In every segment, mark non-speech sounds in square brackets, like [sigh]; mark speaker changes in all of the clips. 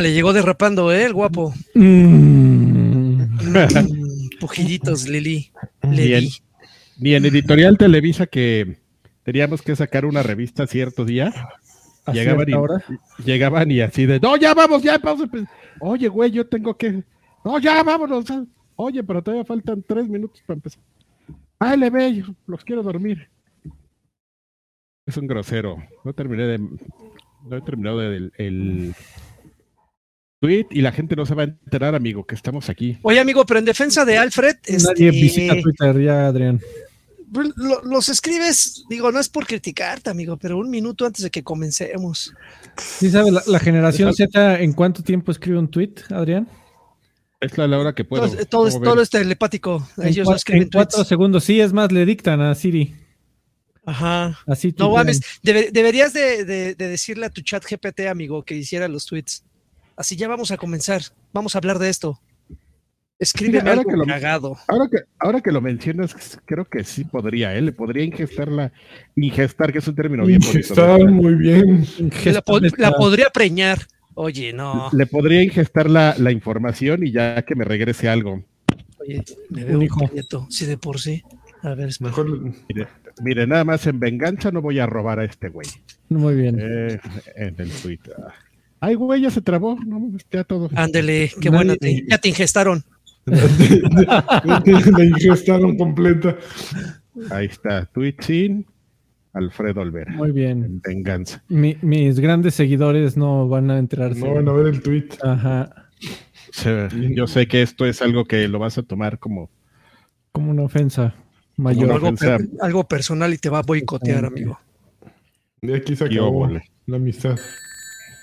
Speaker 1: Órale, llegó derrapando, ¿eh? El guapo.
Speaker 2: Mm.
Speaker 1: Mm, Pujillitos, Lili.
Speaker 3: Bien.
Speaker 1: Lili.
Speaker 3: Ni en Editorial Televisa que teníamos que sacar una revista cierto día.
Speaker 2: ¿A
Speaker 3: Llegaban y,
Speaker 2: hora?
Speaker 3: llegaban y así de, no, ya vamos, ya vamos. a empe-". Oye, güey, yo tengo que, no, ya vámonos. Oye, pero todavía faltan tres minutos para empezar. Ah, le ve, yo los quiero dormir. Es un grosero. No terminé de, no he terminado del el tweet y la gente no se va a enterar, amigo, que estamos aquí.
Speaker 1: Oye, amigo, pero en defensa de Alfred,
Speaker 2: Nadie
Speaker 1: este,
Speaker 2: visita Twitter ya, Adrián.
Speaker 1: lo- los escribes, digo, no es por criticarte, amigo, pero un minuto antes de que comencemos.
Speaker 2: ¿Sí sabe la, la generación Z en cuánto tiempo escribe un tweet, Adrián?
Speaker 3: Es la hora que puedo.
Speaker 1: todo, todo es, todo es telepático.
Speaker 2: En,
Speaker 1: Ellos
Speaker 2: cua-
Speaker 1: no escriben
Speaker 2: en cuatro
Speaker 1: tweets.
Speaker 2: segundos. Sí, es más, le dictan a Siri.
Speaker 1: Ajá.
Speaker 2: Así
Speaker 1: No mames, debe- deberías de, de- de decirle a tu chat GPT, amigo, que hiciera los tweets. Así ya vamos a comenzar. Vamos a hablar de esto. Escríbeme
Speaker 3: ahora
Speaker 1: algo
Speaker 3: que lo-
Speaker 1: cagado.
Speaker 3: Ahora que, ahora que lo mencionas, creo que sí podría, ¿eh? Le podría ingestar la. Ingestar, que es un término bien bonito.
Speaker 4: Está
Speaker 3: ¿no?
Speaker 4: muy bien.
Speaker 1: La, po- la podría preñar. Oye, no.
Speaker 3: Le podría ingestar la, la información y ya que me regrese algo.
Speaker 1: Oye, me veo
Speaker 2: Un
Speaker 1: prieto. Sí, de por sí. A ver, espera.
Speaker 4: Mejor
Speaker 3: Mire, mire, nada más en venganza no voy a robar a este güey.
Speaker 2: Muy bien.
Speaker 3: Eh, en el Twitter. Ay, güey, ya se trabó. No, ya todo.
Speaker 1: Ándele, qué
Speaker 2: Nadie-
Speaker 1: buena. te- ya te ingestaron. [laughs]
Speaker 4: la ingestaron completa.
Speaker 3: Ahí está. Tweet sin Alfredo Olvera.
Speaker 2: Muy bien.
Speaker 3: En venganza.
Speaker 2: Mi- mis grandes seguidores no van a enterarse.
Speaker 4: No van a ver el tweet.
Speaker 2: Ajá.
Speaker 3: Yo sé que esto es algo que lo vas a tomar como.
Speaker 2: Como una ofensa mayor.
Speaker 1: Algo,
Speaker 3: ofensa.
Speaker 1: per- algo personal y te va a boicotear, amigo.
Speaker 4: De aquí se acabó la amistad.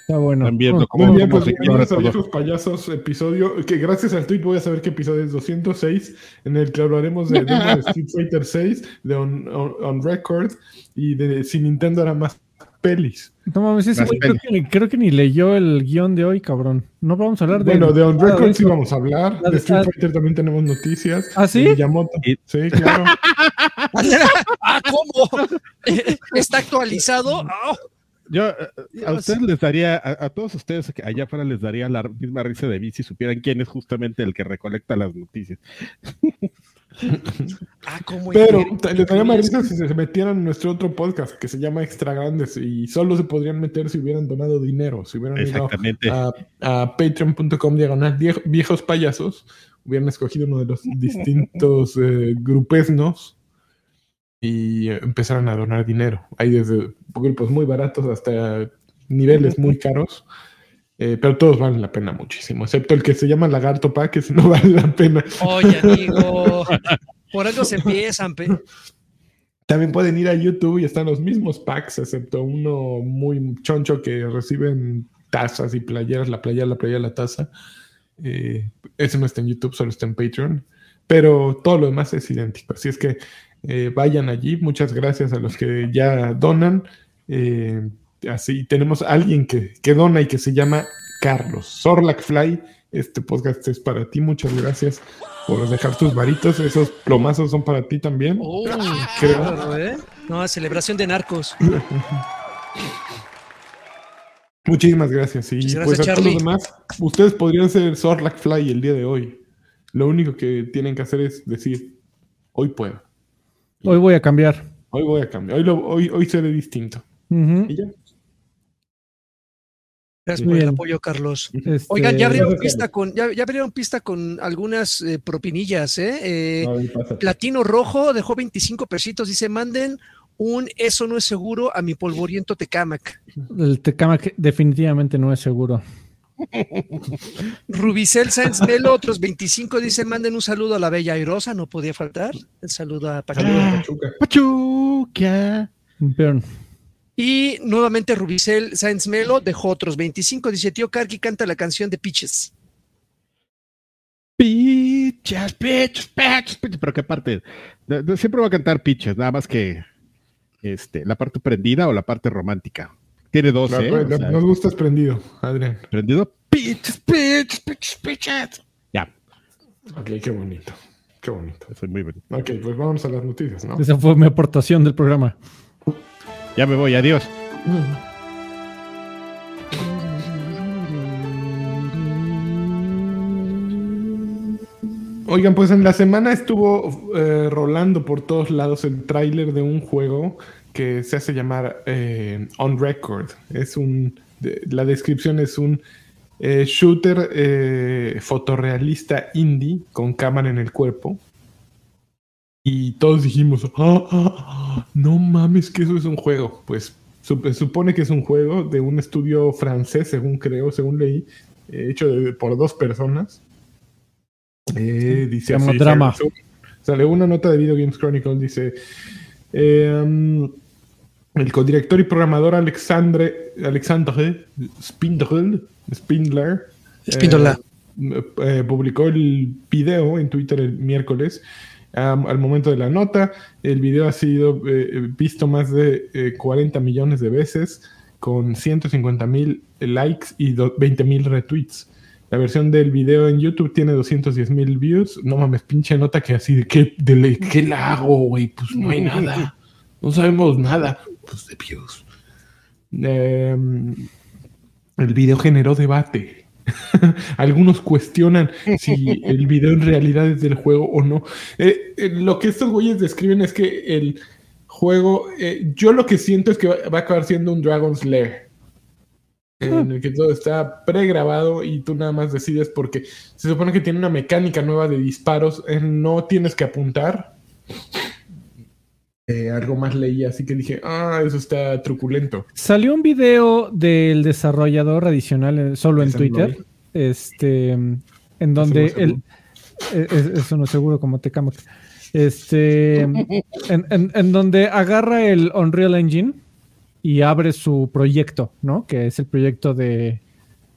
Speaker 2: Está bueno.
Speaker 3: Están viendo
Speaker 2: Oh,
Speaker 3: cómo-
Speaker 4: Muy bien,
Speaker 3: cómo
Speaker 4: pues
Speaker 3: se
Speaker 4: a. Viejos Payasos, episodio que gracias al tweet voy a saber qué episodio es 206, en el que hablaremos de, Street Fighter 6, de on, On- On Record y de si Nintendo era más pelis.
Speaker 2: No mames, ese güey creo que, creo que ni leyó el guion de hoy, cabrón. No vamos a hablar de.
Speaker 4: Bueno, de On Record sí vamos a hablar, de Street. Fighter también tenemos noticias.
Speaker 2: ¿Ah, sí?
Speaker 4: de Miyamoto.
Speaker 3: Y-
Speaker 4: Sí, claro. [laughs]
Speaker 1: ah, ¿cómo? [laughs] ¿Está actualizado? Ah,
Speaker 3: Yo eh, a
Speaker 1: Dios.
Speaker 3: ustedes les daría, a, a todos ustedes que allá afuera les daría la misma risa de mí si supieran quién es justamente el que recolecta las noticias. [laughs]
Speaker 1: ah, ¿cómo?
Speaker 4: Pero
Speaker 1: incluir-
Speaker 4: ta- le daría más risa si se metieran en nuestro otro podcast que se llama Extra Grandes y solo se podrían meter si hubieran donado dinero, si hubieran ido a, a patreon.com diagonal vie- viejos payasos, hubieran escogido uno de los distintos eh, grupesnos y empezaran a donar dinero. Hay desde grupos muy baratos hasta niveles muy caros. eh, pero todos valen la pena muchísimo, excepto el que se llama Lagarto Pack, ese no [laughs] vale la pena.
Speaker 1: Oye, amigo. Por algo se empiezan. pe-
Speaker 4: También pueden ir a YouTube y están los mismos packs, excepto uno muy choncho que reciben tazas y playeras, la playera, la playera, la taza. Eh, ese no está en YouTube, solo está en Patreon. Pero todo lo demás es idéntico. Así es que eh, vayan allí. Muchas gracias a los que ya donan. Eh, así tenemos a alguien que, que dona y que se llama Carlos Sorlac Fly. Este podcast es para ti. Muchas gracias por dejar tus varitos. Esos plomazos son para ti también.
Speaker 1: Oh,
Speaker 4: Creo.
Speaker 1: ¿eh? No, celebración de narcos. [laughs]
Speaker 4: Muchísimas gracias. Y pues a todos los demás, ustedes podrían ser Sorlac Fly el día de hoy. Lo único que tienen que hacer es decir, hoy puedo.
Speaker 2: Hoy voy a cambiar.
Speaker 4: Hoy voy a cambiar. Hoy, lo- hoy, hoy seré distinto.
Speaker 2: Ujú.
Speaker 4: Y ya.
Speaker 1: Gracias
Speaker 2: Muy
Speaker 1: por el
Speaker 2: bien.
Speaker 1: apoyo, Carlos.
Speaker 2: Este,
Speaker 1: Oigan, ya abrieron pista con, ya, ya abrieron pista con algunas eh, propinillas, ¿eh? Eh. Platino Rojo dejó 25 pesitos, dice, manden un eso no es seguro a mi polvoriento Tecamac.
Speaker 2: El Tecamac definitivamente no es seguro.
Speaker 1: Rubicel Sáenz Melo, otros 25, dice, manden un saludo a la Bella Airosa, no podía faltar. El saludo a Pachuca.
Speaker 4: Pachuca.
Speaker 1: Y nuevamente Rubicel Sáenz Melo dejó otros 25, dice, tío Karki canta la canción de Pitches.
Speaker 3: Pichas, pichas, pichas. Pero qué parte. Siempre voy a cantar pichas, nada más que este, la parte prendida o la parte romántica. Tiene ¿eh?
Speaker 4: nos gustas prendido, Adrián.
Speaker 3: ¿Prendido? Pitch, pitch, pitch, pitch. Ya.
Speaker 4: Ok, qué bonito. Qué bonito.
Speaker 3: Fue muy bonito.
Speaker 4: Ok, pues vamos a las noticias, ¿no?
Speaker 2: Esa fue mi aportación del programa.
Speaker 3: Ya me voy, adiós.
Speaker 4: Oigan, pues en la semana estuvo eh, rolando por todos lados el tráiler de un juego que se hace llamar eh, On Record. Es un, de- la descripción es un eh, shooter eh, fotorrealista indie con cámara en el cuerpo. Y todos dijimos, "Ah, ah, ah, no mames que eso es un juego. Pues sup- supone que es un juego de un estudio francés, según creo, según leí, eh, hecho de- por dos personas. Eh, dice
Speaker 2: Se llama
Speaker 4: así,
Speaker 2: Drama.
Speaker 4: sale- Sale una nota de Video Games Chronicle, dice... um, el codirector y programador Alexandre, Alexandre Spindler, Spindler
Speaker 1: Spindola.
Speaker 4: eh, eh, publicó el video en Twitter el miércoles. al momento de la nota, el video ha sido eh, visto más de eh, 40 millones de veces, con 150 mil likes y do- 20 mil retweets. La versión del video en YouTube tiene 210 mil views. No mames, pinche nota que así de qué, de le- ¿qué la hago, güey. Pues no hay nada. No sabemos nada. Pues de views. Em, el video generó debate. [laughs] Algunos cuestionan si el video en realidad es del juego o no. Eh, eh, lo que estos güeyes describen es que el juego, eh, yo lo que siento es que va, va a acabar siendo un Dragon's Lair. En el que todo está pregrabado y tú nada más decides porque se supone que tiene una mecánica nueva de disparos. eh, no tienes que apuntar. Eh, algo más leí, así que dije, ah, eso está truculento.
Speaker 2: Salió un video del desarrollador adicional eh, solo en
Speaker 4: no
Speaker 2: Twitter, este, en donde
Speaker 4: Eso no
Speaker 2: él, eh, es- eso no es seguro como te cama. Este, en, en- en donde agarra el Unreal Engine y abre su proyecto, ¿no? Que es el proyecto de,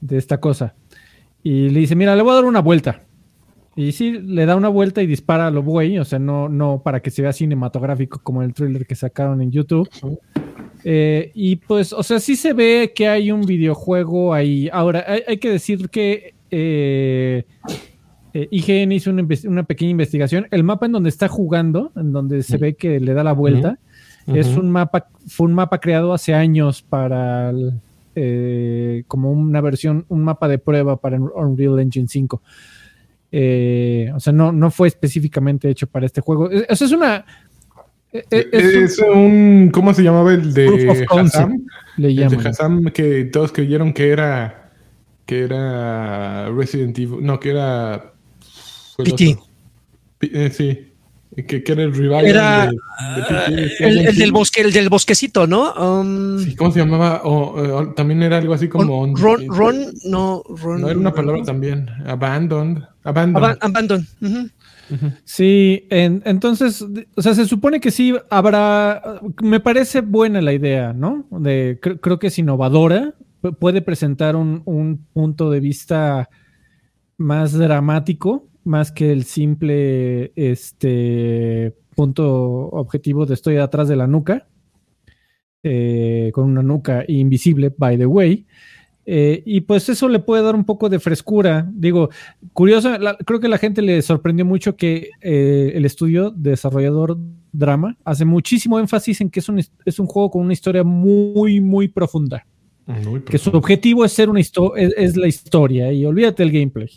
Speaker 2: de esta cosa. Y le dice, mira, le voy a dar una vuelta. Y sí, le da una vuelta y dispara a lo güey, o sea, no, no para que se vea cinematográfico como el thriller que sacaron en YouTube. Eh, y pues, o sea, sí se ve que hay un videojuego ahí. Ahora, hay, hay que decir que eh, eh, IGN hizo una, pequeña investigación. El mapa en donde está jugando, en donde se ve que le da la vuelta, es un mapa, fue un mapa creado hace años para el, eh, como una versión, un mapa de prueba para Unreal Engine 5. Eh, o sea, no, no fue específicamente hecho para este juego. Eh, O sea, es una. eh, eh, es un-
Speaker 4: ¿cómo se llamaba el de. Hassan?
Speaker 2: le
Speaker 4: El de
Speaker 2: llaman.
Speaker 4: Hassan que todos creyeron que era que era Resident Evil, no, que era
Speaker 1: PT.
Speaker 4: eh, sí, que, que era el rival
Speaker 1: Era,
Speaker 4: de, de PT, sí,
Speaker 1: El, del bosque, el del bosquecito, ¿no? Um,
Speaker 4: Sí, ¿Cómo se llamaba? O, eh, también era algo así como
Speaker 1: Ron, Ron, Ron, no, Ron.
Speaker 4: No era una palabra también. Abandoned. Abandoned.
Speaker 1: Aban- Abandon.
Speaker 2: Sí, en- entonces, o sea, se supone que sí habrá, me parece buena la idea, ¿no? De, cre- creo que es innovadora, pu- puede presentar un, un punto de vista más dramático, más que el simple este, punto objetivo de estoy atrás de la nuca, eh, con una nuca invisible, by the way. Eh, y pues eso le puede dar un poco de frescura. Digo, curioso, la- creo que la gente le sorprendió mucho que eh, el estudio desarrollador Drama hace muchísimo énfasis en que es un, es un juego con una historia muy, muy profunda.
Speaker 4: Muy
Speaker 2: Que su objetivo es ser una es, es la historia y olvídate el gameplay.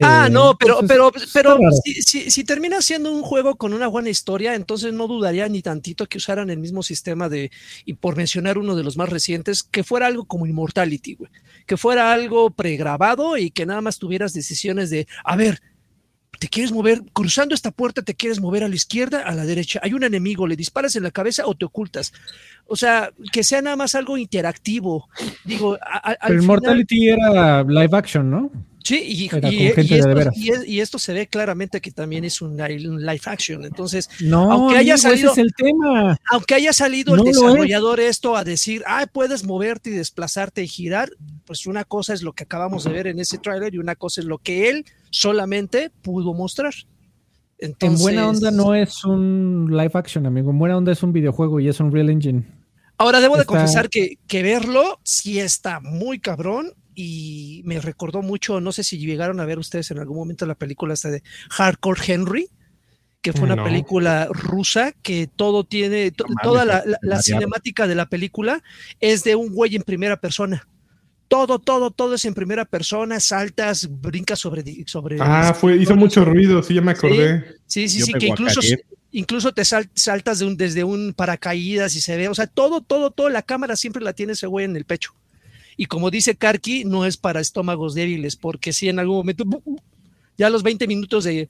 Speaker 1: Ah,
Speaker 2: Eh,
Speaker 1: no, pero, pero, pero
Speaker 2: raro.
Speaker 1: si, si- si termina siendo un juego con una buena historia, entonces no dudaría ni tantito que usaran el mismo sistema de, y por mencionar uno de los más recientes, que fuera algo como Immortality, güey. Que fuera algo pregrabado y que nada más tuvieras decisiones de, a ver, te quieres mover, cruzando esta puerta, te quieres mover a la izquierda, a la derecha. Hay un enemigo, le disparas en la cabeza o te ocultas. O sea, que sea nada más algo interactivo. Digo, a- a- al
Speaker 2: Pero
Speaker 1: final-
Speaker 2: Immortality era live action, ¿no?
Speaker 1: Sí, y, esto, y se ve claramente que también es un, li- un live action. Entonces,
Speaker 2: No,
Speaker 1: Aunque haya
Speaker 2: amigo,
Speaker 1: salido-
Speaker 2: ese es el tema.
Speaker 1: aunque haya salido
Speaker 2: No
Speaker 1: el
Speaker 2: es.
Speaker 1: desarrollador esto a decir, ah, puedes moverte y desplazarte y girar, pues una cosa es lo que acabamos de ver en ese tráiler y una cosa es lo que él solamente pudo mostrar.
Speaker 2: En buena onda no es un live action, amigo. En buena onda es un videojuego y es un Real Engine.
Speaker 1: Ahora debo de confesar que, que verlo sí está muy cabrón y me recordó mucho, no sé si llegaron a ver ustedes en algún momento la película esta de Hardcore Henry, que fue una
Speaker 4: No.
Speaker 1: película rusa que todo tiene, to-
Speaker 3: No mames,
Speaker 1: toda la, la- la
Speaker 3: mareado.
Speaker 1: cinemática de la película es de un güey en primera persona. Todo, todo, todo es en primera persona, saltas, brincas sobre... sobre
Speaker 4: Ah, fue, hizo mucho ruido, sí, ya me acordé.
Speaker 1: Sí, sí, sí, que incluso, incluso te sal- saltas de un, desde un paracaídas y se ve, o sea, todo, todo, todo, la cámara siempre la tiene ese güey en el pecho. Y como dice Karki, no es para estómagos débiles, porque si en algún momento, ya a los 20 minutos de,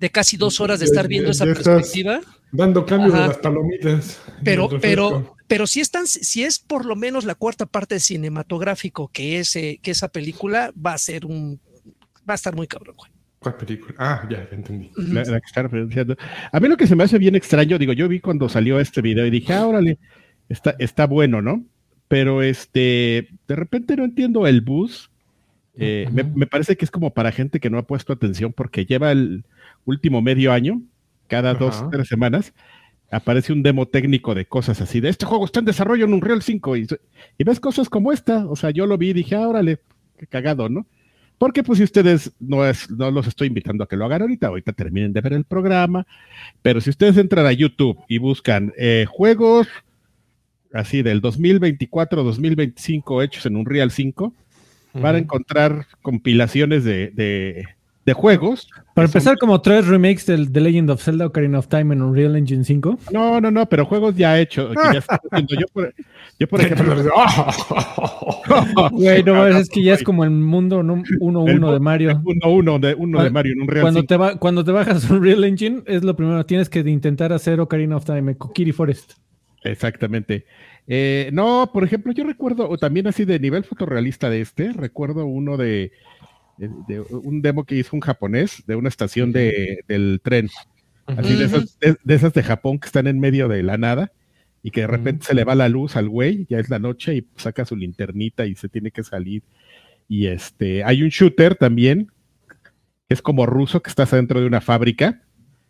Speaker 1: de casi dos horas de estar viendo esa perspectiva,
Speaker 4: Dando cambio
Speaker 1: Ajá.
Speaker 4: de las palomitas.
Speaker 1: pero, pero, pero si están, si es por lo menos la cuarta parte cinematográfico que ese, que esa película va a ser un, va a estar muy cabrón, güey.
Speaker 4: ¿Cuál película? Ah, ya, ya entendí.
Speaker 3: La- la que está referenciando. A mí lo que se me hace bien extraño, digo, yo vi cuando salió este video y dije, ah, órale, está, está bueno, ¿no? Pero este, de repente no entiendo el bus. Eh, me, me parece que es como para gente que no ha puesto atención porque lleva el último medio año, cada dos,
Speaker 4: Ajá.
Speaker 3: tres semanas, aparece un demo técnico de cosas así, de este juego está en desarrollo en Unreal 5 y, y ves cosas como esta, o sea, yo lo vi y dije, ah, órale, qué cagado, ¿no? Porque pues si ustedes no, es, no los estoy invitando a que lo hagan ahorita, ahorita terminen de ver el programa, pero si ustedes entran a YouTube y buscan eh, juegos así del 2024-2025 hechos en Unreal 5, van a encontrar compilaciones de, de, de juegos.
Speaker 2: Para
Speaker 3: son-
Speaker 2: empezar, como tres remakes del The Legend of Zelda Ocarina of Time en Unreal Engine 5.
Speaker 3: No, no, no, pero juegos ya hechos. que ya están haciendo. yo, por, yo, por [laughs] ejemplo, [laughs]
Speaker 2: Güey, no, [laughs] es que ya es como el mundo 1-1 de Mario.
Speaker 3: uno, uno de, uno de Mario en Unreal
Speaker 2: Cuando
Speaker 3: 5.
Speaker 2: te, va, cuando te bajas Unreal Engine, es lo primero. Tienes que intentar hacer Ocarina of Time, Kokiri Forest.
Speaker 3: Exactamente. Eh, no, por ejemplo, yo recuerdo, o también así de nivel fotorrealista de este, recuerdo uno de, de- de un demo que hizo un japonés de una estación de, del tren, así de esas, de, de esas de Japón que están en medio de la nada y que de repente se le va la luz al güey, ya es la noche y saca su linternita y se tiene que salir. Y este, hay un shooter también que es como ruso que está dentro de una fábrica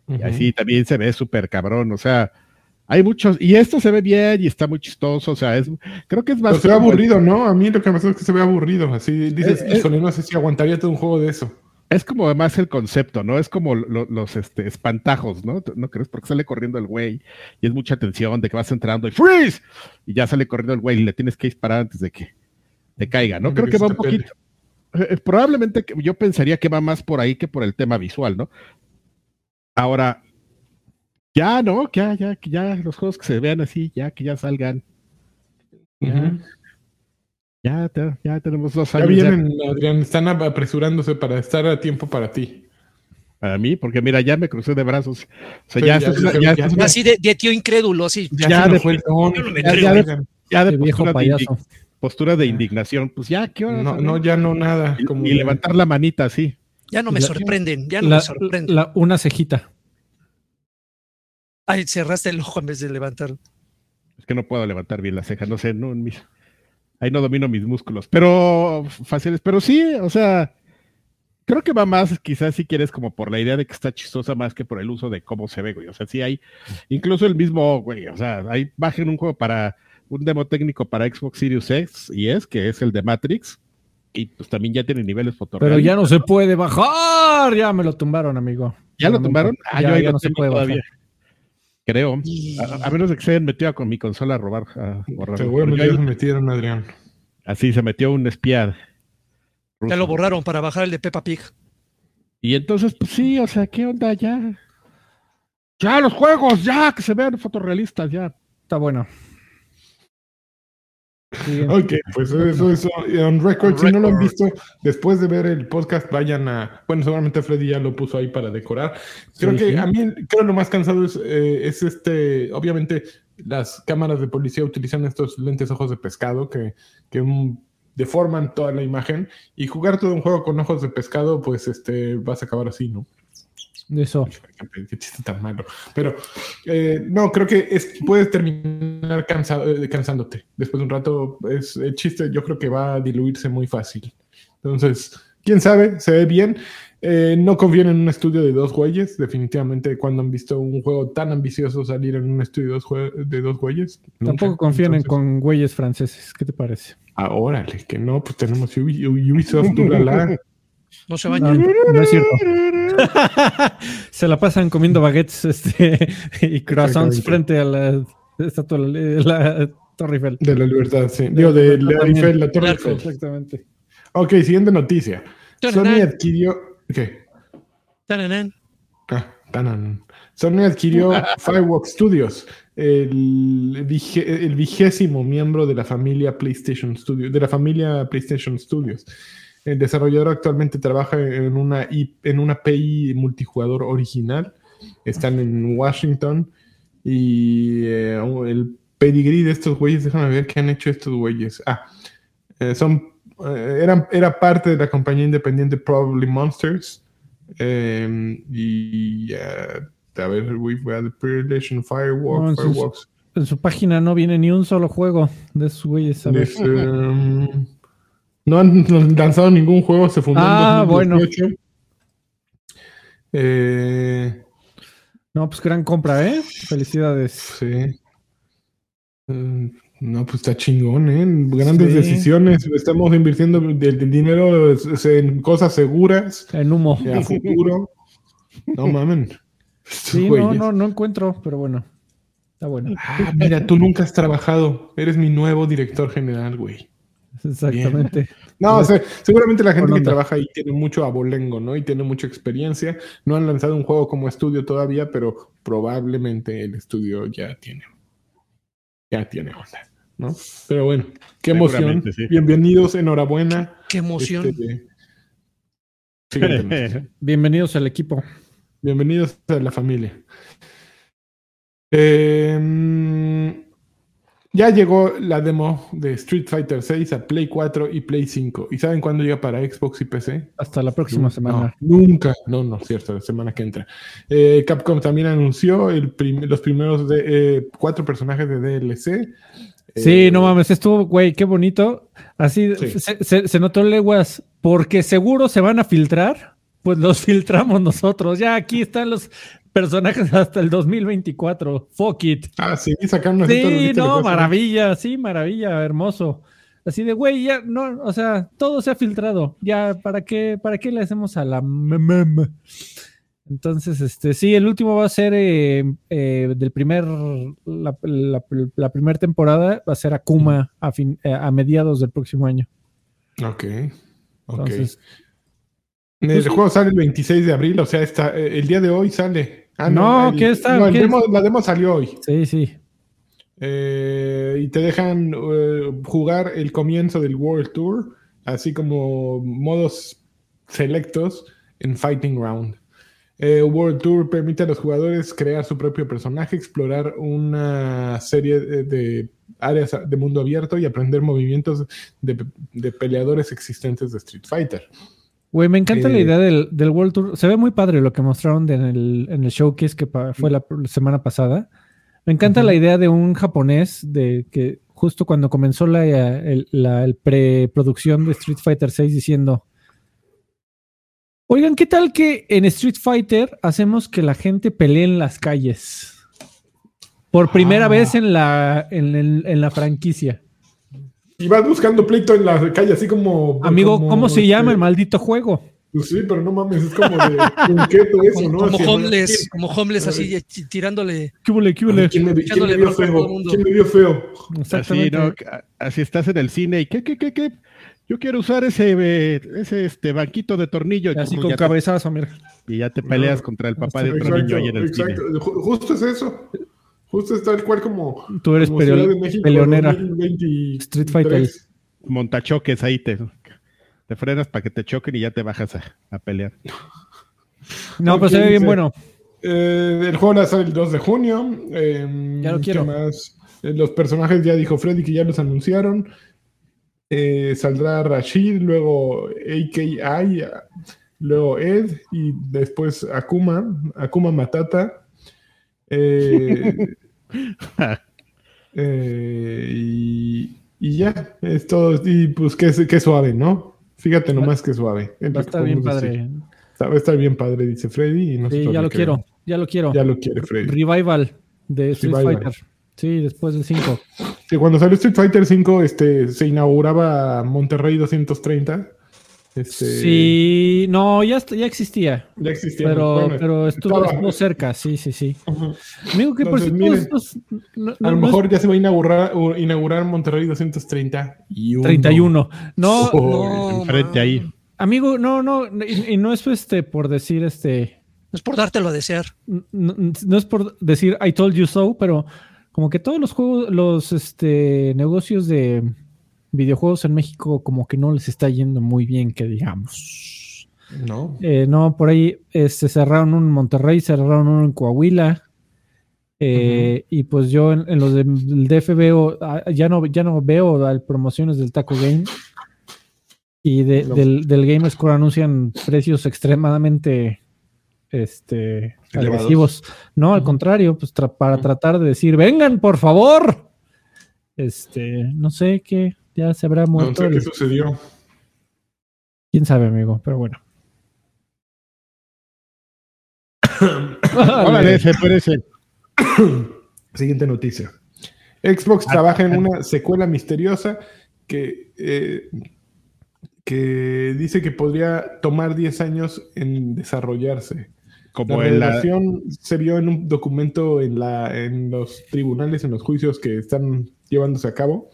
Speaker 3: y así también se ve súper cabrón, o sea, hay muchos, y esto se ve bien y está muy chistoso, o sea, es, creo que es más...
Speaker 4: Pero se ve aburrido, ¿no? A mí lo que me pasa es que se ve aburrido. Así dices,
Speaker 3: Eh, eh.
Speaker 4: híjole, no sé si aguantaría todo un juego de eso.
Speaker 3: Es como más el concepto, ¿no? Es como lo- los este, espantajos, ¿no? ¿No crees? Porque sale corriendo el güey y es mucha tensión de que vas entrando y ¡freeze! Y ya sale corriendo el güey y le tienes que disparar antes de que te caiga, ¿no? Creo
Speaker 4: que
Speaker 3: va un poquito... eh, Probablemente yo pensaría que va más por ahí que por el tema visual, ¿no? Ahora, ya, ¿no? Ya, ya, que ya los juegos que se vean así, ya que ya salgan. Ya, ya, te- ya tenemos dos
Speaker 4: Ya
Speaker 3: años ya
Speaker 4: vienen, Adrián, están apresurándose para estar a tiempo para ti.
Speaker 3: para mí, porque mira, ya me crucé de brazos. O sea,
Speaker 4: Sí,
Speaker 3: ya,
Speaker 1: Así de, de tío incrédulo, así.
Speaker 4: Ya,
Speaker 3: Ya de- postura de,
Speaker 2: payaso.
Speaker 3: indig- postura de indignación. Pues ya, ¿qué hora?
Speaker 4: no, no, ya no nada.
Speaker 3: Y,
Speaker 4: Como
Speaker 3: y levantar la manita así.
Speaker 1: Ya no me
Speaker 2: La-
Speaker 1: sorprenden, ya no
Speaker 2: La-
Speaker 1: me sorprenden.
Speaker 2: la- una cejita.
Speaker 1: Ay, cerraste el ojo en vez de levantar.
Speaker 3: Es que no puedo levantar bien la ceja, no sé, no, en mis- ahí no domino mis músculos. Pero fáciles, pero sí, o sea, creo que va más, quizás si quieres, como por la idea de que está chistosa más que por el uso de cómo se ve, güey. O sea, sí hay, incluso el mismo, güey, o sea, ahí bajen un juego para, un demo técnico para Xbox Series X y es, que es el de Matrix. Y pues también ya tiene niveles
Speaker 2: Pero
Speaker 3: fotográficos.
Speaker 2: ya no se puede bajar. Ya me lo tumbaron, amigo.
Speaker 3: ¿Ya lo tumbaron? Ah,
Speaker 2: ya-
Speaker 3: yo ahí
Speaker 2: ya
Speaker 3: lo
Speaker 2: no se puede bajar.
Speaker 3: Creo. A, a menos de que se hayan metido con mi consola a robar. a borrarlo.
Speaker 4: Seguramente se metieron, Adrián.
Speaker 3: así se metió un espía.
Speaker 1: Ya lo borraron para bajar el de Peppa Pig.
Speaker 3: Y entonces, pues sí, o sea, ¿qué onda ya? Ya, los juegos, ya, que se vean fotorrealistas, ya.
Speaker 2: Está bueno.
Speaker 4: Ok, pues eso es on record. Si no lo han visto, después de ver el podcast, vayan a. Bueno, seguramente Freddy ya lo puso ahí para decorar. Creo
Speaker 2: Sí,
Speaker 4: que
Speaker 2: sí.
Speaker 4: a mí, creo lo más cansado es, eh, es este. Obviamente, las cámaras de policía utilizan estos lentes ojos de pescado que, que mm, deforman toda la imagen. Y jugar todo un juego con ojos de pescado, pues este vas a acabar así, ¿no?
Speaker 2: Eso.
Speaker 4: Qué chiste tan malo. Pero eh, no, creo que es, puedes terminar cansado, eh, cansándote. Después de un rato, es, el chiste yo creo que va a diluirse muy fácil. Entonces, quién sabe, se ve bien. Eh, no confíen en un estudio de dos güeyes. Definitivamente, cuando han visto un juego tan ambicioso salir en un estudio de dos, jue- de dos güeyes. nunca.
Speaker 2: Tampoco confíen en
Speaker 4: Entonces,
Speaker 2: con güeyes franceses. ¿Qué te parece?
Speaker 4: Ah, órale, que no, pues tenemos Ubi- Ubisoft, Durala. [laughs]
Speaker 1: No se
Speaker 2: No,
Speaker 1: bañan.
Speaker 2: no es cierto. [laughs] Se la pasan comiendo baguettes este, [laughs] y croissants frente a la estatua, la Torre Eiffel.
Speaker 4: De la libertad, sí. Digo, de la. Eiffel, la Torre. Eiffel.
Speaker 2: Exactamente.
Speaker 4: Ok, siguiente noticia. Sony adquirió. [laughs] ¿Qué? Ah. Sony adquirió Firewalk Studios, el, el vigésimo miembro de la familia PlayStation Studios, de la familia PlayStation Studios. El desarrollador actualmente trabaja en una, en una API multijugador original. Están en Washington. Y eh, el pedigree de estos güeyes, déjame ver qué han hecho estos güeyes. Ah, eh, son, eh, eran, era parte de la compañía independiente Probably Monsters. Eh, y eh, a ver, we've got the Predation Firewalk,
Speaker 2: No, en su página no viene ni un solo juego de esos güeyes. a ver.
Speaker 4: Es, um, no han lanzado ningún juego, se fundó
Speaker 2: Ah,
Speaker 4: en
Speaker 2: bueno.
Speaker 4: 2018. Eh,
Speaker 2: No, pues gran compra, ¿eh? Felicidades.
Speaker 4: sí. Mm, No, pues está chingón, ¿eh? Grandes
Speaker 2: Sí.
Speaker 4: decisiones. Estamos invirtiendo el, dinero en cosas seguras,
Speaker 2: En humo.
Speaker 4: a futuro. No mamen. [laughs]
Speaker 2: Sí, no, no, no encuentro, pero bueno. Está bueno.
Speaker 4: Ah, mira, tú nunca has trabajado. Eres mi nuevo director general, güey. [laughs]
Speaker 2: Exactamente.
Speaker 4: No, o sea, seguramente la gente que trabaja ahí tiene mucho abolengo, ¿no? Y tiene mucha experiencia. No han lanzado un juego como estudio todavía, pero probablemente el estudio ya tiene. Ya tiene onda, ¿no? Pero bueno, qué emoción.
Speaker 3: Sí.
Speaker 4: Bienvenidos, enhorabuena.
Speaker 1: Qué emoción.
Speaker 4: Este. [laughs]
Speaker 2: Bienvenidos al equipo.
Speaker 4: Bienvenidos a la familia. Eh, ya llegó la demo de Street Fighter 6 a Play 4 y Play 5. ¿Y saben cuándo llega para Xbox y PC?
Speaker 2: Hasta la próxima semana.
Speaker 4: No, nunca. No, no, cierto, la semana que entra. Eh, Capcom también anunció el prim- los primeros de, eh, cuatro personajes de DLC.
Speaker 2: Sí,
Speaker 4: Eh,
Speaker 2: no mames, estuvo, güey, qué bonito. Así
Speaker 4: Sí.
Speaker 2: se, se- se notó leguas, porque seguro se van a filtrar, pues los [laughs] filtramos nosotros. Ya aquí están los personajes [laughs] hasta el 2024. Fuck it.
Speaker 4: Ah, sí, sacaron una
Speaker 2: Sí, no, maravilla, sí, maravilla, hermoso. Así de, güey, ya, no, o sea, todo se ha filtrado. Ya, ¿para qué, para qué le hacemos a la mem? Entonces, este, sí, el último va a ser eh, eh, del primer, la, la, la primera temporada va a ser Akuma a, fin, eh, a mediados del próximo año.
Speaker 4: Ok. ok.
Speaker 2: Entonces,
Speaker 4: el
Speaker 2: pues
Speaker 4: juego sale el 26 de abril, o sea, está, el día de hoy sale. Ah,
Speaker 2: No,
Speaker 4: el-
Speaker 2: ¿qué está?
Speaker 4: no, el
Speaker 2: ¿Qué
Speaker 4: demo- la demo salió hoy.
Speaker 2: sí, sí.
Speaker 4: Eh, y te dejan eh, jugar el comienzo del World Tour, así como modos selectos en Fighting Round. Eh, World Tour permite a los jugadores crear su propio personaje, explorar una serie de, de áreas de mundo abierto y aprender movimientos de, de peleadores existentes de Street Fighter.
Speaker 2: Güey, me encanta la
Speaker 4: Eh,
Speaker 2: idea del, del World Tour. Se ve muy padre lo que mostraron en, el, en el showcase que fue la semana pasada. Me encanta la idea de un japonés de que justo cuando comenzó la, el- la el preproducción de Street Fighter 6 diciendo, oigan, ¿qué tal que en Street Fighter hacemos que la gente pelee en las calles? Por primera
Speaker 4: Ah.
Speaker 2: vez en la, en, el- en la franquicia.
Speaker 4: Y vas buscando pleito en la calle, así como.
Speaker 2: Amigo,
Speaker 4: como,
Speaker 2: ¿cómo se
Speaker 4: este,
Speaker 2: llama el maldito juego?
Speaker 4: Pues sí, pero no mames, es como de [laughs] punqueto eso,
Speaker 1: Como,
Speaker 4: ¿no?
Speaker 1: como
Speaker 4: Así,
Speaker 1: homeless, como homeless así tirándole.
Speaker 2: ¿Qué huele, qué
Speaker 4: Ay,
Speaker 2: huele?
Speaker 4: ¿Quién me, quién me vio feo? ¿Quién me vio feo?
Speaker 3: Así. ¿no? Así estás en el cine y ¿qué, qué, qué, qué? Yo quiero usar ese, eh, ese este banquito de tornillo. y
Speaker 2: Así con cabezazo, mira.
Speaker 3: y ya te peleas
Speaker 4: No.
Speaker 3: contra el papá de otro niño ahí en el
Speaker 4: exacto.
Speaker 3: cine.
Speaker 4: Justo es eso. Justo es tal cual como.
Speaker 2: Tú eres
Speaker 4: como
Speaker 2: peleo-
Speaker 4: Ciudad de México
Speaker 2: peleonera.
Speaker 4: 2023.
Speaker 2: Street Fighter.
Speaker 3: Montachoques ahí te, te frenas para que te choquen y ya te bajas a, a pelear.
Speaker 2: No, pues se ve bien
Speaker 4: dice-
Speaker 2: bueno.
Speaker 4: Eh, el juego va a salir el 2 de junio. Eh,
Speaker 2: Ya lo
Speaker 4: ¿qué
Speaker 2: quiero.
Speaker 4: más? Eh, los personajes ya dijo Freddy que ya los anunciaron. Eh, saldrá Rashid, luego AKI, luego Ed y después Akuma, Akuma Matata. Eh, [laughs] [laughs] eh, y, y ya, es todo. Y pues qué, qué suave, ¿no? Fíjate nomás qué suave.
Speaker 2: Va a estar bien padre.
Speaker 4: decir. Va a estar bien padre, dice Freddy. Y
Speaker 2: Sí, ya lo quiero. Ya lo quiero.
Speaker 4: Ya lo quiere Freddy.
Speaker 2: Revival de Street
Speaker 4: Revival.
Speaker 2: Fighter. Sí, después del 5.
Speaker 4: Que cuando salió Street Fighter 5 este, se inauguraba Monterrey 230 Este,
Speaker 2: Sí, no, ya, ya existía.
Speaker 4: Ya existía.
Speaker 2: Pero,
Speaker 4: bueno,
Speaker 2: pero estuvo, estuvo cerca, sí, sí, sí. Amigo, que por
Speaker 4: Entonces, miren,
Speaker 2: estos- no-
Speaker 4: A
Speaker 2: no-
Speaker 4: lo
Speaker 2: no
Speaker 4: mejor ya se va a inaugurar, inaugurar Monterrey 230 y
Speaker 2: es 31. No,
Speaker 4: Oh,
Speaker 1: No,
Speaker 3: enfrente
Speaker 1: man.
Speaker 3: ahí.
Speaker 2: amigo, no, no, y, y no es este por decir este,
Speaker 1: Es por dártelo a desear.
Speaker 2: no, no es por decir I told you so, pero como que todos los juegos, los este negocios de videojuegos en México como que no les está yendo muy bien, que digamos.
Speaker 4: No.
Speaker 2: Eh, no, por ahí este, cerraron uno en Monterrey, cerraron uno en Coahuila. eh, Y pues yo en, en los del DF veo, ah, ya no, ya no veo promociones del Taco Game. Y de-
Speaker 4: No.
Speaker 2: del, del Game Score anuncian precios extremadamente este,
Speaker 4: Elevados.
Speaker 2: agresivos. No, al contrario, pues tra- para tratar de decir, vengan, por favor. Este, no sé qué, ya se habrá
Speaker 4: No
Speaker 2: muerto.
Speaker 4: sé qué
Speaker 2: el-
Speaker 4: sucedió.
Speaker 2: Quién sabe, amigo, pero bueno.
Speaker 3: Órale, se parece.
Speaker 4: Siguiente noticia. Xbox trabaja en una secuela misteriosa que, eh, que dice que podría tomar 10 años en desarrollarse.
Speaker 3: Como
Speaker 4: la, revelación se vio en un documento en, la, en los tribunales, en los juicios que están llevándose a cabo.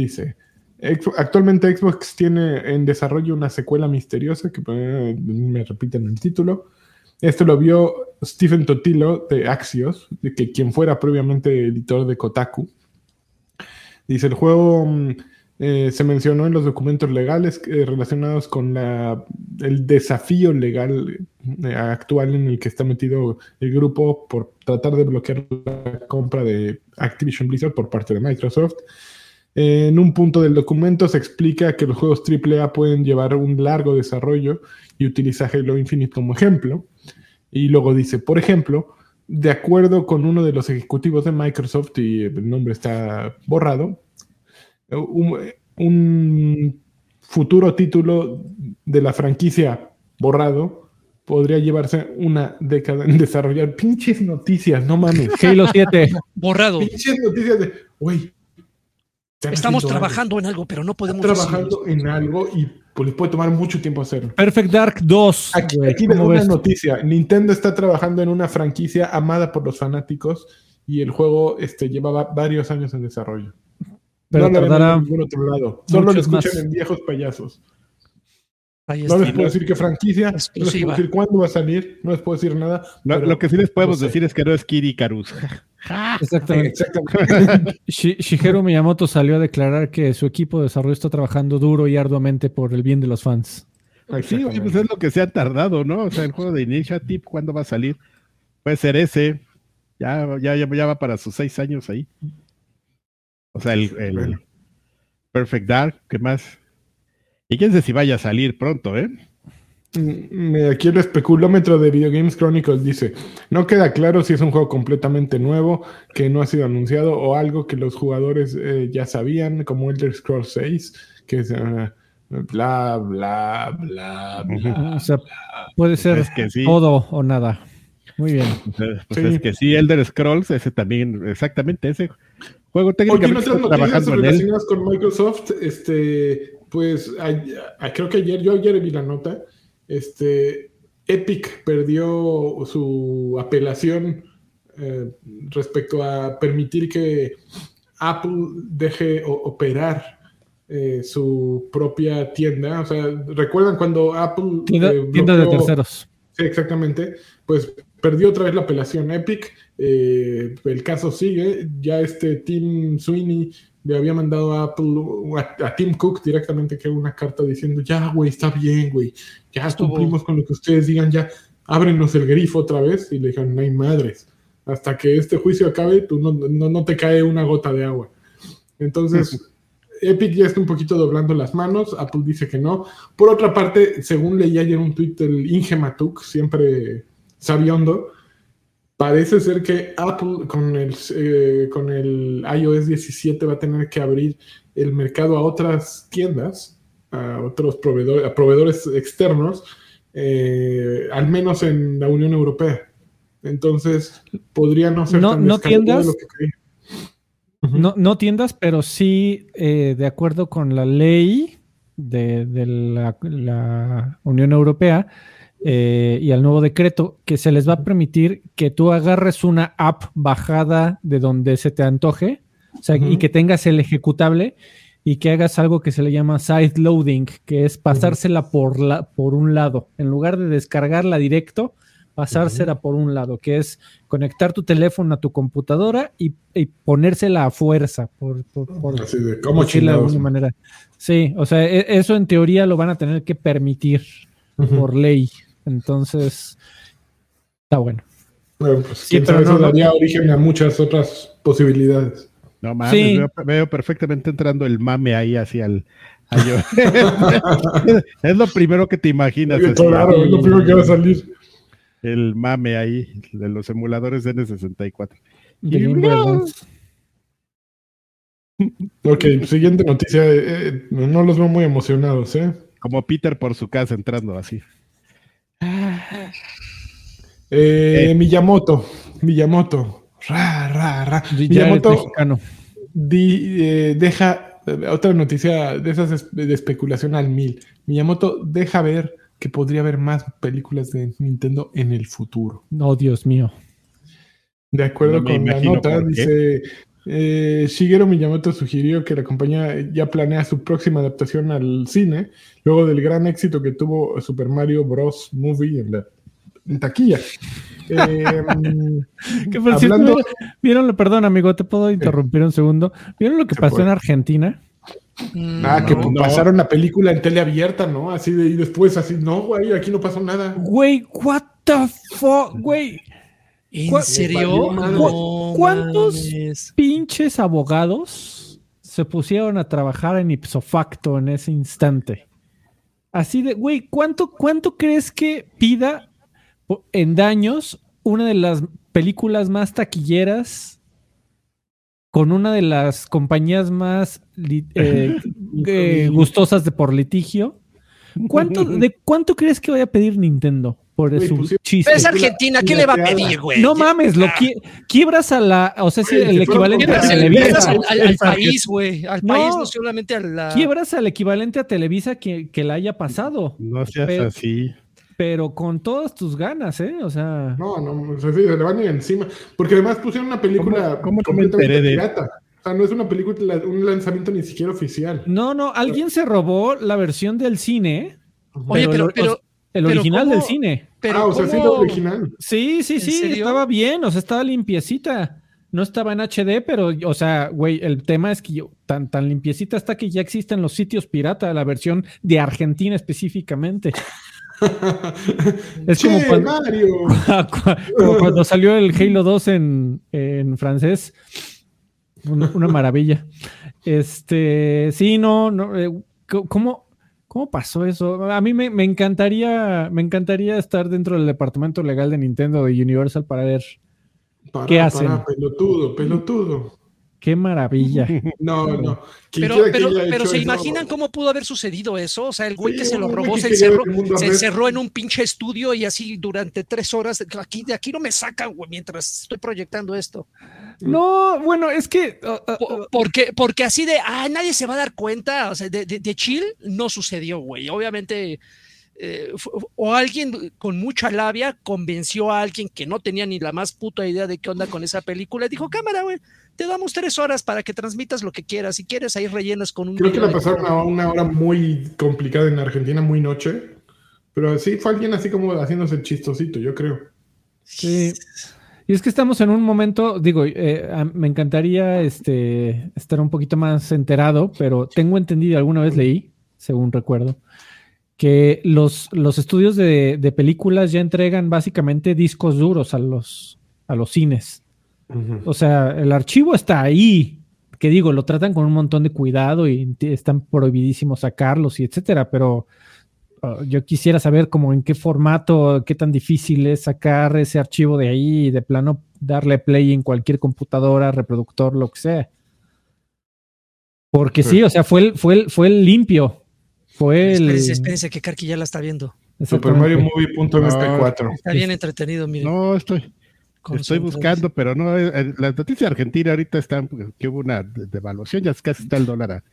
Speaker 4: Dice, "Xbox- actualmente Xbox tiene en desarrollo una secuela misteriosa, que eh, me repiten el título. Esto lo vio Stephen Totilo de Axios, de que quien fuera previamente editor de Kotaku. Dice, el juego mm, eh, se mencionó en los documentos legales eh, relacionados con el desafío legal eh, actual en el que está metido el grupo por tratar de bloquear la compra de Activision Blizzard por parte de Microsoft. Eh, en un punto del documento se explica que los juegos AAA pueden llevar un largo desarrollo y utiliza Halo Infinite como ejemplo. Y luego dice, por ejemplo, de acuerdo con uno de los ejecutivos de Microsoft, y el nombre está borrado, un, un futuro título de la franquicia borrado podría llevarse una década en desarrollar. Pinches noticias, no mames.
Speaker 2: Halo 7. [laughs]
Speaker 1: Borrado.
Speaker 4: Pinches noticias de, güey.
Speaker 1: Estamos
Speaker 4: algo.
Speaker 1: trabajando en algo, pero no podemos decirlo.
Speaker 4: trabajando en algo y pues les puede tomar mucho tiempo hacerlo.
Speaker 2: Perfect Dark 2.
Speaker 4: Aquí, aquí les
Speaker 2: ¿cómo
Speaker 4: doy una
Speaker 2: ves?
Speaker 4: noticia. Nintendo está trabajando en una franquicia amada por los fanáticos y el juego este, llevaba varios años en desarrollo.
Speaker 2: Pero
Speaker 4: no lo
Speaker 2: tardará
Speaker 4: en ningún otro lado. Solo lo escuchan
Speaker 2: más.
Speaker 4: en viejos payasos.
Speaker 1: Ahí
Speaker 4: No
Speaker 1: está.
Speaker 4: les puedo decir qué franquicia, no les puedo decir cuándo va a salir, no les puedo decir nada.
Speaker 3: lo,
Speaker 4: pero-
Speaker 3: lo que sí les podemos
Speaker 4: no sé.
Speaker 3: decir es que no es Kid Icarus. [laughs]
Speaker 2: Exactamente.
Speaker 4: Exactamente. [laughs]
Speaker 2: Shi- Shigeru Miyamoto salió a declarar que su equipo de desarrollo está trabajando duro y arduamente por el bien de los fans.
Speaker 3: Sí, oye, pues es lo que se ha tardado, ¿no? O sea, el juego de Initiative, ¿cuándo va a salir? Puede ser ese. Ya, ya, ya, ya va para sus seis años ahí. O sea, el, el. Perfect Dark, ¿qué más? Y quién sabe si vaya a salir pronto, ¿eh?
Speaker 4: Mm, Aquí el especulómetro de Video Games Chronicles dice, no queda claro si es un juego completamente nuevo que no ha sido anunciado o algo que los jugadores eh, ya sabían, como Elder Scrolls 6, que es eh, bla, bla, bla, bla.
Speaker 2: O sea, puede ser
Speaker 3: Es que sí.
Speaker 2: todo o nada. Muy bien.
Speaker 3: Pues
Speaker 4: Sí.
Speaker 3: es que sí, Elder Scrolls, ese también, exactamente, ese juego
Speaker 4: Oye, en
Speaker 3: técnicamente
Speaker 4: otras
Speaker 3: está
Speaker 4: noticias
Speaker 3: trabajando en él.
Speaker 4: relacionadas con Microsoft, este, pues a- a- creo que ayer, yo ayer vi la nota, este, Epic perdió su apelación eh, respecto a permitir que Apple deje o- operar eh, su propia tienda. O sea, ¿recuerdan cuando Apple...
Speaker 2: Tienda,
Speaker 4: eh,
Speaker 2: tienda de terceros.
Speaker 4: Sí, exactamente. Pues perdió otra vez la apelación Epic. eh, el caso sigue. Ya este Tim Sweeney le había mandado a Apple, a, a Tim Cook directamente que una carta diciendo, ya, güey, está bien, güey. Ya cumplimos con lo que ustedes digan, ya ábrenos el grifo otra vez. Y le dijeron, no hay madres. Hasta que este juicio acabe, tú no, no, no te cae una gota de agua. Entonces... [laughs] Epic ya está un poquito doblando las manos, Apple dice que no. Por otra parte, según leí ayer un tuit del Inge Matuk, siempre sabiondo, parece ser que Apple con el, eh, con el iOS 17 va a tener que abrir el mercado a otras tiendas, a otros proveedores, a proveedores externos, eh, al menos en la Unión Europea. Entonces, podría no ser
Speaker 2: No-
Speaker 4: tan
Speaker 2: no tiendas.
Speaker 4: lo que creía.
Speaker 2: No, no tiendas, pero sí, eh, de acuerdo con la ley de, de la, la Unión Europea eh, y al nuevo decreto que se les va a permitir que tú agarres una app bajada de donde se te antoje o sea, y que tengas el ejecutable y que hagas algo que se le llama side loading, que es pasársela por, la, por un lado. En lugar de descargarla directo, pasársela por un lado, que es conectar tu teléfono a tu computadora y, y ponérsela a fuerza, por, por, por
Speaker 4: Así de, ¿cómo
Speaker 2: de alguna manera. Sí, o sea, e- eso en teoría lo van a tener que permitir por ley. Entonces, está bueno.
Speaker 4: Bueno, pues,
Speaker 2: Sí,
Speaker 4: quién
Speaker 2: pero
Speaker 4: sabe,
Speaker 2: no,
Speaker 4: eso
Speaker 2: no.
Speaker 4: daría origen a muchas otras posibilidades.
Speaker 3: No mames,
Speaker 2: Sí.
Speaker 3: veo, veo perfectamente entrando el mame ahí hacia el. [laughs] es lo primero que te imaginas. así,
Speaker 4: claro, es lo primero que va a salir.
Speaker 3: el mame ahí de los emuladores N64.
Speaker 2: De
Speaker 3: Y.
Speaker 2: Advance.
Speaker 4: Ok, siguiente noticia. eh, eh, no los veo muy emocionados, ¿eh?
Speaker 3: Como Peter por su casa entrando así.
Speaker 4: Eh,
Speaker 3: Eh.
Speaker 4: Miyamoto. Miyamoto. Ra, ra, ra.
Speaker 2: Ya eres
Speaker 4: Miyamoto di- eh, deja otra noticia de esas es- de especulación al mil. Miyamoto deja ver que podría haber más películas de Nintendo en el futuro.
Speaker 2: No, Dios mío.
Speaker 4: De acuerdo
Speaker 3: No
Speaker 4: con la nota, dice eh, Shigeru Miyamoto sugirió que la compañía ya planea su próxima adaptación al cine, luego del gran éxito que tuvo Super Mario Bros. Movie en la en taquilla. [laughs] Eh,
Speaker 2: Que por cierto,
Speaker 4: hablando,
Speaker 2: ¿vieron lo, perdón, amigo, te puedo interrumpir un segundo. ¿Vieron lo que
Speaker 4: Se
Speaker 2: pasó
Speaker 4: puede.
Speaker 2: en Argentina?
Speaker 1: Mm,
Speaker 4: ah, que
Speaker 3: no.
Speaker 4: pasaron la película en tele abierta, ¿no? Así de y después así, no, güey, aquí no pasó nada.
Speaker 2: Güey, what the fuck, güey.
Speaker 1: ¿En
Speaker 2: ¿Cuál-
Speaker 1: serio? No
Speaker 2: ¿Cuántos?
Speaker 1: mames.
Speaker 2: Pinches abogados se pusieron a trabajar en ipso facto en ese instante. Así de, güey, ¿cuánto, ¿cuánto crees que pida en daños una de las películas más taquilleras con una de las compañías más eh, [laughs] eh, gustosas de por litigio? ¿Cuánto, [laughs] ¿De cuánto crees que vaya a pedir Nintendo por su
Speaker 4: pusieron-
Speaker 2: chiste?
Speaker 1: Pero es Argentina, ¿qué le va a pedir, güey?
Speaker 2: No mames, lo qui- quiebras a la, o sea, sí, el equivalente a
Speaker 4: Televisa.
Speaker 1: al- quiebras
Speaker 2: Televisa.
Speaker 1: al, al- al país, güey. Al
Speaker 2: No.
Speaker 1: país, no solamente a la.
Speaker 2: Quiebras al equivalente a Televisa que, que la haya pasado,
Speaker 3: No seas
Speaker 2: Pero-
Speaker 3: así.
Speaker 2: pero con todas tus ganas, ¿eh? O sea,
Speaker 4: No, no, o sea, sí, se le van a ir encima. Porque además pusieron una película
Speaker 3: ¿Cómo- cómo
Speaker 4: completamente
Speaker 3: de-
Speaker 4: pirata. O sea, no es una película, un lanzamiento ni siquiera oficial.
Speaker 2: no, no, alguien se robó la versión del cine,
Speaker 1: Oye, pero,
Speaker 2: el-
Speaker 1: pero,
Speaker 2: el
Speaker 1: pero
Speaker 2: original del cine.
Speaker 1: Pero
Speaker 4: ah, o sea, sí, original.
Speaker 2: Sí, sí,
Speaker 1: ¿En
Speaker 2: sí,
Speaker 1: serio?
Speaker 2: estaba bien, o sea, estaba limpiecita. No estaba en HD, pero, o sea, güey, el tema es que yo, tan, tan limpiecita está que ya existen los sitios pirata, la versión de Argentina específicamente. [laughs] Es
Speaker 4: che,
Speaker 2: como cuando-
Speaker 4: Mario. [laughs]
Speaker 2: Como cuando salió el Halo 2 en, en francés. Una, una maravilla. Este, sí, no, no, eh, ¿cómo, ¿cómo pasó eso? A mí me, me encantaría, me encantaría estar dentro del departamento legal de Nintendo de Universal para ver ¿Qué hacen?
Speaker 4: pará, pelotudo, pelotudo.
Speaker 2: Qué maravilla. [laughs]
Speaker 4: No, no.
Speaker 1: Pero, pero, pero se
Speaker 4: eso-
Speaker 1: imaginan cómo pudo haber sucedido eso. O sea, el güey
Speaker 4: Sí,
Speaker 1: que se lo robó se encerró, se encerró en un pinche estudio y así durante tres horas. Aquí, de aquí no me sacan, güey, mientras estoy proyectando esto.
Speaker 2: No, bueno, es que uh, uh,
Speaker 1: Po- Porque, porque así de, ah, nadie se va a dar cuenta. O sea, de, de, de chill no sucedió, güey. Obviamente. eh, o alguien con mucha labia convenció a alguien que no tenía ni la más puta idea de qué onda con esa película y dijo, cámara, güey, te damos tres horas para que transmitas lo que quieras. Si quieres, ahí rellenas con un...
Speaker 4: Creo que la pasaron a una hora muy complicada en Argentina, muy noche. Pero sí, fue alguien así como haciéndose el chistosito, yo creo.
Speaker 2: Sí. Y es que estamos en un momento, digo, eh, a- me encantaría este, estar un poquito más enterado, pero tengo entendido, alguna vez leí, según recuerdo, que los, los estudios de, de películas ya entregan básicamente discos duros a los, a los cines. O sea, el archivo está ahí, que digo, lo tratan con un montón de cuidado y están prohibidísimos sacarlos y etcétera, pero uh, yo quisiera saber como en qué formato, qué tan difícil es sacar ese archivo de ahí y de plano darle play en cualquier computadora, reproductor, lo que sea. Porque sí, o sea, fue el, fue el, fue el limpio. Fue el.
Speaker 1: Espérense, espérense, que Karki ya la está viendo.
Speaker 2: Exactamente.
Speaker 4: SuperMarioMovie.mp4.
Speaker 1: Está bien entretenido, miren.
Speaker 3: No, estoy, estoy buscando, pero no. eh, eh, La noticia argentina ahorita está que hubo una de- devaluación, ya casi está el dólar a,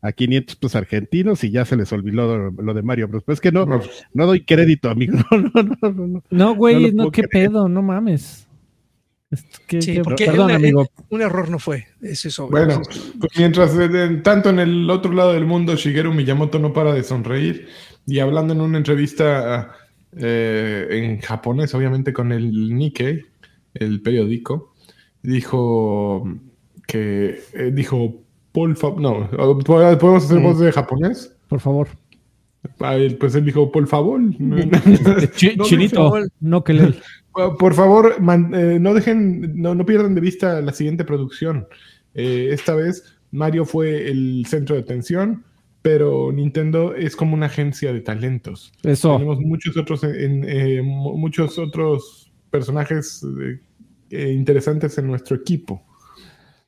Speaker 3: a 500 pesos argentinos y ya se les olvidó lo, lo de Mario Bros. Pues es que no,
Speaker 4: No, pues,
Speaker 3: doy crédito, amigo. [laughs] No, no, no, no, no.
Speaker 2: No, güey,
Speaker 3: No
Speaker 2: no, qué
Speaker 3: creer.
Speaker 2: pedo, no mames. Qué-
Speaker 1: Sí,
Speaker 2: qué-
Speaker 1: porque
Speaker 2: perdón,
Speaker 1: una-
Speaker 2: amigo.
Speaker 1: Un error no fue. Es eso.
Speaker 4: Bueno, pues mientras de- tanto en el otro lado del mundo Shigeru Miyamoto no para de sonreír y hablando en una entrevista eh, en japonés, obviamente con el Nikkei, el periódico, dijo que eh, dijo por favor, no, podemos hacer voz de japonés.
Speaker 2: Por favor.
Speaker 4: Ah, Pues él dijo por favor. [laughs] No,
Speaker 2: chinito, no que le. [laughs]
Speaker 4: Por favor, man- eh, no dejen, no, no pierdan de vista la siguiente producción. Eh, esta vez Mario fue el centro de atención, pero Nintendo es como una agencia de talentos.
Speaker 2: Eso.
Speaker 4: Tenemos muchos otros, en- eh, muchos otros personajes eh, eh, interesantes en nuestro equipo.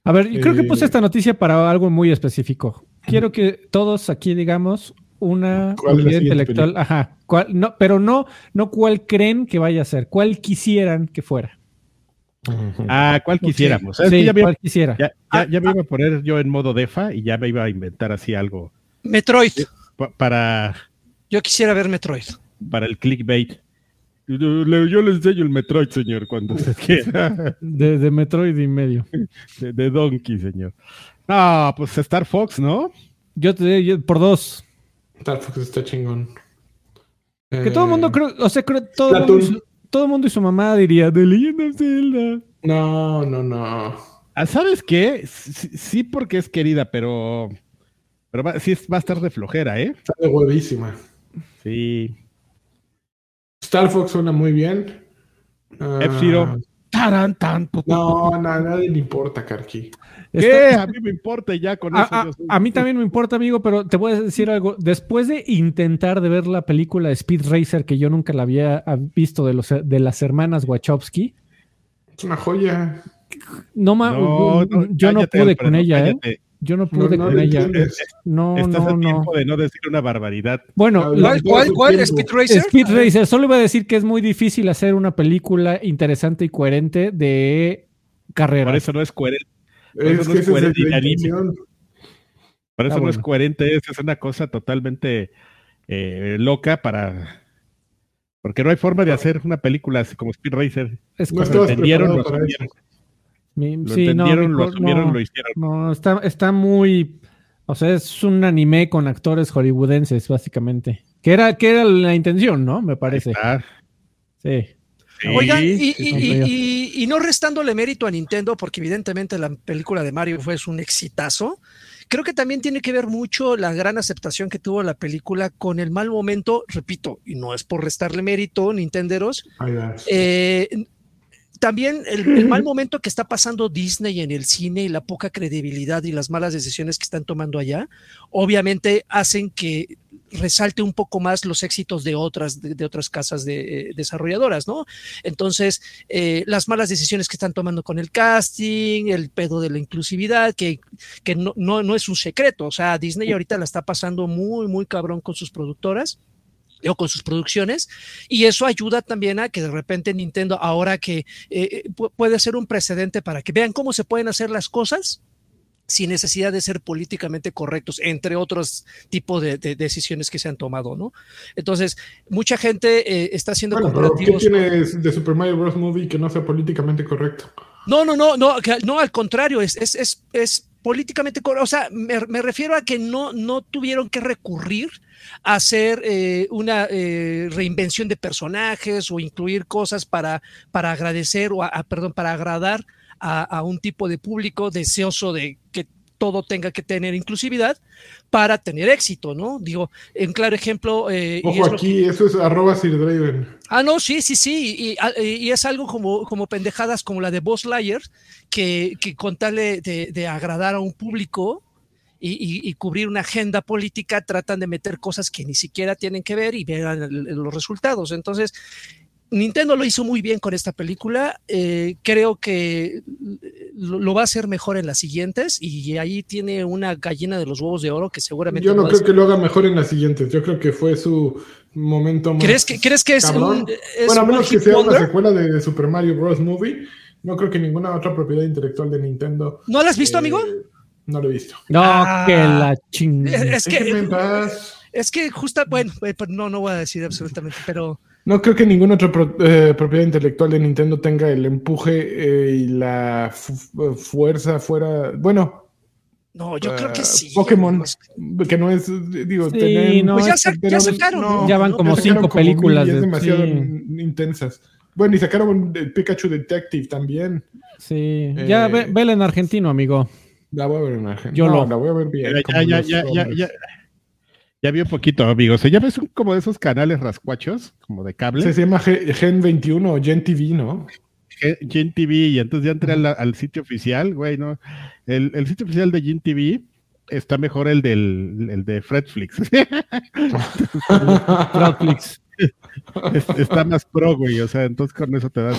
Speaker 2: A ver, y creo que
Speaker 4: Eh,
Speaker 2: puse esta noticia para algo muy específico. Quiero que todos aquí digamos una
Speaker 4: ¿Cuál es la
Speaker 2: propiedad
Speaker 4: siguiente
Speaker 2: intelectual,
Speaker 4: película?
Speaker 2: ajá, cuál- no, pero no, no cuál creen que vaya a ser, cuál quisieran que fuera.
Speaker 3: Ah, ¿cuál quisiéramos?
Speaker 2: Sí,
Speaker 3: ya, me,
Speaker 2: cuál quisiera.
Speaker 3: ya, ya- ya me iba a poner yo en modo defa y ya me iba a inventar así algo
Speaker 1: Metroid.
Speaker 3: pa- para,
Speaker 1: Yo quisiera ver Metroid.
Speaker 3: para el clickbait. Yo le yo le enseño el Metroid, señor, cuando [laughs] usted quiera.
Speaker 2: De, de Metroid y medio.
Speaker 3: De, de Donkey, señor. No, pues Star Fox, ¿no?
Speaker 2: Yo te yo- por dos.
Speaker 4: Star Fox está chingón.
Speaker 2: Que todo el
Speaker 4: Eh,
Speaker 2: mundo creo, o sea, creo, todo mundo, todo el mundo y su mamá diría The Legend of Zelda.
Speaker 4: No, no, no.
Speaker 3: Ah, ¿Sabes qué? Sí, sí porque es querida, pero, pero va, sí es- va a estar de flojera, ¿eh?
Speaker 4: Está de huevísima.
Speaker 3: Sí.
Speaker 4: Star Fox suena muy bien. Ah,
Speaker 3: F-Zero. Taran, tan, tu, tu,
Speaker 4: No, no, a nadie le importa, Karki.
Speaker 3: ¿Qué?
Speaker 2: Está-
Speaker 3: A mí [laughs] me importa ya con
Speaker 2: A,
Speaker 3: eso.
Speaker 2: a-
Speaker 3: yo soy-
Speaker 2: a mí también me importa, amigo, pero te voy a decir algo. Después de intentar de ver la película Speed Racer, que yo nunca la había ah, visto de, los, de las hermanas Wachowski,
Speaker 4: Es una joya.
Speaker 2: no, ma-
Speaker 3: No, no,
Speaker 2: yo no pude
Speaker 3: Alfredo,
Speaker 2: con ella, ¿eh? Yo no
Speaker 4: No,
Speaker 2: pude
Speaker 4: no
Speaker 2: con
Speaker 4: lo
Speaker 2: ella.
Speaker 4: entiendes.
Speaker 2: No,
Speaker 3: Estás
Speaker 2: no,
Speaker 3: a
Speaker 2: no.
Speaker 3: tiempo de no decir una barbaridad.
Speaker 2: Bueno,
Speaker 1: ¿Cuál, cuál, cuál? ¿Speed Racer?
Speaker 2: Speed Racer, solo iba a decir que es muy difícil hacer una película interesante y coherente de carrera.
Speaker 3: Por eso no es coherente. Por
Speaker 4: Es
Speaker 3: eso no es
Speaker 4: es
Speaker 3: coherente y anime. Por eso
Speaker 2: Ah,
Speaker 3: no es coherente. Es, es una cosa totalmente eh, loca para. Porque no hay forma de hacer una película así como Speed Racer.
Speaker 2: Es
Speaker 4: No estabas
Speaker 3: entendieron,
Speaker 2: Mi-
Speaker 3: Lo
Speaker 2: sí, no,
Speaker 3: entendieron, lo
Speaker 2: mejor
Speaker 3: asumieron,
Speaker 2: no.
Speaker 3: lo hicieron.
Speaker 2: No, está, está muy. O sea, es un anime con actores hollywoodenses, básicamente. Que era, que era la intención, ¿no? Me parece. Sí.
Speaker 3: sí.
Speaker 1: Oigan, y, y-
Speaker 2: sí,
Speaker 1: y- y- y no restándole mérito a Nintendo, porque evidentemente la película de Mario fue un exitazo, creo que también tiene que ver mucho la gran aceptación que tuvo la película con el mal momento, repito, y no es por restarle mérito, Nintenderos, eh, también el, el mal momento que está pasando Disney en el cine y la poca credibilidad y las malas decisiones que están tomando allá, obviamente hacen que resalte un poco más los éxitos de otras, de, de otras casas de, eh, desarrolladoras, ¿no? Entonces, eh, las malas decisiones que están tomando con el casting, el pedo de la inclusividad, que, que no, no, no es un secreto, o sea, Disney ahorita la está pasando muy, muy cabrón con sus productoras o con sus producciones y eso ayuda también a que de repente Nintendo ahora que eh, pu- puede ser un precedente para que vean cómo se pueden hacer las cosas sin necesidad de ser políticamente correctos, entre otros tipos de, de decisiones que se han tomado, ¿no? Entonces, mucha gente eh, está haciendo
Speaker 4: Bueno, pero ¿qué
Speaker 1: comparativos.
Speaker 4: tiene de Super Mario Bros. Movie que no sea políticamente correcto?
Speaker 1: No, no, no, no, no, al contrario, es, es, es, es políticamente. O sea, me, refiero a que no, no tuvieron que recurrir a hacer eh, una eh, reinvención de personajes o incluir cosas para, para agradecer o, a- a- perdón, para agradar a, a un tipo de público deseoso de que todo tenga que tener inclusividad para tener éxito, ¿no? Digo, en claro ejemplo. eh, y
Speaker 4: Ojo
Speaker 1: es lo que-
Speaker 4: aquí, eso es arroba Sir Draven.
Speaker 1: Ah, no, sí, sí, sí. Y, a- y es algo como, como pendejadas como la de Boss Liar, que, que con tal de, de- de agradar a un público y, y- cubrir una agenda política, tratan de meter cosas que ni siquiera tienen que ver y vean el- los resultados. Entonces, Nintendo lo hizo muy bien con esta película. eh, creo que lo, lo va a hacer mejor en las siguientes y ahí tiene una gallina de los huevos de oro que seguramente.
Speaker 4: Yo no
Speaker 1: a
Speaker 4: creo que lo haga mejor en las siguientes. Yo creo que fue su momento más.
Speaker 1: ¿Crees que, ¿Crees que es
Speaker 4: cabrón.
Speaker 1: un. es
Speaker 4: bueno, a menos que sea una secuela de Super Mario Bros. Movie. No creo que ninguna otra propiedad intelectual de Nintendo.
Speaker 1: ¿No la has visto,
Speaker 4: eh,
Speaker 1: amigo?
Speaker 4: No lo he visto.
Speaker 2: No,
Speaker 1: Ah.
Speaker 2: que la chingada.
Speaker 1: Es
Speaker 4: en
Speaker 1: que, es que justa, bueno, eh, pero no, no voy a decir absolutamente, pero
Speaker 4: No creo que ninguna otra pro- eh, propiedad intelectual de Nintendo tenga el empuje eh, y la fu- eh, fuerza fuera. Bueno,
Speaker 1: no, yo creo que sí.
Speaker 4: Pokémon,
Speaker 1: No,
Speaker 4: que no es, digo,
Speaker 2: Sí,
Speaker 4: tener-
Speaker 2: no,
Speaker 1: Pues ya,
Speaker 2: es
Speaker 1: sa-
Speaker 2: que-
Speaker 1: ya sacaron.
Speaker 2: Ya van como
Speaker 4: sacaron
Speaker 2: cinco
Speaker 4: mil
Speaker 2: películas de-
Speaker 4: demasiado
Speaker 2: sí.
Speaker 4: intensas. Bueno, y sacaron el Pikachu Detective también.
Speaker 2: Sí, ya ve, vela en argentino, amigo.
Speaker 4: La voy a ver en Argentina.
Speaker 2: Yo
Speaker 4: no,
Speaker 2: lo-
Speaker 4: la voy a ver bien.
Speaker 3: Ya, ya, ya, ya. Ya, vi un poquito, amigos. Ya ves un- como de esos canales rascuachos, como de cable.
Speaker 4: Se llama Ge- Gen 21 o Gen TV, ¿no?
Speaker 3: Gen TV, y entonces ya entré al, al sitio oficial, güey, ¿no? El, el sitio oficial de Gen TV está mejor el del el de Fredflix. [laughs] [laughs]
Speaker 2: Netflix.
Speaker 3: Es- está más pro, güey, o sea, entonces con eso te das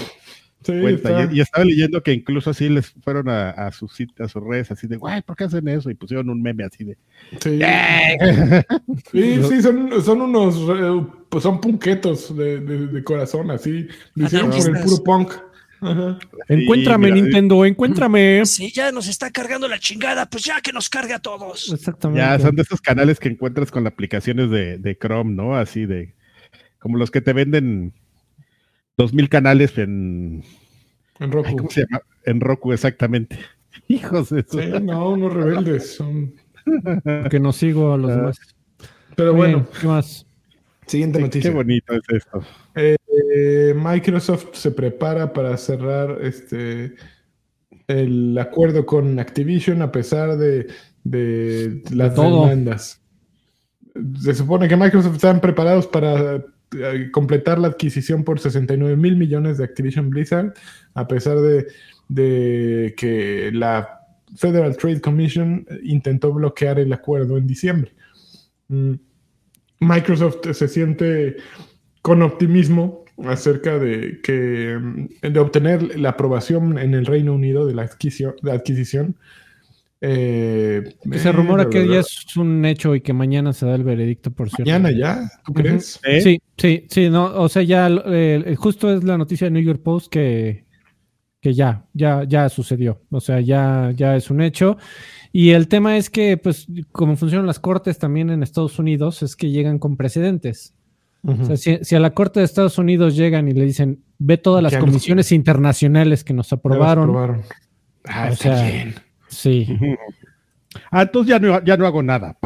Speaker 4: Sí,
Speaker 3: cuenta. Y, y estaba leyendo que incluso así les fueron a, a sus sit- a sus redes así de, güey, ¿por qué hacen eso? Y pusieron un meme así de,
Speaker 4: Sí, [laughs] sí, sí, son, son unos, eh, pues son punquetos de, de- de corazón, así. Lo hicieron por el puro punk. Ajá.
Speaker 2: Encuéntrame,
Speaker 3: mira,
Speaker 2: Nintendo, encuéntrame.
Speaker 1: Si ya nos está cargando la chingada, pues ya que nos cargue a todos.
Speaker 2: Exactamente.
Speaker 3: ya son de esos canales que encuentras con aplicaciones de, de Chrome, ¿no? Así de, como los que te venden dos mil canales en,
Speaker 4: En
Speaker 3: ay,
Speaker 4: Roku.
Speaker 3: ¿cómo se llama? En Roku, exactamente. [laughs] Hijos de su-
Speaker 4: Sí, no, unos rebeldes. son- [laughs]
Speaker 2: Que no sigo a los
Speaker 3: Ah.
Speaker 2: demás.
Speaker 4: Pero bueno,
Speaker 2: ¿qué más?
Speaker 4: siguiente
Speaker 3: Qué
Speaker 4: noticia.
Speaker 3: bonito es esto.
Speaker 4: Eh, Microsoft se prepara para cerrar este el acuerdo con Activision a pesar de, de las demandas. Se supone que Microsoft están preparados para completar la adquisición por 69 mil millones de Activision Blizzard, a pesar de, de que la Federal Trade Commission intentó bloquear el acuerdo en diciembre. Mm. Microsoft se siente con optimismo acerca de que mm, de obtener la aprobación en el Reino Unido de la adquisición. De adquisición. Eh,
Speaker 2: se
Speaker 4: eh,
Speaker 2: rumora
Speaker 4: bla,
Speaker 2: que
Speaker 4: bla,
Speaker 2: ya es un hecho y que mañana se da el veredicto, por cierto.
Speaker 4: mañana ya, ¿tú crees?
Speaker 3: ¿Eh?
Speaker 2: Sí, sí, sí, no, o sea, ya eh, justo es la noticia de New York Post que, que ya, ya, ya sucedió. O sea, ya, ya es un hecho. Y el tema es que, pues, como funcionan las cortes también en Estados Unidos, es que llegan con precedentes. O sea, si, si a la Corte de Estados Unidos llegan y le dicen, ve todas las comisiones internacionales que nos aprobaron.
Speaker 4: aprobaron. Ah,
Speaker 2: O
Speaker 4: está
Speaker 2: sea,
Speaker 4: bien.
Speaker 2: Sí.
Speaker 3: Ah, entonces ya no, ya no hago nada.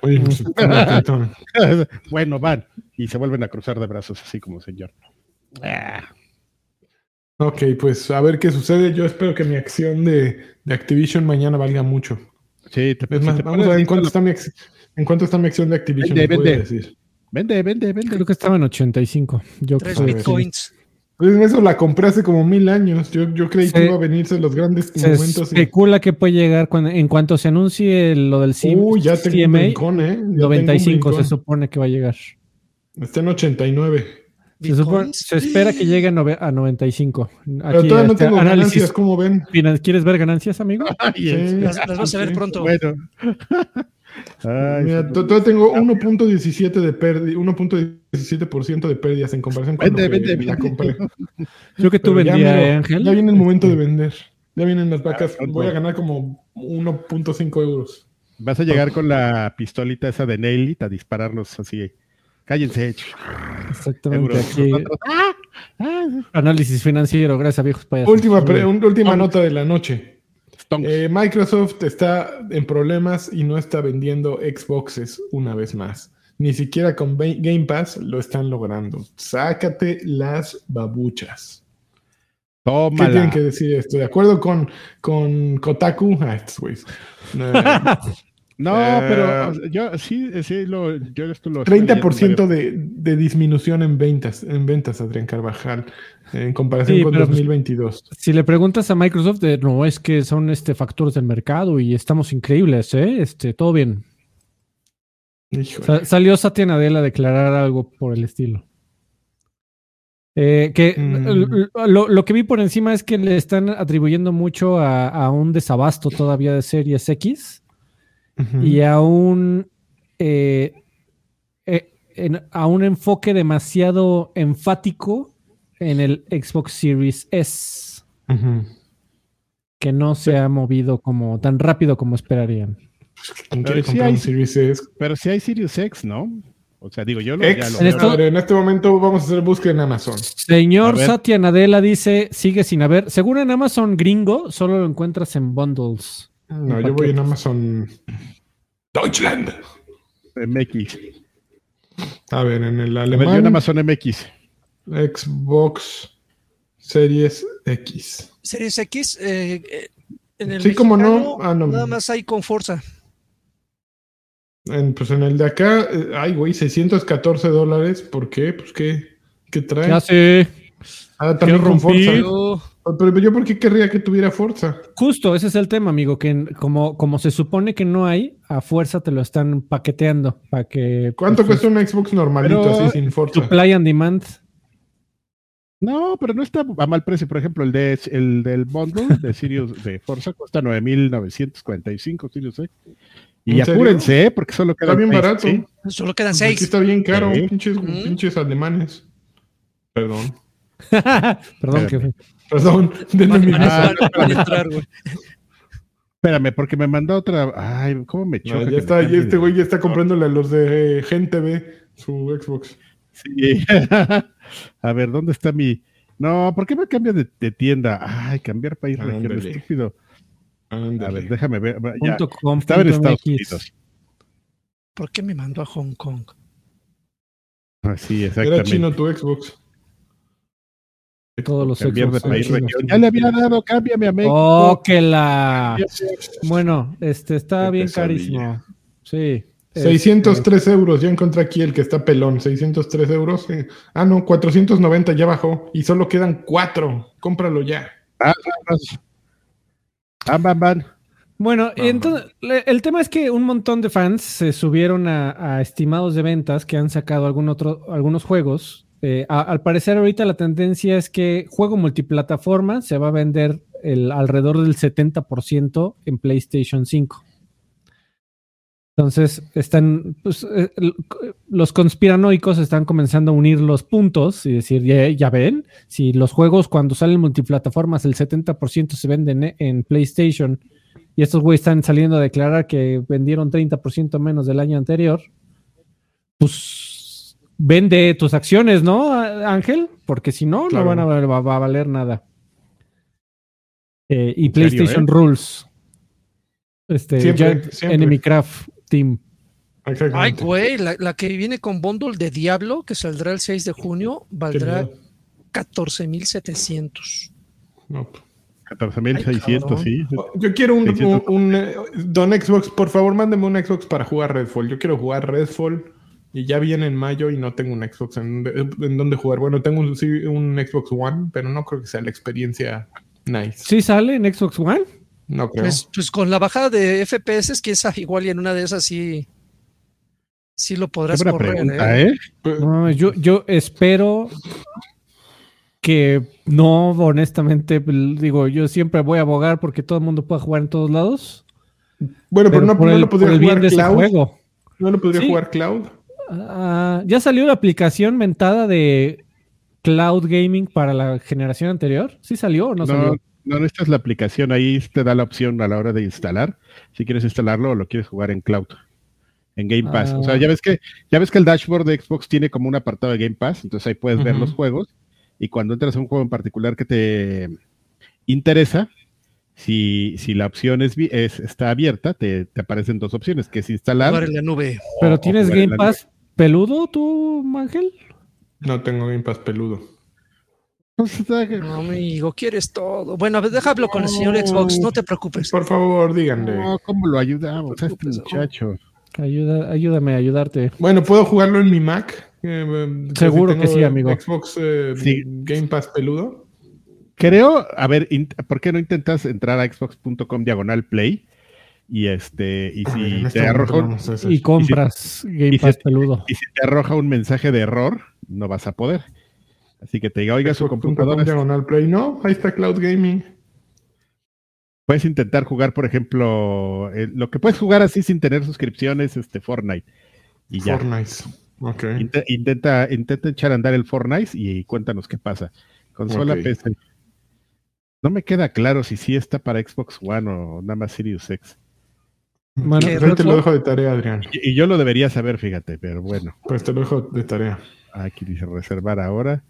Speaker 4: Pues, [laughs]
Speaker 3: bueno, van. Y se vuelven a cruzar de brazos así como señor. Ah,
Speaker 4: ok, pues a ver qué sucede. Yo espero que mi acción de, de Activision mañana valga mucho.
Speaker 3: sí, te,
Speaker 4: Es
Speaker 3: si
Speaker 4: más,
Speaker 3: te
Speaker 4: vamos a ver en cuánto está mi, ac- en cuánto está mi acción de Activision.
Speaker 3: Vende, vende.
Speaker 4: decir.
Speaker 3: Vende, vende, vende.
Speaker 2: Creo que estaba en 85. Yo
Speaker 1: Tres
Speaker 2: creo que sí.
Speaker 1: bitcoins.
Speaker 4: Pues eso la compré hace como mil años. Yo, yo creí que
Speaker 2: Se-
Speaker 4: iba a venirse los grandes
Speaker 2: Se
Speaker 4: momentos. y-
Speaker 2: especula que puede llegar cuando, en cuanto se anuncie lo del CM,
Speaker 4: Uy, ya tengo un
Speaker 2: CMA,
Speaker 4: brincón, ¿eh? Ya tengo un
Speaker 2: 95 se supone que va a llegar.
Speaker 4: Está en 89.
Speaker 2: Se, supone- se espera que llegue a, nove- a 95.
Speaker 4: Pero
Speaker 2: Aquí,
Speaker 4: todavía no tengo
Speaker 2: análisis.
Speaker 4: ganancias, ¿cómo ven?
Speaker 2: ¿Quieres ver ganancias, amigo? [laughs]
Speaker 3: Ay,
Speaker 4: Sí.
Speaker 1: Las, las vas a ver
Speaker 4: Sí.
Speaker 1: pronto. [laughs]
Speaker 3: Bueno. Ay,
Speaker 4: Mira, todavía tengo 1.17 de pérdida, 1.17% de pérdidas en comparación con
Speaker 3: Vende,
Speaker 4: lo que
Speaker 3: vende,
Speaker 4: la
Speaker 3: vende.
Speaker 4: compré.
Speaker 2: Yo que tú
Speaker 4: Pero ya,
Speaker 2: vendía,
Speaker 4: miro,
Speaker 2: ¿eh, Ángel.
Speaker 4: ya viene el momento de vender. Ya vienen las vacas.
Speaker 3: pronto.
Speaker 4: Voy a ganar como 1.5 euros.
Speaker 3: Vas a llegar con la pistolita esa de Nelly a dispararnos así. Cállense.
Speaker 2: Exactamente. Aquí,
Speaker 3: ¡ah! ¡Ah!
Speaker 2: análisis financiero, gracias viejos payasos.
Speaker 4: Última, pre- un- última nota de la noche. Eh, Microsoft está en problemas y no está vendiendo Xboxes una vez más. Ni siquiera con Game Pass lo están logrando. Sácate las babuchas. ¿Qué
Speaker 3: Tómala.
Speaker 4: tienen que decir esto? De acuerdo con, con Kotaku, ah, estos güeyes. [laughs] Eh,
Speaker 3: No,
Speaker 4: Eh,
Speaker 3: pero yo sí, sí, lo, yo esto lo estoy
Speaker 4: 30%
Speaker 3: leyendo,
Speaker 4: de, de disminución en ventas, en ventas, Adrián Carvajal, en comparación
Speaker 2: Sí,
Speaker 4: con
Speaker 2: pero pues-
Speaker 4: 2022.
Speaker 2: Si le preguntas a Microsoft, de, no, es que son este factores del mercado y estamos increíbles, ¿eh? Este, todo bien. Sa- salió Satya Nadella a declarar algo por el estilo. Eh, que
Speaker 4: Mm.
Speaker 2: lo, lo que vi por encima es que le están atribuyendo mucho a, a un desabasto todavía de Series X Y a un eh, eh, en- a un enfoque demasiado enfático en el Xbox Series S. Que no se ha movido como tan rápido como esperarían.
Speaker 4: ¿Quién
Speaker 3: Pero
Speaker 4: comprar
Speaker 3: hay-
Speaker 4: Series X?
Speaker 3: Pero si hay Sirius X, ¿no? O sea, digo, yo lo,
Speaker 4: X.
Speaker 3: ya lo
Speaker 2: En esto-
Speaker 4: en este momento vamos a hacer búsqueda en Amazon.
Speaker 2: Señor. Satya Nadella dice, sigue sin haber. Según en Amazon gringo, solo lo encuentras en bundles.
Speaker 4: No,
Speaker 2: En
Speaker 4: yo voy en. Amazon Deutschland.
Speaker 3: MX.
Speaker 4: A ver, en el
Speaker 3: A ver, yo en
Speaker 4: alemán,
Speaker 3: Amazon MX.
Speaker 4: Xbox Series X.
Speaker 1: Series X, eh, eh, en el
Speaker 4: Sí, no.
Speaker 1: mexicano,
Speaker 4: Ah, no.
Speaker 1: Nada más hay con Forza.
Speaker 4: En, pues en el de acá, eh, ay, güey, 614 dólares. ¿Por qué? Pues qué, qué trae.
Speaker 2: Ya sé.
Speaker 4: Ah, también con Forza.
Speaker 2: romper.
Speaker 1: Pero
Speaker 4: yo, ¿por qué querría que tuviera Forza?
Speaker 2: Justo, ese es el tema, amigo, que como, como se supone que no hay, a fuerza te lo están paqueteando para que...
Speaker 4: ¿Cuánto
Speaker 2: pues,
Speaker 4: cuesta un Xbox normalito
Speaker 3: Pero-
Speaker 4: así sin Forza?
Speaker 2: Supply and demand.
Speaker 3: No, pero no está a mal precio. Por ejemplo, el de el del bundle de Sirius de Forza cuesta 9.945 Sirius X. Y
Speaker 4: ¿En serio?
Speaker 3: apúrense, ¿eh? porque solo queda
Speaker 4: Está bien barato.
Speaker 1: solo quedan
Speaker 4: Pues Aquí
Speaker 1: seis.
Speaker 4: está bien caro, pinches,
Speaker 1: Mm.
Speaker 4: pinches alemanes. Perdón. [laughs]
Speaker 2: Perdón, jefe.
Speaker 4: Perdón, denme mi
Speaker 3: Ah. Espérame, porque me mandó otra. Ay, ¿cómo me choca?
Speaker 4: No, ya
Speaker 3: me
Speaker 4: está, ya este güey ya está comprándole a los de Gen TV su Xbox.
Speaker 3: Sí. [laughs] a ver, ¿dónde está mi.? No, ¿por qué me cambia de, de tienda? Ay, cambiar país región, estúpido. A ver, déjame ver. Ya,
Speaker 2: com,
Speaker 3: estaba en Estados
Speaker 2: MX.
Speaker 3: Unidos.
Speaker 1: ¿Por qué me mandó a Hong Kong?
Speaker 3: Ah, sí,
Speaker 4: Era
Speaker 3: exactamente.
Speaker 4: chino tu Xbox.
Speaker 2: Todos los
Speaker 3: Cambiar de país región. Ya le había dado, cámbiame a México.
Speaker 2: Oh, que la... Bueno, este está
Speaker 4: Qué
Speaker 2: bien
Speaker 4: pesadilla.
Speaker 2: carísimo. Sí. Este,
Speaker 4: 603 euros, ya encontré aquí el que está pelón, 603 euros. eh. Ah, no, 490 ya bajó y solo quedan cuatro. Cómpralo ya.
Speaker 3: Ah, vamos. Van, van, van.
Speaker 2: Bueno, y
Speaker 4: Ajá.
Speaker 2: entonces el tema es que un montón de fans se subieron a, a estimados de ventas que han sacado algún otro, algunos juegos. Eh, al parecer ahorita la tendencia es que juego multiplataforma se va a vender alrededor del 70% en PlayStation 5. Entonces están, pues, eh, los conspiranoicos están comenzando a unir los puntos y decir, ya, ya ven, si los juegos cuando salen multiplataformas el 70% se venden eh, en PlayStation y estos güeyes están saliendo a declarar que vendieron 30% menos del año anterior, pues vende tus acciones, ¿no, Ángel? Porque si no,
Speaker 4: Claro.
Speaker 2: no van a, va, va a valer nada. Eh, y
Speaker 3: ¿En serio,
Speaker 2: PlayStation
Speaker 3: eh?
Speaker 2: Rules. Este,
Speaker 4: Siempre,
Speaker 2: Giant
Speaker 4: siempre.
Speaker 2: Enemy Craft Team.
Speaker 1: Ay, güey, la, la que viene con bundle de Diablo, que saldrá el 6 de junio, valdrá
Speaker 4: miedo.
Speaker 1: 14,700.
Speaker 4: No.
Speaker 3: 14.600,
Speaker 1: cabrón.
Speaker 3: sí.
Speaker 4: Yo quiero un,
Speaker 3: 600.
Speaker 4: un- un, eh, Don Xbox, por favor, mándeme un Xbox para jugar Redfall. Yo quiero jugar Redfall y ya viene en mayo y no tengo un Xbox en, en donde jugar. Bueno, tengo un, sí, un Xbox One, pero no creo que sea la experiencia nice.
Speaker 2: ¿Sí sale en Xbox One?
Speaker 4: No creo.
Speaker 1: Pues, pues con la bajada de FPS, quién sabe, igual y en una de esas sí, sí lo podrás correr.
Speaker 3: pregunta,
Speaker 1: ¿eh?
Speaker 3: ¿eh?
Speaker 4: Pues,
Speaker 2: No, yo, yo espero que no, honestamente, digo, yo siempre voy a abogar porque todo el mundo pueda jugar en todos lados.
Speaker 4: bueno, pero, no,
Speaker 2: por
Speaker 4: no
Speaker 2: el,
Speaker 4: lo
Speaker 2: por
Speaker 4: podría
Speaker 2: el bien
Speaker 4: jugar
Speaker 2: de ese
Speaker 4: Cloud.
Speaker 2: juego.
Speaker 4: No lo podría
Speaker 2: Sí.
Speaker 4: jugar Cloud.
Speaker 2: Ah, ya salió la aplicación mentada de Cloud Gaming para la generación anterior. ¿Sí salió o no,
Speaker 3: No,
Speaker 2: salió?
Speaker 3: no, no, esta es la aplicación. Ahí te da la opción a la hora de instalar. Si quieres instalarlo o lo quieres jugar en cloud. En Game Pass.
Speaker 2: Ah.
Speaker 3: O sea, ya ves que, ya ves que el dashboard de Xbox tiene como un apartado de Game Pass. Entonces ahí puedes ver los juegos. Y cuando entras a un juego en particular que te interesa, si, si la opción es, está abierta, te, te aparecen dos opciones, que es instalar.
Speaker 1: Jugar en la nube.
Speaker 2: Pero tienes Game Pass peludo tú, Ángel.
Speaker 4: No tengo Game Pass peludo. [laughs]
Speaker 1: No, amigo, quieres todo. Bueno, a ver, déjalo con el señor Xbox, no te preocupes.
Speaker 4: Por favor, díganle.
Speaker 3: No, ¿cómo lo ayudamos a este muchacho?
Speaker 2: Ayuda, ayúdame a ayudarte.
Speaker 4: Bueno, ¿puedo jugarlo en mi Mac? Eh, eh,
Speaker 2: Seguro
Speaker 4: si
Speaker 2: que sí, amigo.
Speaker 4: Xbox eh,
Speaker 3: Sí.
Speaker 4: Game Pass peludo.
Speaker 3: Creo, a ver, ¿por qué no intentas entrar a xbox.com diagonal play? Y este, y
Speaker 4: en
Speaker 3: si
Speaker 4: este
Speaker 3: te arroja.
Speaker 2: Y compras Game
Speaker 3: y si-
Speaker 2: Pass peludo.
Speaker 3: y si te arroja un mensaje de error, no vas a poder. Así que te diga, oiga, su computadora.
Speaker 4: diagonal Play. No, ahí está Cloud Gaming.
Speaker 3: Puedes intentar jugar, por ejemplo, eh, lo que puedes jugar así sin tener suscripciones, este Fortnite. Y ya.
Speaker 4: Fortnite. Ok.
Speaker 3: Inte- Intenta, intenta echar a andar el Fortnite y cuéntanos qué pasa. Consola
Speaker 4: Ok.
Speaker 3: PC. No me queda claro si sí está para Xbox One o nada más Sirius X.
Speaker 2: Bueno,
Speaker 1: ¿Qué?
Speaker 4: Ahí te lo dejo de tarea, Adrián.
Speaker 3: Y, y yo lo debería saber, fíjate, pero bueno.
Speaker 4: Pues te lo dejo de tarea.
Speaker 3: Aquí dice reservar ahora.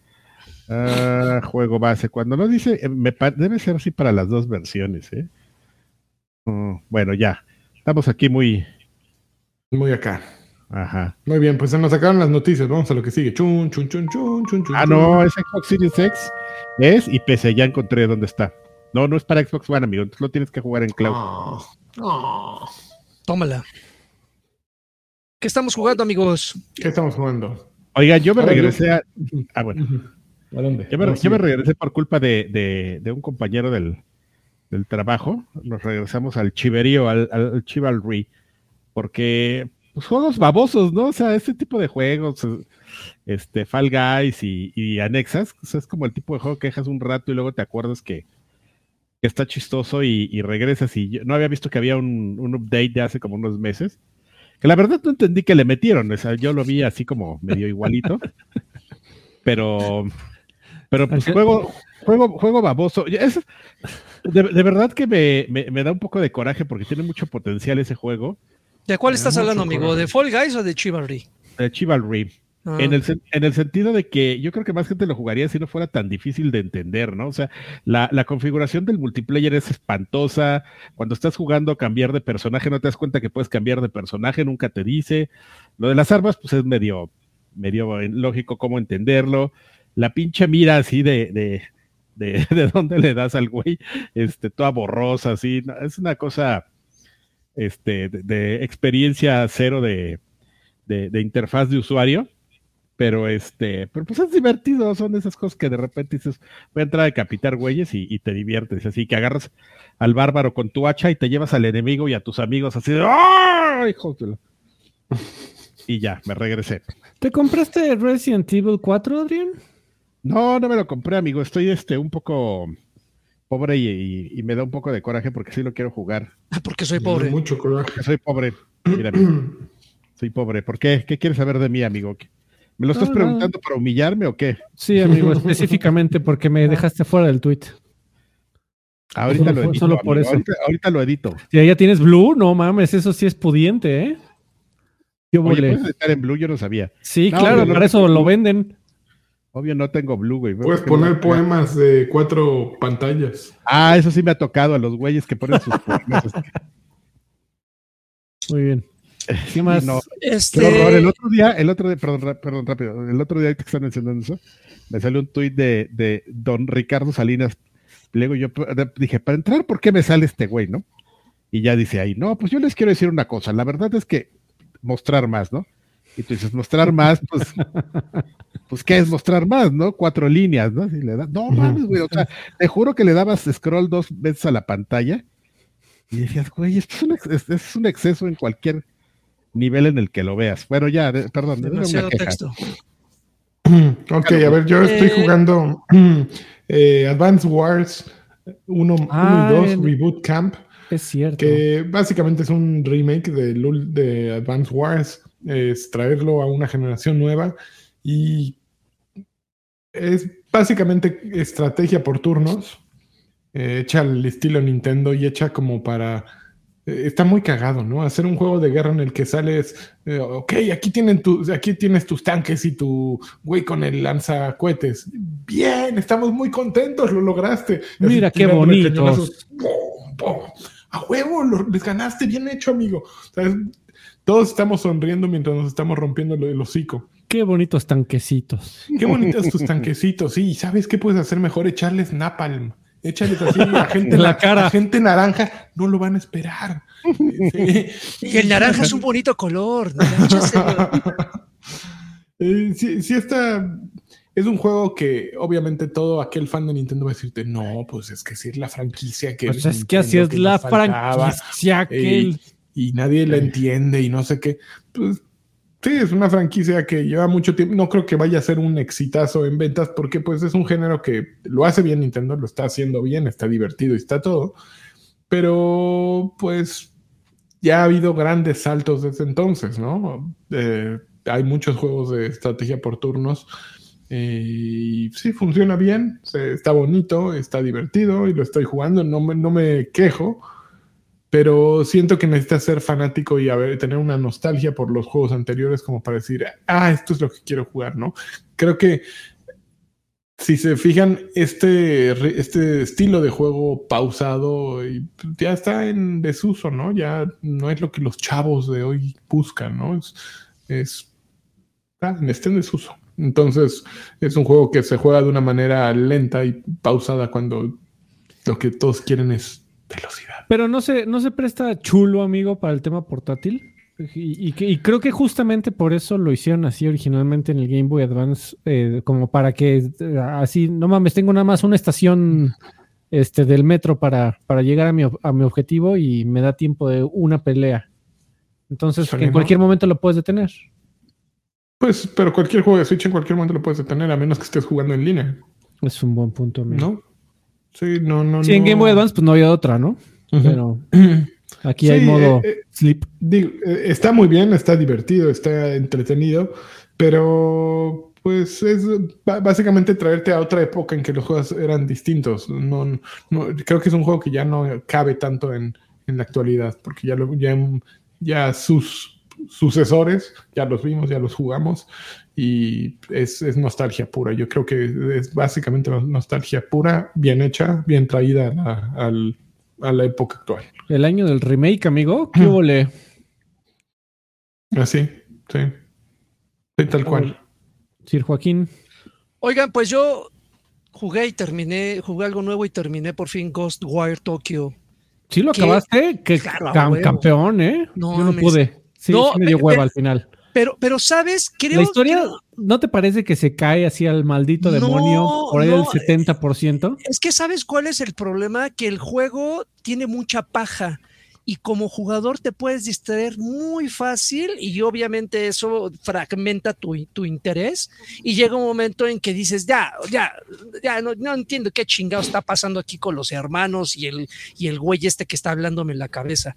Speaker 3: Ah, juego base. Cuando no dice, eh, me debe ser así para las dos versiones, ¿eh? Mm, bueno, ya. Estamos aquí muy.
Speaker 4: Muy acá.
Speaker 3: Ajá.
Speaker 4: Muy bien, pues se nos sacaron las noticias. Vamos a lo que sigue. Chun, chun, chun, chun, chun, chun.
Speaker 3: Ah, no, es Xbox Series X. Es y PC, ya encontré dónde está. No, no es para Xbox One, amigo. Entonces lo tienes que jugar en cloud.
Speaker 4: Ah, ah.
Speaker 1: Tómala. ¿Qué estamos jugando, amigos?
Speaker 4: ¿Qué estamos jugando?
Speaker 3: Oiga, yo me
Speaker 4: yo-
Speaker 3: regresé a. Ah, bueno.
Speaker 4: ¿A dónde?
Speaker 3: Yo me, yo me regresé por culpa de, de- de un compañero del, del trabajo. Nos regresamos al chiverío, al, al chivalry, porque pues, juegos babosos, ¿no? O sea, este tipo de juegos, eh, este Fall Guys y, y anexas, o sea, es como el tipo de juego que dejas un rato y luego te acuerdas que, que está chistoso y, y regresas. Y yo no había visto que había un, un update de hace como unos meses. Que la verdad no entendí que le metieron, o sea, yo lo vi así como medio igualito. [laughs] pero, pero pues juego, juego, juego baboso. Es- de, de verdad que me, me- me da un poco de coraje porque tiene mucho potencial ese juego.
Speaker 1: ¿De cuál estás hablando, amigo?
Speaker 4: coraje.
Speaker 1: ¿De Fall Guys o de Chivalry?
Speaker 3: eh, Chivalry.
Speaker 1: Ah,
Speaker 3: En, el, en el sentido de que yo creo que más gente lo jugaría si no fuera tan difícil de entender, ¿no? O sea, la, la configuración del multiplayer es espantosa. Cuando estás jugando a cambiar de personaje, no te das cuenta que puedes cambiar de personaje, nunca te dice. Lo de las armas, pues es medio, medio lógico cómo entenderlo. La pinche mira así de, de, de, [laughs] de dónde le das al güey, este, toda borrosa, así. Es una cosa este, de, de experiencia cero de, de interfaz de usuario pero este, pero pues es divertido, son esas cosas que de repente dices, voy a entrar a decapitar güeyes y, y te diviertes, así que agarras al bárbaro con tu hacha y te llevas al enemigo y a tus amigos así de ¡Ah! hijos de la-". [laughs] Y ya, me regresé.
Speaker 2: ¿Te compraste Resident Evil 4, Adrián?
Speaker 3: No, no me lo compré, amigo, estoy este un poco pobre y, y- y me da un poco de coraje porque sí lo quiero jugar.
Speaker 1: porque soy pobre.
Speaker 4: Mucho coraje.
Speaker 3: Porque soy pobre, mira, [clears throat] soy pobre. ¿Por qué? ¿Qué quieres saber de mí, amigo? ¿Me lo estás
Speaker 2: No, no.
Speaker 3: preguntando para humillarme o qué?
Speaker 2: Sí, amigo, específicamente porque me [laughs] dejaste fuera del tweet.
Speaker 3: Ahorita
Speaker 2: Solo
Speaker 3: lo edito.
Speaker 2: solo por
Speaker 3: amigo,
Speaker 2: eso.
Speaker 3: Ahorita, ahorita lo edito.
Speaker 2: Si ya tienes Blue, no mames, eso sí es pudiente, ¿eh? ¿Qué
Speaker 3: Oye, puedes estar en Blue, yo no sabía.
Speaker 2: Sí,
Speaker 3: No,
Speaker 2: claro, para eso lo venden.
Speaker 3: Obvio no tengo Blue, güey.
Speaker 4: Puedes poner poemas de cuatro pantallas.
Speaker 3: Ah, eso sí me ha tocado a los güeyes que ponen sus [laughs] poemas.
Speaker 2: Muy bien. ¿Qué más?
Speaker 3: no.
Speaker 1: Este,
Speaker 3: Qué horror. El otro día, el otro día, perdón, perdón, rápido. El otro día que están mencionando eso, me salió un tuit de, de don Ricardo Salinas. Luego yo dije, para entrar, ¿por qué me sale este güey, no? Y ya dice ahí, no, pues yo les quiero decir una cosa. La verdad es que mostrar más, ¿no? Y tú dices, mostrar más, pues, [laughs] pues, ¿qué es mostrar más, no? Cuatro líneas, ¿no? Y le da, no mames, güey, o sea, te juro que le dabas scroll dos veces a la pantalla y decías, güey, esto es un, ex- es un exceso en cualquier nivel en el que lo veas. Bueno, ya, de- perdón, una
Speaker 1: demasiado
Speaker 3: queja.
Speaker 1: texto.
Speaker 4: Ok, a ver, yo estoy
Speaker 1: Eh,
Speaker 4: jugando [clears throat] eh, Advance Wars 1
Speaker 2: Ah,
Speaker 4: y 2
Speaker 2: el-
Speaker 4: Reboot Camp,
Speaker 2: Es cierto.
Speaker 4: que básicamente es un remake de, Lul- de Advance Wars, es traerlo a una generación nueva y es básicamente estrategia por turnos, eh, hecha al estilo Nintendo y hecha como para... eh, Está muy cagado, ¿no? Hacer un juego de guerra en el que sales, eh, ok, aquí, tienen tu, aquí tienes tus tanques y tu güey con el lanzacohetes. Bien, estamos muy contentos, lo lograste.
Speaker 2: Mira
Speaker 4: Así
Speaker 2: qué
Speaker 4: tirándole
Speaker 2: bonitos.
Speaker 4: cañonazos. ¡Pum, pum! A huevo, lo- les ganaste, bien hecho, amigo. O sea, es- todos estamos sonriendo mientras nos estamos rompiendo el, el hocico.
Speaker 2: Qué bonitos tanquecitos.
Speaker 4: Qué bonitos tus tanquecitos. Sí, ¿sabes qué puedes hacer mejor? Echarles napalm. Échales así a gente,
Speaker 2: En la cara.
Speaker 4: a gente naranja. No lo van a esperar. Sí. [laughs]
Speaker 1: Y el naranja es un bonito color. ¿no? [laughs]
Speaker 4: Eh, sí, sí está. Es un juego que obviamente todo aquel fan de Nintendo va a decirte, no, pues es que sí es la franquicia que...
Speaker 2: Pues es que así es
Speaker 4: que
Speaker 2: la franquicia que
Speaker 4: eh, y nadie la entiende y no sé qué. Pues sí, es una franquicia que lleva mucho tiempo. No creo que vaya a ser un exitazo en ventas porque pues es un género que lo hace bien Nintendo, lo está haciendo bien, está divertido y está todo. Pero pues ya ha habido grandes saltos desde entonces, ¿no? Eh, hay muchos juegos de estrategia por turnos y sí, funciona bien, está bonito, está divertido y lo estoy jugando, no me, no me quejo, pero siento que necesitas ser fanático y haber, tener una nostalgia por los juegos anteriores como para decir, ah, esto es lo que quiero jugar, ¿no? Creo que si se fijan, este, este estilo de juego pausado ya está en desuso, ¿no? Ya no es lo que los chavos de hoy buscan, ¿no? Es, es ah, está en desuso. Entonces, es un juego que se juega de una manera lenta y pausada cuando lo que todos quieren es velocidad.
Speaker 2: Pero no se, no se presta chulo, amigo, para el tema portátil. Y, y creo que justamente por eso lo hicieron así originalmente en el Game Boy Advance, eh, como para que eh, así, no mames, tengo nada más una estación este, del metro para, para llegar a mi, a mi objetivo y me da tiempo de una pelea. Entonces, que en cualquier momento lo puedes detener.
Speaker 4: Pues, pero cualquier juego de Switch en cualquier momento lo puedes detener, a menos que estés jugando en línea,
Speaker 2: Es un buen punto, amigo.
Speaker 4: ¿no? Sí, no, no,
Speaker 2: Sí, en. Game Boy Advance, pues no había otra, ¿no?
Speaker 4: Ujú.
Speaker 2: Pero [clears throat] aquí
Speaker 4: Sí,
Speaker 2: hay modo
Speaker 4: eh, eh,
Speaker 2: sleep.
Speaker 4: Digo, eh, está muy bien, está divertido, está entretenido, pero pues es básicamente traerte a otra época en que los juegos eran distintos. No, no- creo que es un juego que ya no cabe tanto en, en la actualidad, porque ya, lo, ya, ya sus sucesores, ya los vimos, ya los jugamos, y es, es nostalgia pura. Yo creo que es básicamente no- nostalgia pura, bien hecha, bien traída a a la época actual.
Speaker 2: El año del remake, amigo. ¿Qué le?
Speaker 4: Así, sí. Sí, tal cual.
Speaker 2: Sir Joaquín.
Speaker 1: Oigan, pues yo jugué y terminé, jugué algo nuevo y terminé por fin Ghostwire Tokyo.
Speaker 2: ¿Sí lo
Speaker 1: ¿Qué?
Speaker 2: acabaste? Que
Speaker 1: Claro,
Speaker 2: cam- campeón, ¿eh?
Speaker 1: No
Speaker 2: Yo no
Speaker 1: mames.
Speaker 2: pude. Sí,
Speaker 1: No,
Speaker 2: sí me dio
Speaker 1: pe-
Speaker 2: hueva
Speaker 1: pe-
Speaker 2: al final.
Speaker 1: Pero, pero sabes, creo
Speaker 2: La historia,
Speaker 1: creo-
Speaker 2: ¿no te parece que se cae así al maldito
Speaker 1: No,
Speaker 2: demonio por ahí
Speaker 1: no,
Speaker 2: del 70%?
Speaker 1: es que sabes cuál es el problema, que el juego tiene mucha paja y como jugador te puedes distraer muy fácil y obviamente eso fragmenta tu, tu interés y llega un momento en que dices, ya, ya, ya, no, no entiendo qué chingado está pasando aquí con los hermanos y el, y el güey este que está hablándome en la cabeza.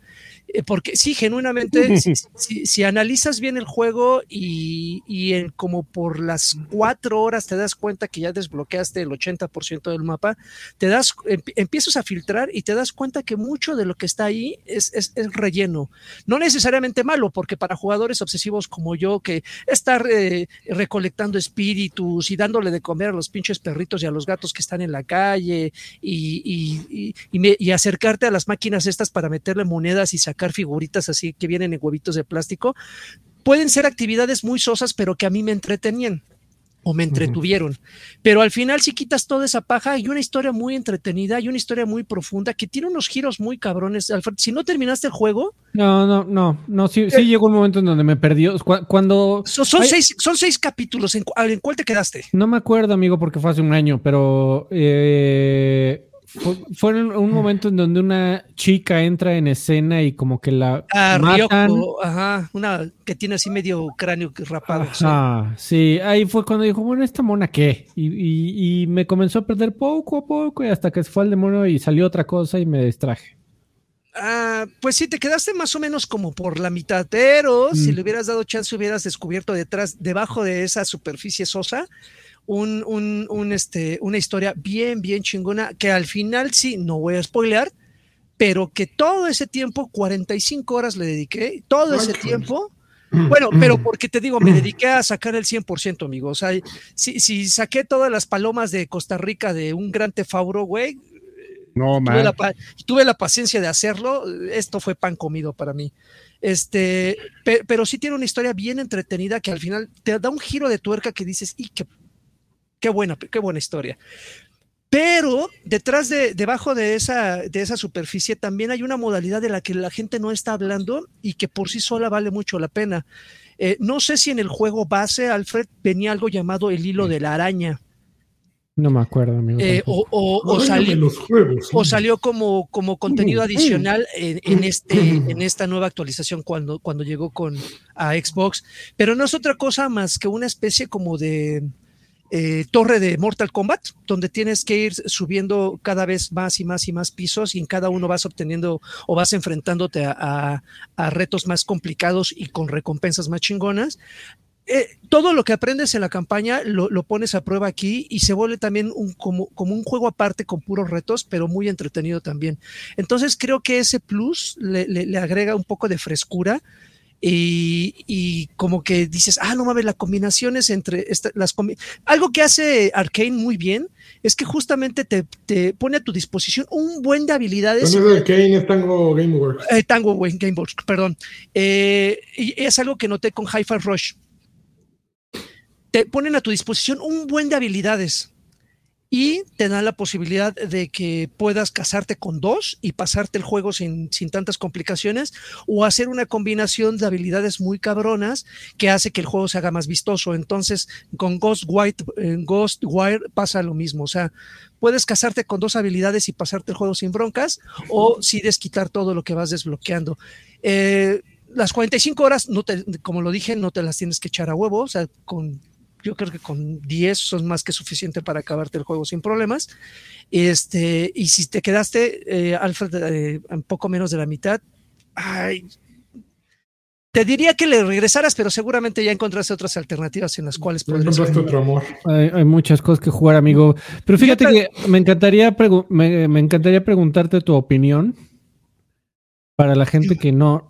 Speaker 1: Eh, porque sí, genuinamente, [laughs] si, si- si analizas bien el juego y, y en como por las cuatro horas te das cuenta que ya desbloqueaste el 80% del mapa, te das, em- empiezas a filtrar y te das cuenta que mucho de lo que está ahí es, es- es relleno. No necesariamente malo, porque para jugadores obsesivos como yo, que estar eh, recolectando espíritus y dándole de comer a los pinches perritos y a los gatos que están en la calle y, y- y- y me- y acercarte a las máquinas estas para meterle monedas y sacar figuritas así que vienen en huevitos de plástico, pueden ser actividades muy sosas, pero que a mí me entretenían o me entretuvieron. Pero al final, si quitas toda esa paja, hay una historia muy entretenida, hay una historia muy profunda que tiene unos giros muy cabrones. Alfred, si no terminaste el juego,
Speaker 2: No, no, no, no, sí, sí llegó un momento en donde me perdió. Cu- Cuando,
Speaker 1: son, seis, son seis capítulos. ¿En, cu- ¿En cuál te quedaste?
Speaker 2: no me acuerdo, amigo, porque fue hace un año, pero eh, fue, un momento en donde una chica entra en escena y como que la
Speaker 1: Ah,
Speaker 2: matan.
Speaker 1: Ryoko, ajá, una que tiene así medio cráneo rapado.
Speaker 2: Ajá, sí, ahí fue cuando dijo, bueno, ¿esta mona qué? Y, y- y me comenzó a perder poco a poco y hasta que se fue al demonio y salió otra cosa y me distraje.
Speaker 1: Ah, pues sí, te quedaste más o menos como por la mitad, pero si
Speaker 2: Mm.
Speaker 1: le hubieras dado chance, hubieras descubierto detrás, debajo de esa superficie sosa, un, un, un, este, una historia bien, bien chingona, que al final sí, no voy a spoilear, pero que todo ese tiempo, 45 horas le dediqué, todo ese tiempo. [clears throat] Bueno, pero porque te digo, me dediqué a sacar el 100%, amigo. O sea, si, si saqué todas las palomas de Costa Rica de un gran tefauro, güey,
Speaker 3: No,
Speaker 1: tuve la, tuve la paciencia de hacerlo, esto fue pan comido para mí. Este, pe- pero sí tiene una historia bien entretenida que al final te da un giro de tuerca que dices, y qué, qué buena, qué buena historia. Pero detrás de, debajo de esa, de esa superficie también hay una modalidad de la que la gente no está hablando y que por sí sola vale mucho la pena. Eh, no sé si en el juego base, Alfred, venía algo llamado el hilo de la araña.
Speaker 2: No me acuerdo, amigo.
Speaker 1: eh, o, o- salió,
Speaker 4: los juegos.
Speaker 1: o salió como, como contenido adicional en, en este, en esta nueva actualización cuando, cuando llegó con a Xbox. Pero no es otra cosa más que una especie como de eh, torre de Mortal Kombat, donde tienes que ir subiendo cada vez más y más y más pisos y en cada uno vas obteniendo o vas enfrentándote a, retos más complicados y con recompensas más chingonas. eh, todo lo que aprendes en la campaña lo, pones a prueba aquí y se vuelve también un, como, un juego aparte con puros retos, pero muy entretenido también. Entonces creo que ese plus le agrega un poco de frescura y, y, como que dices, ah, no mames, las combinaciones entre esta, las algo que hace Arkane muy bien es que justamente te, te, pone a tu disposición un buen de habilidades.
Speaker 4: No es Arkane, es Tango Gameworks.
Speaker 1: Eh, Tango Gameworks, perdón. Eh, y es algo que noté con Hi-Fi Rush te ponen a tu disposición un buen de habilidades y te dan la posibilidad de que puedas casarte con dos y pasarte el juego sin, sin, tantas complicaciones o hacer una combinación de habilidades muy cabronas que hace que el juego se haga más vistoso. Entonces, con Ghostwire, en Ghostwire pasa lo mismo. O sea, puedes casarte con dos habilidades y pasarte el juego sin broncas o si desquitar todo lo que vas desbloqueando. Eh, las 45 horas, no te, como lo dije, no te las tienes que echar a huevo, o sea, con yo creo que con 10 son más que suficiente para acabarte el juego sin problemas. Este, y si te quedaste, eh, Alfred, eh, un poco menos de la mitad, ay, te diría que le regresaras, pero seguramente ya encontraste otras alternativas en las cuales
Speaker 4: podrías. otro amor.
Speaker 2: Hay, hay, muchas cosas que jugar, amigo. Pero fíjate que me encantaría, me, me encantaría preguntarte tu opinión para la gente que no,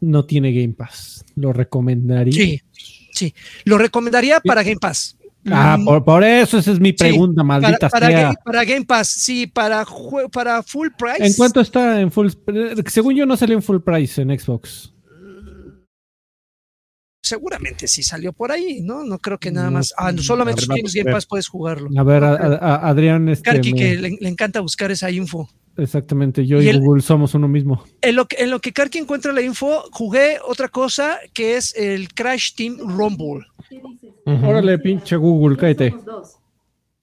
Speaker 2: no tiene Game Pass. ¿Lo recomendaría?
Speaker 1: Sí. Sí, lo recomendaría para Game Pass.
Speaker 2: Ah, por, por, eso esa es mi pregunta, sí, maldita
Speaker 1: para, para,
Speaker 2: sea.
Speaker 1: Game, para, Game, Pass, sí, para, para full price.
Speaker 2: ¿En cuánto está en full? Según yo no salió en full price en Xbox.
Speaker 1: Seguramente sí salió por ahí, ¿no? No creo que nada más. Ah, solamente si tienes Game Pass puedes jugarlo.
Speaker 2: A ver, a, a, Adrián. Este,
Speaker 1: Karki, me... que le, le, encanta buscar esa info.
Speaker 2: Exactamente, yo y, y el, Google somos uno mismo.
Speaker 1: En lo, que, en lo que Karki encuentra la info, jugué otra cosa que es el Crash Team Rumble.
Speaker 2: Uh -huh. Órale, pinche Google, cállate.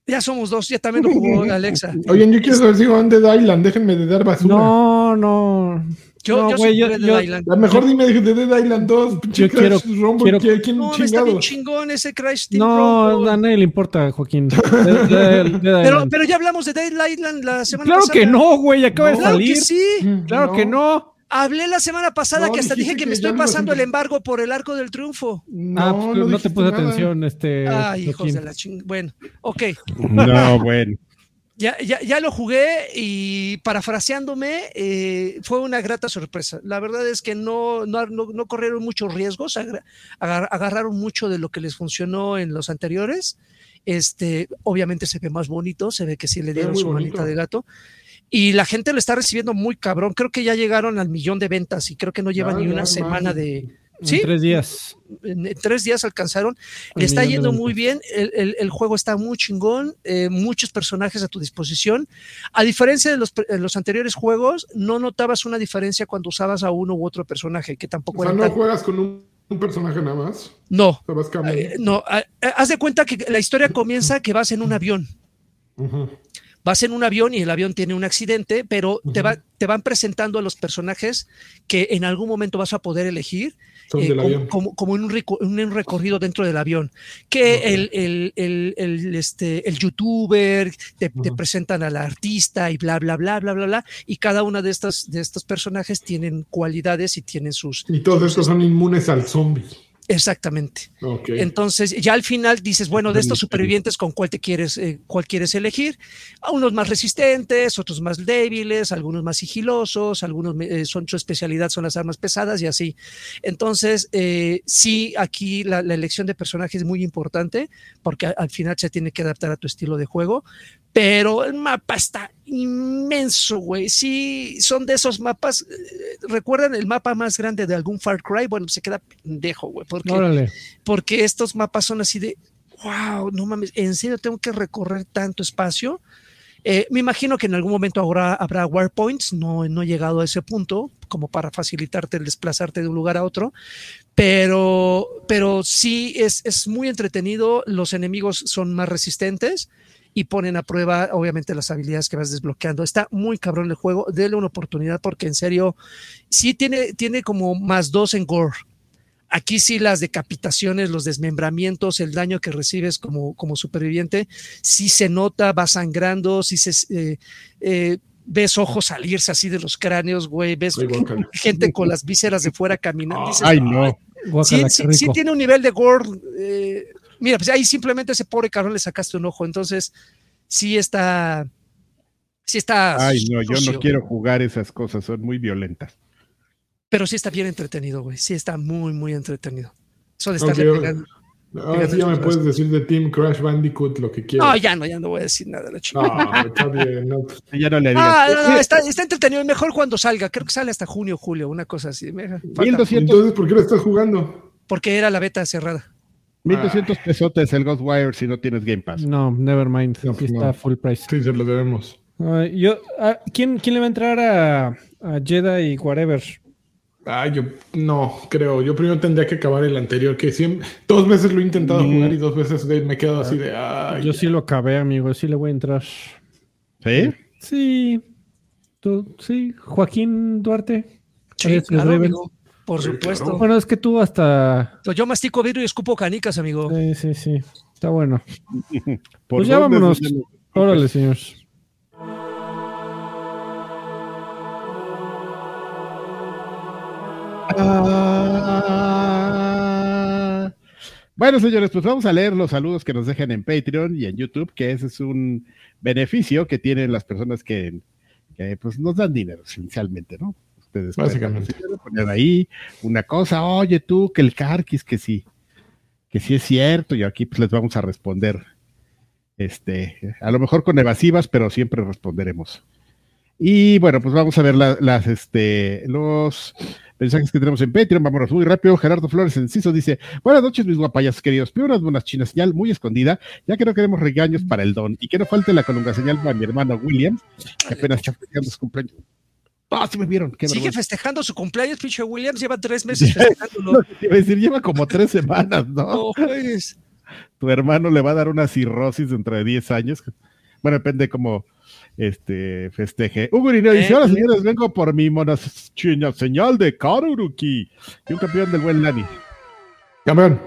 Speaker 1: Ya somos dos, ya también lo jugó [laughs] Alexa.
Speaker 4: Oye, yo quiero saber si van de Island, déjenme de dar basura.
Speaker 2: No, no.
Speaker 1: Yo,
Speaker 2: no,
Speaker 1: yo,
Speaker 2: güey,
Speaker 1: yo,
Speaker 2: yo,
Speaker 1: Island.
Speaker 4: A mejor dime de Dead Island 2.
Speaker 2: Yo quiero,
Speaker 4: Rumble,
Speaker 2: quiero,
Speaker 4: ¿quién
Speaker 1: no, está bien chingón ese Crash Team
Speaker 2: No,
Speaker 1: Rumble.
Speaker 2: a nadie le importa, Joaquín. [laughs] De, de, de,
Speaker 1: pero, pero, ya hablamos de Dead Island la semana
Speaker 2: claro
Speaker 1: pasada.
Speaker 2: Claro que no, güey, acaba
Speaker 1: no,
Speaker 2: de salir.
Speaker 1: Claro que sí.
Speaker 2: Claro no. que no.
Speaker 1: Hablé la semana pasada
Speaker 4: No,
Speaker 1: que hasta dije que
Speaker 4: que
Speaker 1: me estoy pasando el embargo por el arco del triunfo.
Speaker 4: No,
Speaker 2: ah, pues, no, te puse
Speaker 4: nada.
Speaker 2: atención, este.
Speaker 1: Ay, hijos de la ching. Bueno, ok.
Speaker 3: No, bueno.
Speaker 1: Ya, ya, ya lo jugué y parafraseándome, eh, fue una grata sorpresa. La verdad es que no, no, no, no corrieron muchos riesgos, agar, agar, agarraron mucho de lo que les funcionó en los anteriores. Este, obviamente se ve más bonito, se ve que sí le dieron su
Speaker 4: bonito.
Speaker 1: manita de gato. Y la gente lo está recibiendo muy cabrón. Creo que ya llegaron al millón de ventas y creo que no llevan
Speaker 4: Ya,
Speaker 1: ni una semana de.
Speaker 2: En tres días.
Speaker 1: en tres días alcanzaron. Le está yendo muy bien. El, el- el juego está muy chingón. eh, muchos personajes a tu disposición. A diferencia de los, pre- de los anteriores juegos, no notabas una diferencia cuando usabas a uno u otro personaje, que tampoco
Speaker 4: O sea,
Speaker 1: era
Speaker 4: no
Speaker 1: tan-
Speaker 4: juegas con un, un personaje nada más.
Speaker 1: No, eh, no. eh, haz de cuenta que la historia comienza que vas en un avión.
Speaker 4: Ujú.
Speaker 1: Vas en un avión y el avión tiene un accidente, pero te, va, te van presentando a los personajes que en algún momento vas a poder elegir eh, como,
Speaker 4: avión.
Speaker 1: como, como en un, recorrido dentro del avión. Que el, el, el, el, este, el youtuber, te, presentan al artista y bla, bla, bla, bla, bla, bla. Y cada una de estas de estos personajes tienen cualidades y tienen sus.
Speaker 4: Y todos estos son inmunes al zombie.
Speaker 1: Exactamente. Entonces, ya al final dices, bueno, de estos supervivientes, ¿con cuál te quieres, eh, cuál quieres elegir? A unos más resistentes, otros más débiles, algunos más sigilosos, algunos eh, son su especialidad, son las armas pesadas y así. Entonces, eh, sí, aquí la, la elección de personaje es muy importante porque a- al final se tiene que adaptar a tu estilo de juego. Pero el mapa está inmenso, güey. Sí, son de esos mapas. eh, ¿Recuerdan el mapa más grande de algún Far Cry? Bueno, se queda pendejo, güey. Porque
Speaker 2: Órale.
Speaker 1: porque estos mapas son así de, wow, no mames, en serio tengo que recorrer tanto espacio. Eh, me imagino que en algún momento habrá, habrá waypoints, no, no he llegado a ese punto como para facilitarte el desplazarte de un lugar a otro, pero, pero sí es, es muy entretenido, los enemigos son más resistentes y ponen a prueba obviamente las habilidades que vas desbloqueando. Está muy cabrón el juego, déle una oportunidad porque en serio sí tiene, tiene como más dos en gore. Aquí sí las decapitaciones, los desmembramientos, el daño que recibes como, como superviviente, sí se nota, va sangrando, sí se, eh, eh, ves ojos salirse así de los cráneos, güey, ves [laughs] gente con las vísceras de fuera caminando. dices,
Speaker 3: Ay, no.
Speaker 1: Sí, tiene un nivel de gore. eh, mira, pues ahí simplemente ese pobre cabrón le sacaste un ojo. Entonces, sí está. Sí está.
Speaker 3: Ay, no, yo no quiero jugar esas cosas, son muy violentas.
Speaker 1: Pero sí está bien entretenido, güey. Sí está muy, muy entretenido. Eso de estar
Speaker 4: Ok,
Speaker 1: pegando.
Speaker 4: Ahora sí ya me puedes decir de Team Crash Bandicoot lo que quieras.
Speaker 1: No, ya no, ya no voy a decir nada de la chica.
Speaker 4: No, [laughs] está bien, no. [laughs]
Speaker 3: Ya no le digas.
Speaker 1: Ah, no, no, está, está entretenido. Mejor cuando salga. Creo que sale hasta junio, julio, una cosa así. Me- falta-
Speaker 3: 1200,
Speaker 4: Entonces, ¿por qué lo estás jugando?
Speaker 1: porque era la beta cerrada.
Speaker 3: 1200 pesotes el Ghostwire si no tienes Game Pass.
Speaker 2: No, never mind.
Speaker 4: No,
Speaker 2: Aquí está
Speaker 4: no.
Speaker 2: full price.
Speaker 4: Sí, se lo debemos.
Speaker 2: Yo, ah, ¿quién, ¿Quién le va a entrar a, a Jedi y whatever?
Speaker 4: Ah, yo no, creo. Yo primero tendría que acabar el anterior, que siempre, dos veces lo he intentado
Speaker 3: Mm.
Speaker 4: jugar y dos veces me he quedado así de. Ay,
Speaker 2: Yo sí lo acabé, amigo. Sí le voy a entrar.
Speaker 3: ¿Sí?
Speaker 2: Sí. Tú, sí. Joaquín Duarte.
Speaker 1: Sí, claro, amigo. Por supuesto.
Speaker 2: Bueno, es que tú hasta.
Speaker 1: Yo mastico vidrio y escupo canicas, amigo.
Speaker 2: Sí, sí, sí. Está bueno. [laughs]
Speaker 3: ¿Por
Speaker 2: Pues ya vámonos. Órale, señor.
Speaker 3: Ah. Bueno, señores, pues vamos a leer los saludos que nos dejan en Patreon y en YouTube, que ese es un beneficio que tienen las personas que, que, pues, nos dan dinero esencialmente, ¿no?
Speaker 4: Básicamente.
Speaker 3: poner ahí una cosa, oye tú, que el Carquis, que sí, que sí es cierto, y aquí pues les vamos a responder, este, a lo mejor con evasivas, pero siempre responderemos. Y bueno, pues vamos a ver la- las, este, los mensajes que tenemos en Patreon. Vámonos muy rápido. Gerardo Flores Enciso dice: Buenas noches, mis guapayas queridos. Pido unas buenas chinas, señal muy escondida, ya que no queremos regaños para el don. Y que no falte la colunga señal para mi hermano Williams, que apenas está festejando su cumpleaños. Ah, sí me vieron. Qué
Speaker 1: Sigue
Speaker 3: vergüenza.
Speaker 1: festejando su cumpleaños, pinche Williams. Lleva tres [laughs] meses festejándolo.
Speaker 3: A decir, lleva como tres semanas, ¿no?
Speaker 1: No, juegues.
Speaker 3: tu hermano le va a dar una cirrosis dentro de 10 años. Bueno, depende cómo este, festeje. Hugo Irineo dice,
Speaker 1: Eh,
Speaker 3: hola
Speaker 1: eh.
Speaker 3: señores, vengo por mi monachiña señal de Karuruki y un campeón del buen Lani,
Speaker 4: Campeón.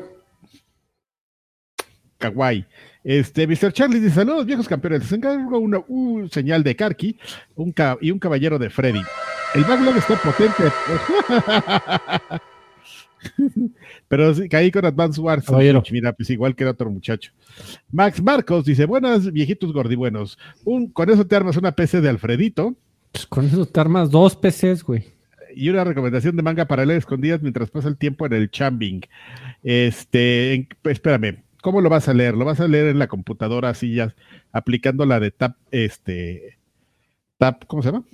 Speaker 3: Kawaii. Este, Mr. Charlie dice, saludos viejos campeones, les encargo una uh, señal de Karki un y un caballero de Freddy. El backlog está potente. [laughs] Pero sí, caí con Advance Wars. Mira, pues igual que el otro muchacho. Max Marcos dice: Buenas, viejitos gordibuenos. Un, con eso te armas una PC de Alfredito
Speaker 2: Pues con eso te armas dos PCs, güey.
Speaker 3: y una recomendación de manga para leer escondidas mientras pasa el tiempo en el chambing. Este, en- espérame, ¿cómo lo vas a leer? ¿Lo vas a leer en la computadora así ya aplicando la de tap, este, tap, ¿cómo se llama?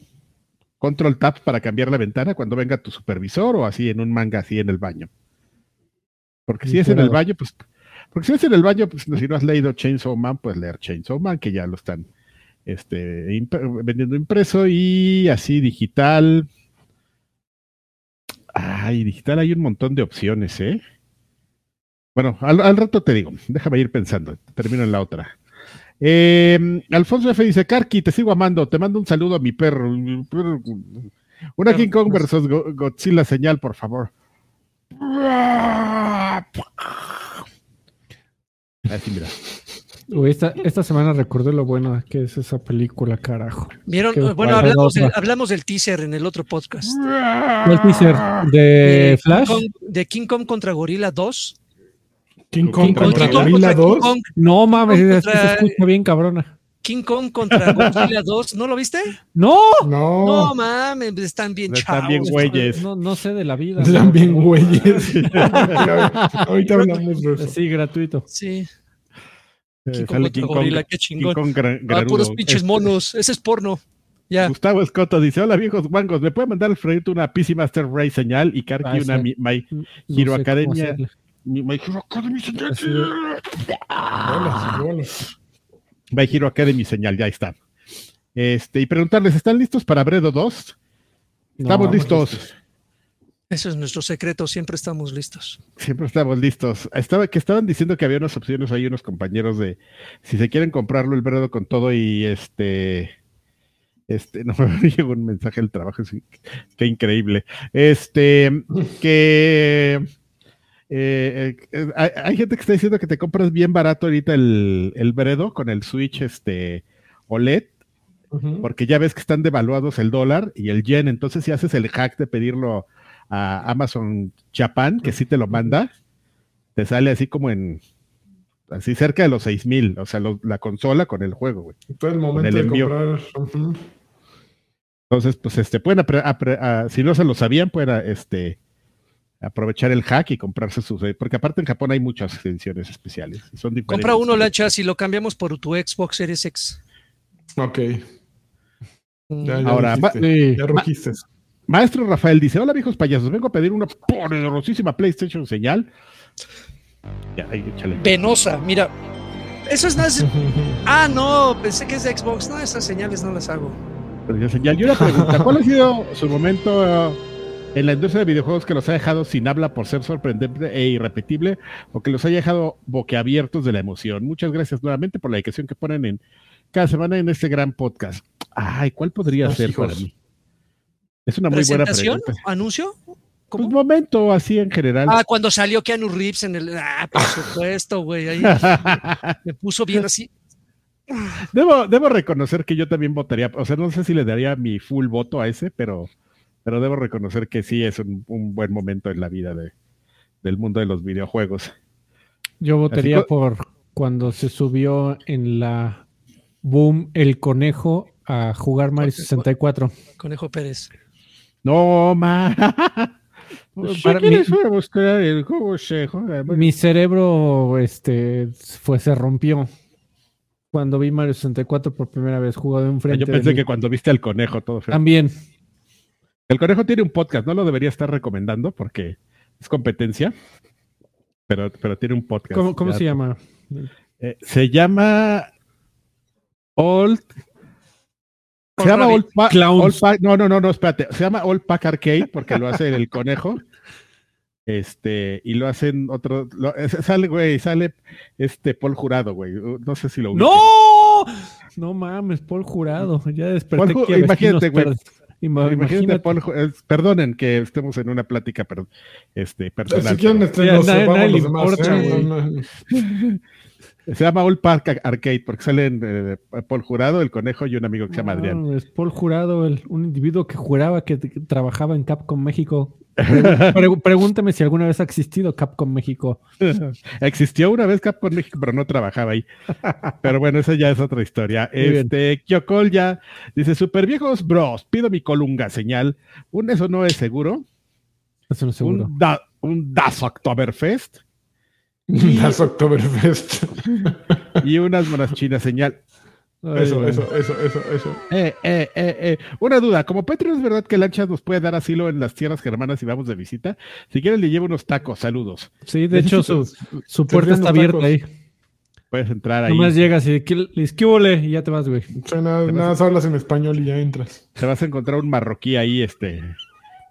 Speaker 3: Control tap para cambiar la ventana cuando venga tu supervisor o así en un manga así en el baño. Porque si es en el baño, pues, porque si es en el baño, pues si no has leído Chainsaw Man, pues leer Chainsaw Man, que ya lo están este, imp- vendiendo impreso y así digital. Ay, digital hay un montón de opciones, ¿eh? Bueno, al, al rato te digo, déjame ir pensando, termino en la otra. Eh, Alfonso F. dice, Karki, te sigo amando, te mando un saludo a mi perro. Una King Kong versus Go- Godzilla señal, por favor. Así, mira.
Speaker 2: Güey, esta, esta semana recordé lo bueno que es esa película, carajo.
Speaker 1: ¿Vieron?
Speaker 2: Qué
Speaker 1: Bueno, hablamos, del-
Speaker 2: Otra.
Speaker 1: hablamos del teaser en el otro podcast.
Speaker 2: ¿Cuál teaser? ¿De Flash?
Speaker 1: King Kong- de King Kong contra Gorilla 2.
Speaker 4: King Kong
Speaker 3: King Kong
Speaker 4: contra
Speaker 1: contra
Speaker 4: 2.
Speaker 1: King Kong,
Speaker 2: No mames,
Speaker 1: Kong
Speaker 2: se escucha bien cabrona.
Speaker 1: King Kong contra Godzilla 2. ¿No lo viste?
Speaker 2: ¡No!
Speaker 1: No
Speaker 4: No,
Speaker 1: mames, están bien
Speaker 3: Están
Speaker 1: chavos.
Speaker 3: bien güeyes.
Speaker 2: No, no sé de la vida.
Speaker 4: están
Speaker 2: ¿no?
Speaker 4: bien güeyes. [laughs] Ahorita hablamos de eso.
Speaker 2: Sí, gratuito.
Speaker 1: Sí,
Speaker 3: Eh,
Speaker 1: King Kong
Speaker 3: King Kong,
Speaker 1: Gorilla, qué
Speaker 3: King. Kong
Speaker 1: Ah, puros pinches
Speaker 3: Este,
Speaker 1: monos. Ese es porno. Ya.
Speaker 3: Gustavo Escoto dice: Hola viejos guangos, ¿me puede mandar al Fredito una PC Master Race señal y Karki
Speaker 2: Ah,
Speaker 3: una My,
Speaker 2: No
Speaker 3: Hero
Speaker 2: sé cómo
Speaker 3: Academia. My Hero Academy señal?
Speaker 4: Bolas, bolas.
Speaker 3: My Hero Academy señal, ya está. Este, y preguntarles: ¿están listos para Bredo 2? Estamos
Speaker 2: No,
Speaker 3: listos.
Speaker 1: Ese es nuestro secreto. Siempre estamos listos.
Speaker 3: Siempre estamos listos. Estaba, que estaban diciendo que había unas opciones ahí, unos compañeros de si se quieren comprarlo el Bredo con todo y este. Este, [laughs] no me llegó un mensaje del trabajo, sí, qué increíble. Este, que eh, eh, hay, hay gente que está diciendo que te compras bien barato ahorita el, el Bredo con el Switch este OLED,
Speaker 4: Ujú.
Speaker 3: porque ya ves que están devaluados el dólar y el yen, entonces si haces el hack de pedirlo a Amazon Japan, que sí te lo manda, te sale así como en así cerca de los seis mil, o sea, lo- la consola con el juego, güey.
Speaker 4: El momento
Speaker 3: el
Speaker 4: de.
Speaker 3: Entonces, pues este, pueden, apre- apre- ah, si no se lo sabían, pueden este, aprovechar el hack y comprarse sus, eh, porque aparte en Japón hay muchas ediciones especiales. Son diferentes.
Speaker 1: Compra uno, Lanchas, y lo cambiamos por tu Xbox Series X.
Speaker 4: Ok. Ya, ya
Speaker 3: Ahora,
Speaker 4: rugiste,
Speaker 2: Sí.
Speaker 4: ya rugiste.
Speaker 3: Maestro Rafael dice: Hola viejos payasos, vengo a pedir una poderosísima PlayStation señal. Ya, ahí, échale.
Speaker 1: Venosa, mira. Eso es nada. [laughs] Ah, no, pensé que es de Xbox. No, esas señales no las hago.
Speaker 3: Pero señal. Y una pregunta: ¿Cuál ha sido su momento en la industria de videojuegos que los ha dejado sin habla por ser sorprendente e irrepetible o que los haya dejado boquiabiertos de la emoción? Muchas gracias nuevamente por la dedicación que ponen en cada semana en este gran podcast. Ay, ¿cuál podría
Speaker 4: Los
Speaker 3: ser
Speaker 4: hijos.
Speaker 3: para mí? Es una muy buena
Speaker 1: ¿Presentación?
Speaker 3: pregunta.
Speaker 1: ¿Anuncio?
Speaker 3: Pues
Speaker 1: ¿Cómo?
Speaker 3: momento así en general.
Speaker 1: Ah, cuando salió Keanu Reeves en el. Ah, por [laughs] supuesto, güey. Ahí [laughs] me puso bien así.
Speaker 3: Debo, debo reconocer que yo también votaría, o sea, no sé si le daría mi full voto a ese, pero, pero debo reconocer que sí es un, un buen momento en la vida de, del mundo de los videojuegos.
Speaker 2: Yo votaría por cuando se subió en la boom el conejo a jugar Mario 64.
Speaker 1: Conejo Pérez.
Speaker 3: No, ma. [laughs]
Speaker 2: Para
Speaker 3: Para
Speaker 2: mí-
Speaker 3: buscar el se juega.
Speaker 2: Mi cerebro este fue se rompió cuando vi Mario 64 por primera vez jugado enfrente.
Speaker 3: Yo
Speaker 2: de
Speaker 3: pensé
Speaker 2: mí.
Speaker 3: que cuando viste al conejo todo feo.
Speaker 2: también.
Speaker 3: El conejo tiene un podcast, no lo debería estar recomendando porque es competencia, pero, pero tiene un podcast.
Speaker 2: ¿Cómo, cómo se llama?
Speaker 3: Eh, se llama Old. Se llama. Old, Pa- Pack- No, no, no, no, espérate. Se llama Old Pack Arcade porque lo hace el conejo. Este, y lo hacen otro. lo- sale, güey, sale este Paul Jurado, güey. Uh, No sé si lo ubiquen.
Speaker 2: ¡No! No mames, Paul Jurado. Ya desperté
Speaker 3: Paul imagínate, güey. Imagínate. Paul perdonen que estemos en una plática pero, este, personal.
Speaker 4: Si quieren, este, nos vamos los demás,
Speaker 2: importa,
Speaker 4: ¿eh? [laughs]
Speaker 3: se llama Old Park Arcade porque salen eh, Paul Jurado, el conejo y un amigo que se llama
Speaker 2: No,
Speaker 3: Adrián.
Speaker 2: es Paul Jurado, el- un individuo que juraba que, que trabajaba en Capcom México. [laughs] Pre- pre- pregúntame si alguna vez ha existido Capcom México. [laughs]
Speaker 3: Existió una vez Capcom México, pero no trabajaba ahí. Pero bueno, esa ya es otra historia.
Speaker 2: Muy.
Speaker 3: Este, Kyokol ya dice: Super viejos bros, pido mi colunga señal. Un eso no es seguro.
Speaker 2: Eso no es seguro.
Speaker 3: Un, da, un Das Oktoberfest
Speaker 4: Las Oktoberfest.
Speaker 3: y unas monas chinas señal.
Speaker 2: Ay,
Speaker 4: Eso,
Speaker 2: bueno.
Speaker 4: eso, eso, eso, eso.
Speaker 3: Eh, eh, eh, eh. Una duda, como Petro es verdad que Lanchas nos puede dar asilo en las tierras germanas y vamos de visita. Si quieren le llevo unos tacos, saludos.
Speaker 2: Sí, de hecho, su, su puerta está abierta
Speaker 4: tacos.
Speaker 2: ahí.
Speaker 3: Puedes entrar ahí.
Speaker 2: Nomás llegas y ¿qué, les- y ya te vas, güey.
Speaker 4: O sea, nada, nada más hablas en español y ya entras.
Speaker 3: Te vas a encontrar un marroquí ahí, este,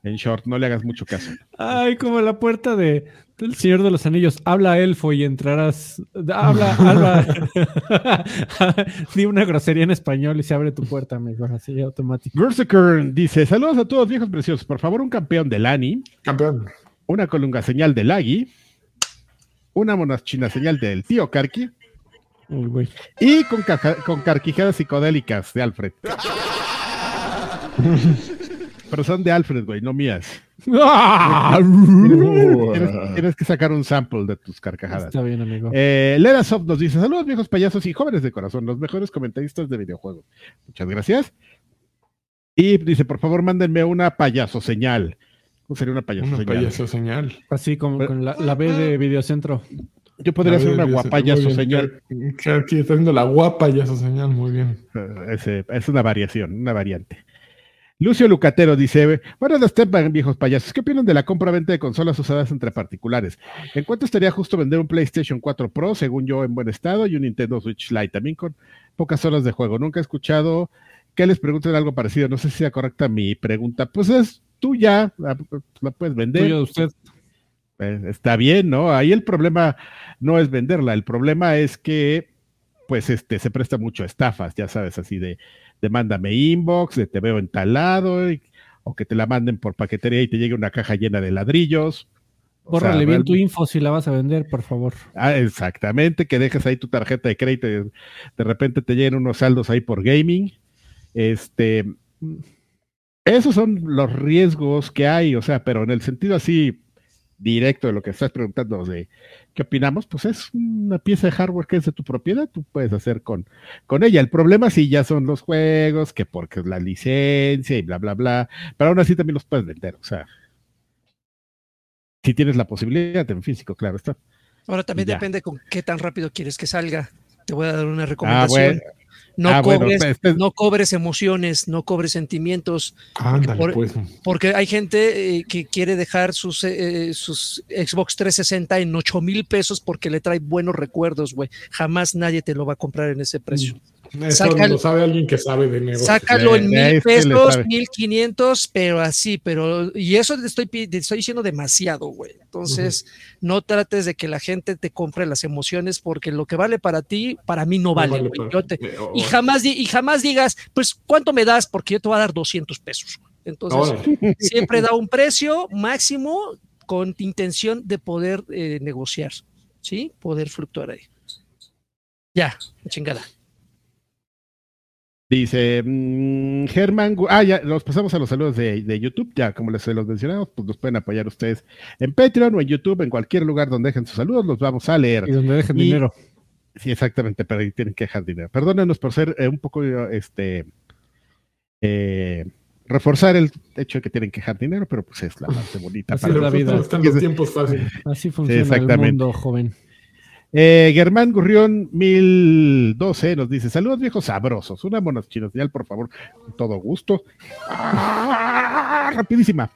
Speaker 3: en short. No le hagas mucho caso.
Speaker 2: Ay, como la puerta de del Señor de los Anillos. Habla elfo y entrarás. Habla, habla. [laughs] Di una grosería en español y se abre tu puerta, amigo. Así automático.
Speaker 3: Berserker dice: Saludos a todos, viejos preciosos. Por favor, un campeón de Lani,
Speaker 4: Campeón.
Speaker 3: una colunga señal de Lagi, una monachina señal del tío Karki
Speaker 2: Uy, güey.
Speaker 3: y con, caja- con carquijadas psicodélicas de Alfred. [laughs] Pero son de Alfred, güey, no mías.
Speaker 2: ¡Ah! [laughs]
Speaker 3: Tienes, tienes que sacar un sample de tus carcajadas.
Speaker 2: Está bien, amigo.
Speaker 3: Eh, Leda Soft nos dice: Saludos, viejos payasos y jóvenes de corazón, los mejores comentaristas de videojuegos. Muchas gracias. Y dice: Por favor, mándenme una payaso señal. ¿Cómo sería una payaso
Speaker 4: Una
Speaker 3: señal?
Speaker 4: payaso señal.
Speaker 2: Así como con la, la B de Videocentro.
Speaker 3: Yo podría
Speaker 4: ver,
Speaker 3: una guapayaso señal.
Speaker 4: Claro, Aquí está haciendo la guapa payaso señal, muy bien.
Speaker 3: Eh, es una variación, una variante. Lucio Lucatero dice: Buenas tardes, viejos payasos. ¿Qué opinan de la compra-venta de consolas usadas entre particulares? ¿En cuánto estaría justo vender un PlayStation 4 Pro, según yo, en buen estado, y un Nintendo Switch Lite, también con pocas horas de juego? Nunca he escuchado que les pregunten algo parecido. No sé si sea correcta mi pregunta. Pues es tuya, la, la puedes vender.
Speaker 2: Tuyo de usted.
Speaker 3: Eh, está bien, ¿no? Ahí el problema no es venderla, el problema es que, pues, este, se presta mucho a estafas, ya sabes, así de, de mándame inbox, de te veo entalado, y- o que te la manden por paquetería y te llegue una caja llena de ladrillos. O sea,
Speaker 2: Bórrale bien tu info si la vas a vender, por favor.
Speaker 3: Ah, exactamente, que dejes ahí tu tarjeta de crédito y de repente te lleguen unos saldos ahí por gaming. Este, esos son los riesgos que hay, o sea, pero en el sentido así directo de lo que estás preguntando de qué opinamos, pues es una pieza de hardware que es de tu propiedad, tú puedes hacer con, con ella. El problema sí ya son los juegos, que porque es la licencia y bla, bla, bla, pero aún así también los puedes vender, o sea, si tienes la posibilidad en físico, claro está.
Speaker 1: Ahora también
Speaker 3: Ya.
Speaker 1: depende con qué tan rápido quieres que salga. Te voy a dar una recomendación.
Speaker 3: Ah, bueno.
Speaker 1: No,
Speaker 3: Ah, bueno,
Speaker 1: cobres,
Speaker 3: este-
Speaker 1: no cobres emociones, no cobres sentimientos,
Speaker 4: Ándale,
Speaker 1: Por-
Speaker 4: pues.
Speaker 1: porque hay gente eh, que quiere dejar sus, eh, sus Xbox 360 en 8 mil pesos porque le trae buenos recuerdos, güey. Jamás nadie te lo va a comprar en ese precio.
Speaker 4: Eso
Speaker 1: Sácalo-
Speaker 4: lo sabe alguien que sabe de negocios.
Speaker 1: Sácalo en mil pesos, mil quinientos, pero así, pero y eso te estoy, te estoy diciendo demasiado, güey. Entonces, no trates de que la gente te compre las emociones porque lo que vale para ti, para mí no,
Speaker 4: No
Speaker 1: vale. güey. Yo te-
Speaker 4: eh,
Speaker 1: y jamás di- y jamás digas, pues, ¿cuánto me das? Porque yo te voy a dar 200 pesos. güey. Entonces,
Speaker 4: Órale. [laughs]
Speaker 1: siempre da un precio máximo con intención de poder eh, negociar, ¿sí? Poder fluctuar ahí. Ya, chingada.
Speaker 3: Dice mm, Germán, ah, ya nos pasamos a los saludos de, de YouTube, ya como les se los mencionamos, pues nos pueden apoyar ustedes en Patreon o en YouTube, en cualquier lugar donde dejen sus saludos, los vamos a leer.
Speaker 2: Y donde dejen
Speaker 3: Y-
Speaker 2: dinero.
Speaker 3: Sí, exactamente, pero ahí tienen que dejar dinero. Perdónenos por ser eh, un poco, este, eh, reforzar el hecho de que tienen que dejar dinero, pero pues es la parte bonita.
Speaker 2: Así
Speaker 3: para
Speaker 2: es la vida.
Speaker 4: Están los tiempos fáciles.
Speaker 2: Así funciona el
Speaker 3: exactamente.
Speaker 2: mundo, joven.
Speaker 3: Eh, Germán Gurrión 1012 nos dice, saludos viejos sabrosos, una monochinosidal, por favor, con todo gusto. Ah, rapidísima.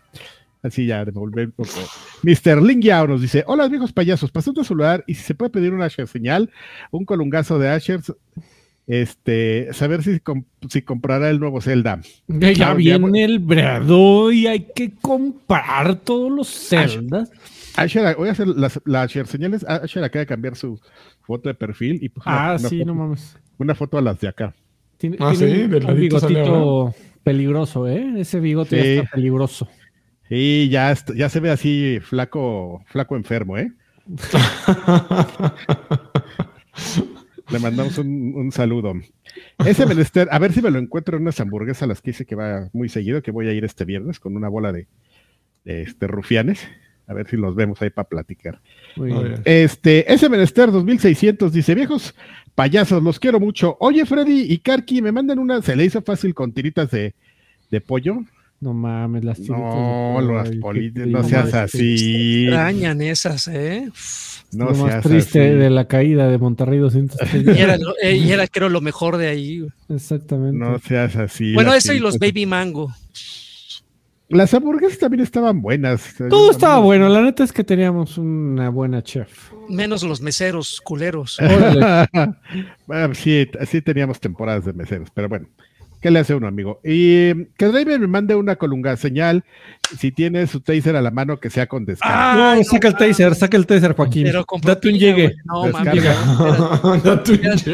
Speaker 3: Así ya, devolver un poco. Mr. Ling Yao nos dice, hola viejos payasos, pasé tu celular y si se puede pedir una Asher señal, un colungazo de Ashers, este, saber si, si comprará el nuevo Zelda.
Speaker 2: Ya
Speaker 3: Claro, ya,
Speaker 2: viene el brado y hay que comprar todos los celdas.
Speaker 3: Asher, voy a hacer las, la Asher señales, Asher acaba de cambiar su foto de perfil y puso
Speaker 2: Ah,
Speaker 3: una
Speaker 2: sí,
Speaker 3: foto-
Speaker 2: no mames.
Speaker 3: una foto a las de acá.
Speaker 2: Tiene,
Speaker 4: Ah,
Speaker 2: tiene
Speaker 4: sí,
Speaker 2: un,
Speaker 4: del
Speaker 2: un bigotito peligroso, ¿eh? Ese bigote ya
Speaker 3: Sí.
Speaker 2: está peligroso.
Speaker 3: Sí, ya, ya se ve así flaco, flaco enfermo, ¿eh? [laughs] Le mandamos un, un saludo. Ese menester, a ver si me lo encuentro en unas hamburguesas a las que dice que va muy seguido, que voy a ir este viernes con una bola de, de, este, rufianes. A ver si los vemos ahí para platicar.
Speaker 2: Muy bien.
Speaker 3: Este, ese menester 2600 dice, viejos payasos, los quiero mucho. Oye, Freddy y Karki, me mandan una, se le hizo fácil con tiritas de, de pollo.
Speaker 2: No mames, las tiritas
Speaker 3: No,
Speaker 2: de pollo,
Speaker 3: las poli- no
Speaker 2: triste.
Speaker 3: seas así.
Speaker 1: Extrañan esas, ¿eh?
Speaker 3: No
Speaker 2: lo más
Speaker 3: seas
Speaker 2: triste
Speaker 3: así.
Speaker 2: de la caída de Monterrey 230. [laughs]
Speaker 1: Y era, eh, y era creo lo mejor de ahí.
Speaker 2: Exactamente.
Speaker 3: No seas así.
Speaker 1: Bueno, eso y los baby mango.
Speaker 3: Las hamburguesas también estaban buenas.
Speaker 2: Todo estaba bueno. La neta es que teníamos una buena chef.
Speaker 1: Menos los meseros culeros. [laughs]
Speaker 3: Bueno, sí, sí teníamos temporadas de meseros, pero bueno. ¿Qué le hace uno, amigo? Y que Driver me mande una colunga señal si tiene su taser a la mano que sea con descarga.
Speaker 2: No,
Speaker 1: Ay,
Speaker 2: saca el taser, saca el taser, Joaquín.
Speaker 1: Pero con
Speaker 2: Date un llegue.
Speaker 1: No, mames.
Speaker 4: Ya tú llegas.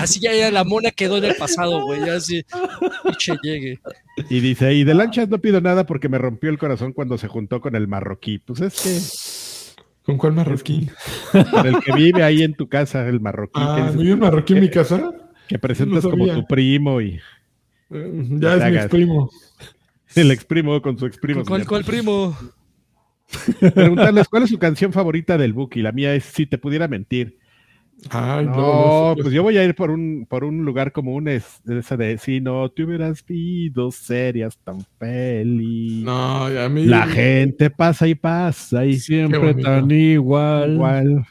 Speaker 1: Así ya, ya la mona quedó en el pasado, güey. Ya así. Pinche llegue.
Speaker 3: Y dice, y de lanchas no pido nada porque me rompió el corazón cuando se juntó con el marroquí. Pues es
Speaker 4: ¿Con cuál marroquí?
Speaker 3: que con el que vive ahí en tu casa, el marroquí,
Speaker 4: Ah,
Speaker 3: que,
Speaker 4: ¿no hay un marroquí en mi casa?
Speaker 3: Que presentas
Speaker 4: no
Speaker 3: como tu primo y
Speaker 4: Eh, Ya es mi ex primo. [laughs]
Speaker 3: el exprimo con su exprimo.
Speaker 1: ¿Cuál,
Speaker 3: señor.
Speaker 1: cuál primo? [laughs]
Speaker 3: Preguntarles cuál es su canción favorita del Buki. La mía es Si te pudiera mentir.
Speaker 4: Ay,
Speaker 3: No, pues yo voy a ir por un, por un lugar como un es, esa de si no te hubieras visto serías tan feliz.
Speaker 4: No, y a mí.
Speaker 3: La gente pasa y pasa y
Speaker 2: Siempre tan igual.
Speaker 3: igual.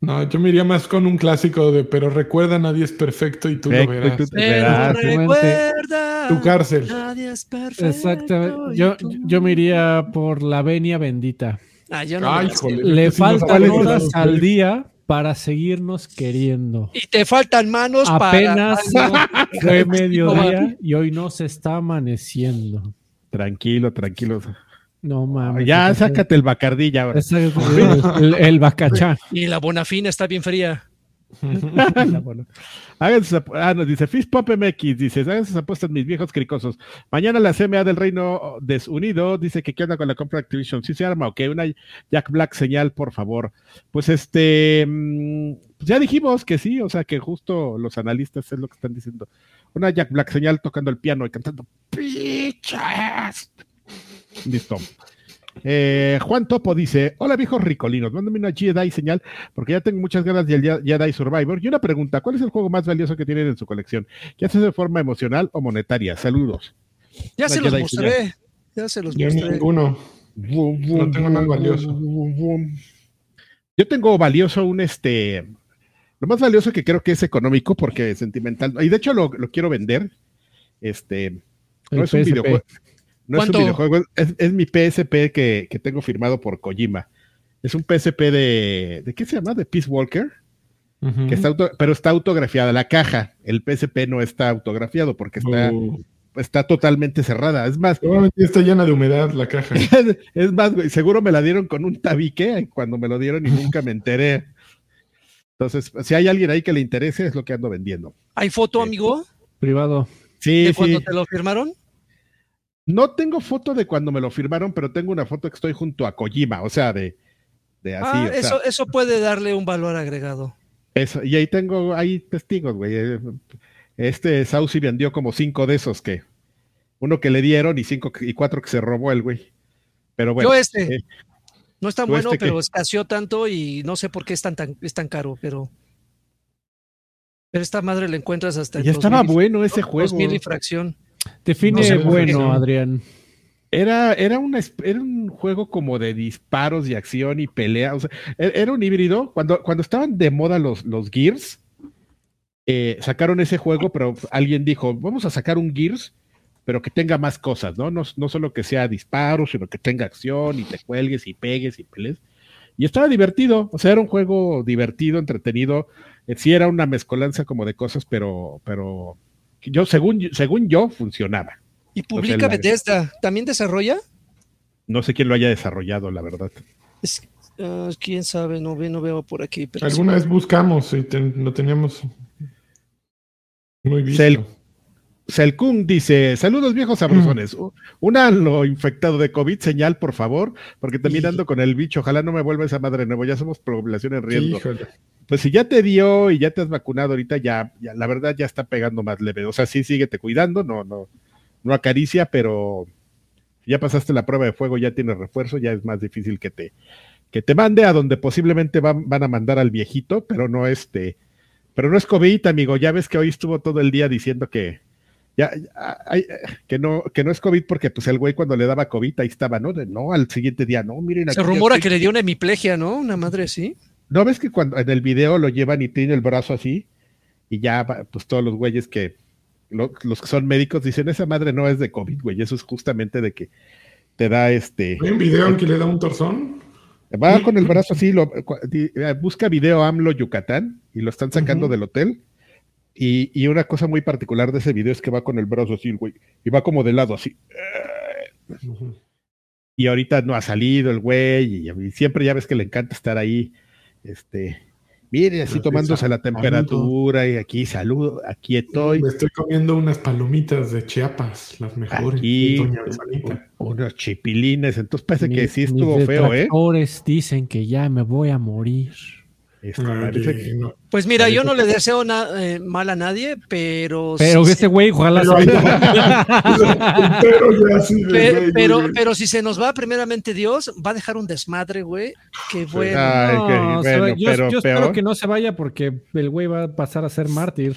Speaker 4: No, yo me iría más con un clásico de Pero recuerda, nadie es perfecto y tú
Speaker 3: Perfecto,
Speaker 4: lo verás.
Speaker 3: tú- Verás,
Speaker 1: recuerda.
Speaker 4: Tu cárcel.
Speaker 1: Nadie es perfecto.
Speaker 2: Exactamente. Yo, yo me iría por la venia bendita.
Speaker 1: Ah, yo no
Speaker 4: Ay.
Speaker 2: Le
Speaker 4: no
Speaker 2: faltan horas al día para seguirnos queriendo.
Speaker 1: Y te faltan manos
Speaker 2: Apenas
Speaker 1: para.
Speaker 2: fue mediodía y hoy no se está amaneciendo.
Speaker 3: Tranquilo, tranquilo.
Speaker 2: No mames.
Speaker 3: ya, sácate el bacardilla ahora.
Speaker 2: esa- el, el bacachá.
Speaker 1: Y la bonafina está bien fría.
Speaker 3: Bueno. [laughs] Hagan sus ap- ah, nos dice Fist Pop MX, dice, hagan sus apuestas mis viejos cricosos. Mañana la CMA del Reino Desunido dice que qué onda con la compra de Activision. Si se arma, ok, una Jack Black señal, por favor. Pues este, mm, pues ya dijimos que sí, o sea que justo los analistas es lo que están diciendo. una Jack Black señal tocando el piano y cantando ¡Pichas! Listo. Eh, Juan Topo dice: Hola viejos ricolinos, mándame una Jedi señal porque ya tengo muchas ganas del Jedi Survivor. Y una pregunta: ¿cuál es el juego más valioso que tienen en su colección? ¿Ya sea de forma emocional o monetaria? Saludos.
Speaker 1: Ya
Speaker 3: Una
Speaker 1: se los
Speaker 3: Jedi
Speaker 1: mostré. Ya se los
Speaker 4: Yo
Speaker 1: mostré.
Speaker 4: ninguno. No tengo nada valioso.
Speaker 3: Yo tengo valioso un este. Lo más valioso que creo que es económico porque es sentimental. Y de hecho lo, lo quiero vender. Este. No
Speaker 2: El
Speaker 3: es un videojuego. No es un videojuego, es, es mi PSP que, que tengo firmado por Kojima. Es un PSP de. ¿De qué se llama? De Peace Walker. Que está auto- pero está autografiada la caja. El PSP no está autografiado porque está,
Speaker 4: Uh,
Speaker 3: está totalmente cerrada. Es más,
Speaker 4: Seguramente está llena de humedad la caja. [laughs]
Speaker 3: es más, güey, seguro me la dieron con un tabique cuando me lo dieron y nunca me enteré. Entonces, si hay alguien ahí que le interese, es lo que ando vendiendo.
Speaker 1: ¿Hay foto, amigo?
Speaker 2: Privado.
Speaker 3: Sí,
Speaker 1: ¿De
Speaker 3: sí.
Speaker 1: cuando te lo firmaron?
Speaker 3: No tengo foto de cuando me lo firmaron, pero tengo una foto que estoy junto a Kojima, o sea, de, de así.
Speaker 1: ah,
Speaker 3: o sea,
Speaker 1: eso, eso puede darle un valor agregado.
Speaker 3: eso. Y ahí tengo, hay testigos, güey. Eh, Este Saucy vendió como cinco de esos que, uno que le dieron y cinco y cuatro que se robó el güey. Pero bueno.
Speaker 1: Yo este.
Speaker 3: eh,
Speaker 1: No es tan
Speaker 3: ¿tú
Speaker 1: bueno,
Speaker 3: este
Speaker 1: pero escaseó tanto y no sé por qué es tan, tan, es tan caro, pero. Pero esta madre la encuentras hasta
Speaker 3: ya estaba
Speaker 1: 2000 y-
Speaker 3: bueno ese juego.
Speaker 1: 2000 y fracción.
Speaker 2: Define
Speaker 1: No sé
Speaker 2: bueno, Adrián.
Speaker 3: Era, era, una, era un juego como de disparos y acción y pelea. O sea, e- era un híbrido. Cuando, cuando estaban de moda los, los Gears, eh, sacaron ese juego, pero alguien dijo, vamos a sacar un Gears, pero que tenga más cosas, ¿no? No, no solo que sea disparos, sino que tenga acción y te cuelgues y pegues y pelees. Y estaba divertido, o sea, era un juego divertido, entretenido. Eh, sí era una mezcolanza como de cosas, pero, pero yo, según, según yo, funcionaba.
Speaker 1: Y publica
Speaker 3: la-
Speaker 1: Bethesda. ¿También desarrolla?
Speaker 3: No sé quién lo haya desarrollado, la verdad.
Speaker 1: Es- ah, Quién sabe, no, ve, no veo por aquí. Pero sí.
Speaker 4: Alguna vez buscamos y ten- lo teníamos muy visto.
Speaker 3: Selkung dice: Saludos viejos sabrosones. Una lo infectado de COVID, señal, por favor, porque también ando con el bicho. Ojalá no me vuelva esa madre nuevo. Ya somos población en riesgo.
Speaker 4: Híjole.
Speaker 3: Pues si ya te dio y ya te has vacunado ahorita, ya, ya, la verdad ya está pegando más leve. O sea, sí, síguete cuidando, no, no, no acaricia, pero ya pasaste la prueba de fuego, ya tienes refuerzo, ya es más difícil que te, que te mande a donde posiblemente van, van a mandar al viejito, pero no este, pero no es COVID, amigo. Ya ves que hoy estuvo todo el día diciendo que ya, ya, ay, que no, que no es COVID porque pues el güey cuando le daba COVID ahí estaba, ¿no? De, no, al siguiente día, no, miren
Speaker 1: Se rumora
Speaker 3: estoy-
Speaker 1: que le dio una hemiplegia, ¿no? Una madre así.
Speaker 3: ¿No ves que cuando en el video lo llevan y tiene el brazo así? Y ya, va, pues todos los güeyes que, lo- los que son médicos dicen, esa madre no es de COVID, güey, eso es justamente de que te da este,
Speaker 4: ¿Hay un video en que le da un torzón?
Speaker 3: va con el brazo así, lo, eh, busca video AMLO Yucatán y lo están sacando del hotel. Y, y una cosa muy particular de ese video es que va con el brazo así, güey, y va como de lado así. Y ahorita no ha salido el güey, y, y siempre ya ves que le encanta estar ahí, este, mire, así
Speaker 4: Pero
Speaker 3: tomándose la temperatura, y aquí saludo, aquí estoy,
Speaker 4: Me estoy comiendo unas palomitas de Chiapas, las mejores.
Speaker 3: aquí, unos chipilines, entonces parece que sí
Speaker 2: mis
Speaker 3: estuvo feo, ¿eh?
Speaker 2: dicen que ya me voy a morir.
Speaker 3: Que-
Speaker 4: no.
Speaker 1: Pues mira, yo no
Speaker 3: que-
Speaker 1: le deseo na- eh, mal a nadie, pero.
Speaker 2: Pero
Speaker 1: sí
Speaker 2: este
Speaker 1: se-
Speaker 2: güey, ojalá
Speaker 4: Pero, [laughs] pero
Speaker 1: pero, pero si se nos va primeramente Dios, va a dejar un desmadre, güey. Que bueno.
Speaker 3: Ay, que-
Speaker 2: yo,
Speaker 3: pero
Speaker 2: yo espero
Speaker 3: peor.
Speaker 2: que no se vaya porque el güey va a pasar a ser mártir.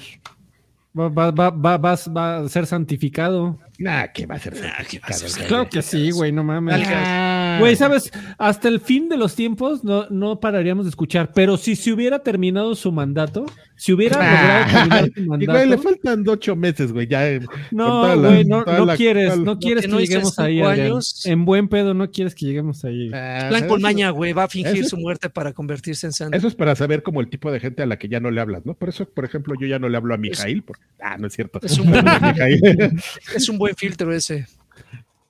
Speaker 2: Va, va, va, va, va, va a ser santificado.
Speaker 3: Nah, que va a ser
Speaker 1: Nah, ¿qué va a ser?
Speaker 3: santificado,
Speaker 2: Claro que sí, güey, no mames.
Speaker 3: Ah.
Speaker 2: Güey, ¿sabes? Hasta el fin de los tiempos no, no pararíamos de escuchar, pero si se hubiera terminado su mandato, si hubiera logrado
Speaker 3: Y,
Speaker 2: mandato,
Speaker 3: güey, le faltan ocho meses, güey, ya. eh,
Speaker 2: no,
Speaker 3: la-
Speaker 2: güey, no, no
Speaker 3: la-
Speaker 2: quieres,
Speaker 3: la-
Speaker 2: no quieres
Speaker 1: que
Speaker 2: lleguemos ahí,
Speaker 1: años.
Speaker 2: En buen pedo no quieres que lleguemos ahí.
Speaker 3: Ah,
Speaker 1: Plan con maña, güey. Va a fingir
Speaker 3: eso-
Speaker 1: su muerte para convertirse en santo.
Speaker 3: Eso es para saber como el tipo de gente a la que ya no le hablas, ¿no? Por eso, por ejemplo, yo ya no le hablo a Mijail. Porque, ah, no es cierto.
Speaker 1: Es un, buen, [laughs]
Speaker 3: Mijail. [laughs]
Speaker 1: es un buen filtro ese.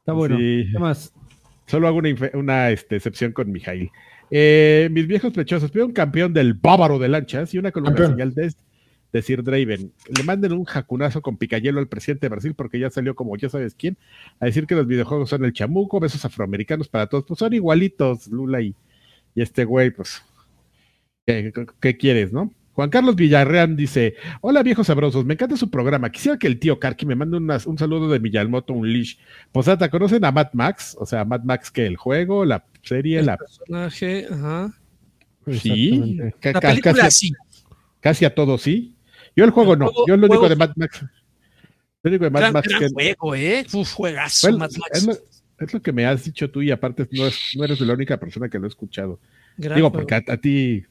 Speaker 2: Está bueno.
Speaker 3: Sí.
Speaker 2: ¿Qué más?
Speaker 3: Solo hago una, este, excepción con Mijail. Eh, mis viejos pechosos, pido un campeón del bávaro de lanchas y una columna
Speaker 4: Campeón.
Speaker 3: señal de, de Sir Draven. Le manden un jacunazo con picayelo al presidente de Brasil porque ya salió como ya sabes quién, a decir que los videojuegos son el chamuco, besos afroamericanos para todos. Pues son igualitos, Lula y, y este güey, pues, ¿qué, qué quieres, no? Juan Carlos Villarreal dice: Hola viejos sabrosos, me encanta su programa. Quisiera que el tío Karki me mande unas- un saludo de Miyamoto Unleash. Posata, ¿conocen a Mad Max? O sea, Mad Max que el juego, la serie,
Speaker 1: El
Speaker 3: la.
Speaker 1: personaje, ajá.
Speaker 3: Sí,
Speaker 1: La película
Speaker 3: casi, a-
Speaker 1: sí.
Speaker 3: casi a todos sí. Yo el juego
Speaker 1: El
Speaker 3: no.
Speaker 1: juego-
Speaker 3: Yo lo único de Mad Max. Lo único de Mad
Speaker 1: Gran,
Speaker 3: Max
Speaker 1: gran
Speaker 3: que.
Speaker 1: juego, ¿eh? Uf, juegazo,
Speaker 3: Bueno,
Speaker 1: Mad Max.
Speaker 3: es, lo, es lo que me has dicho tú y aparte no, es- no eres la única persona que lo ha escuchado.
Speaker 1: Gran
Speaker 3: Digo,
Speaker 1: juego.
Speaker 3: porque a, a ti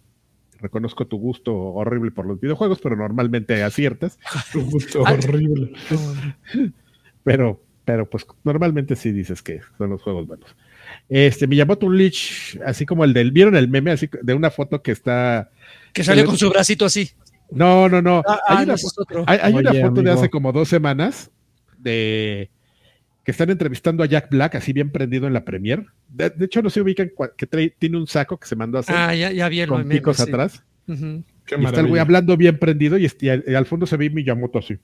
Speaker 3: reconozco tu gusto horrible por los videojuegos, pero normalmente aciertas.
Speaker 4: Un gusto [laughs] horrible. [laughs]
Speaker 3: Pero, pero pues normalmente sí dices que son los juegos buenos. Este Miyamoto Unleash, así como el del, ¿vieron el meme así de una foto que está?
Speaker 1: Que salió
Speaker 3: el-
Speaker 1: con su bracito así.
Speaker 3: No, no, no.
Speaker 1: Ah,
Speaker 3: hay
Speaker 1: ah,
Speaker 3: una,
Speaker 1: no,
Speaker 3: hay- una foto de hace como dos semanas de que están entrevistando a Jack Black, así bien prendido en la premier. De, de hecho, no se ubican que trae- tiene un saco que se mandó a hacer
Speaker 1: Ah, ya,
Speaker 3: con picos
Speaker 1: sí.
Speaker 3: atrás.
Speaker 4: Qué
Speaker 3: Y está el güey hablando bien prendido y, este- y al, y al fondo se ve Miyamoto así.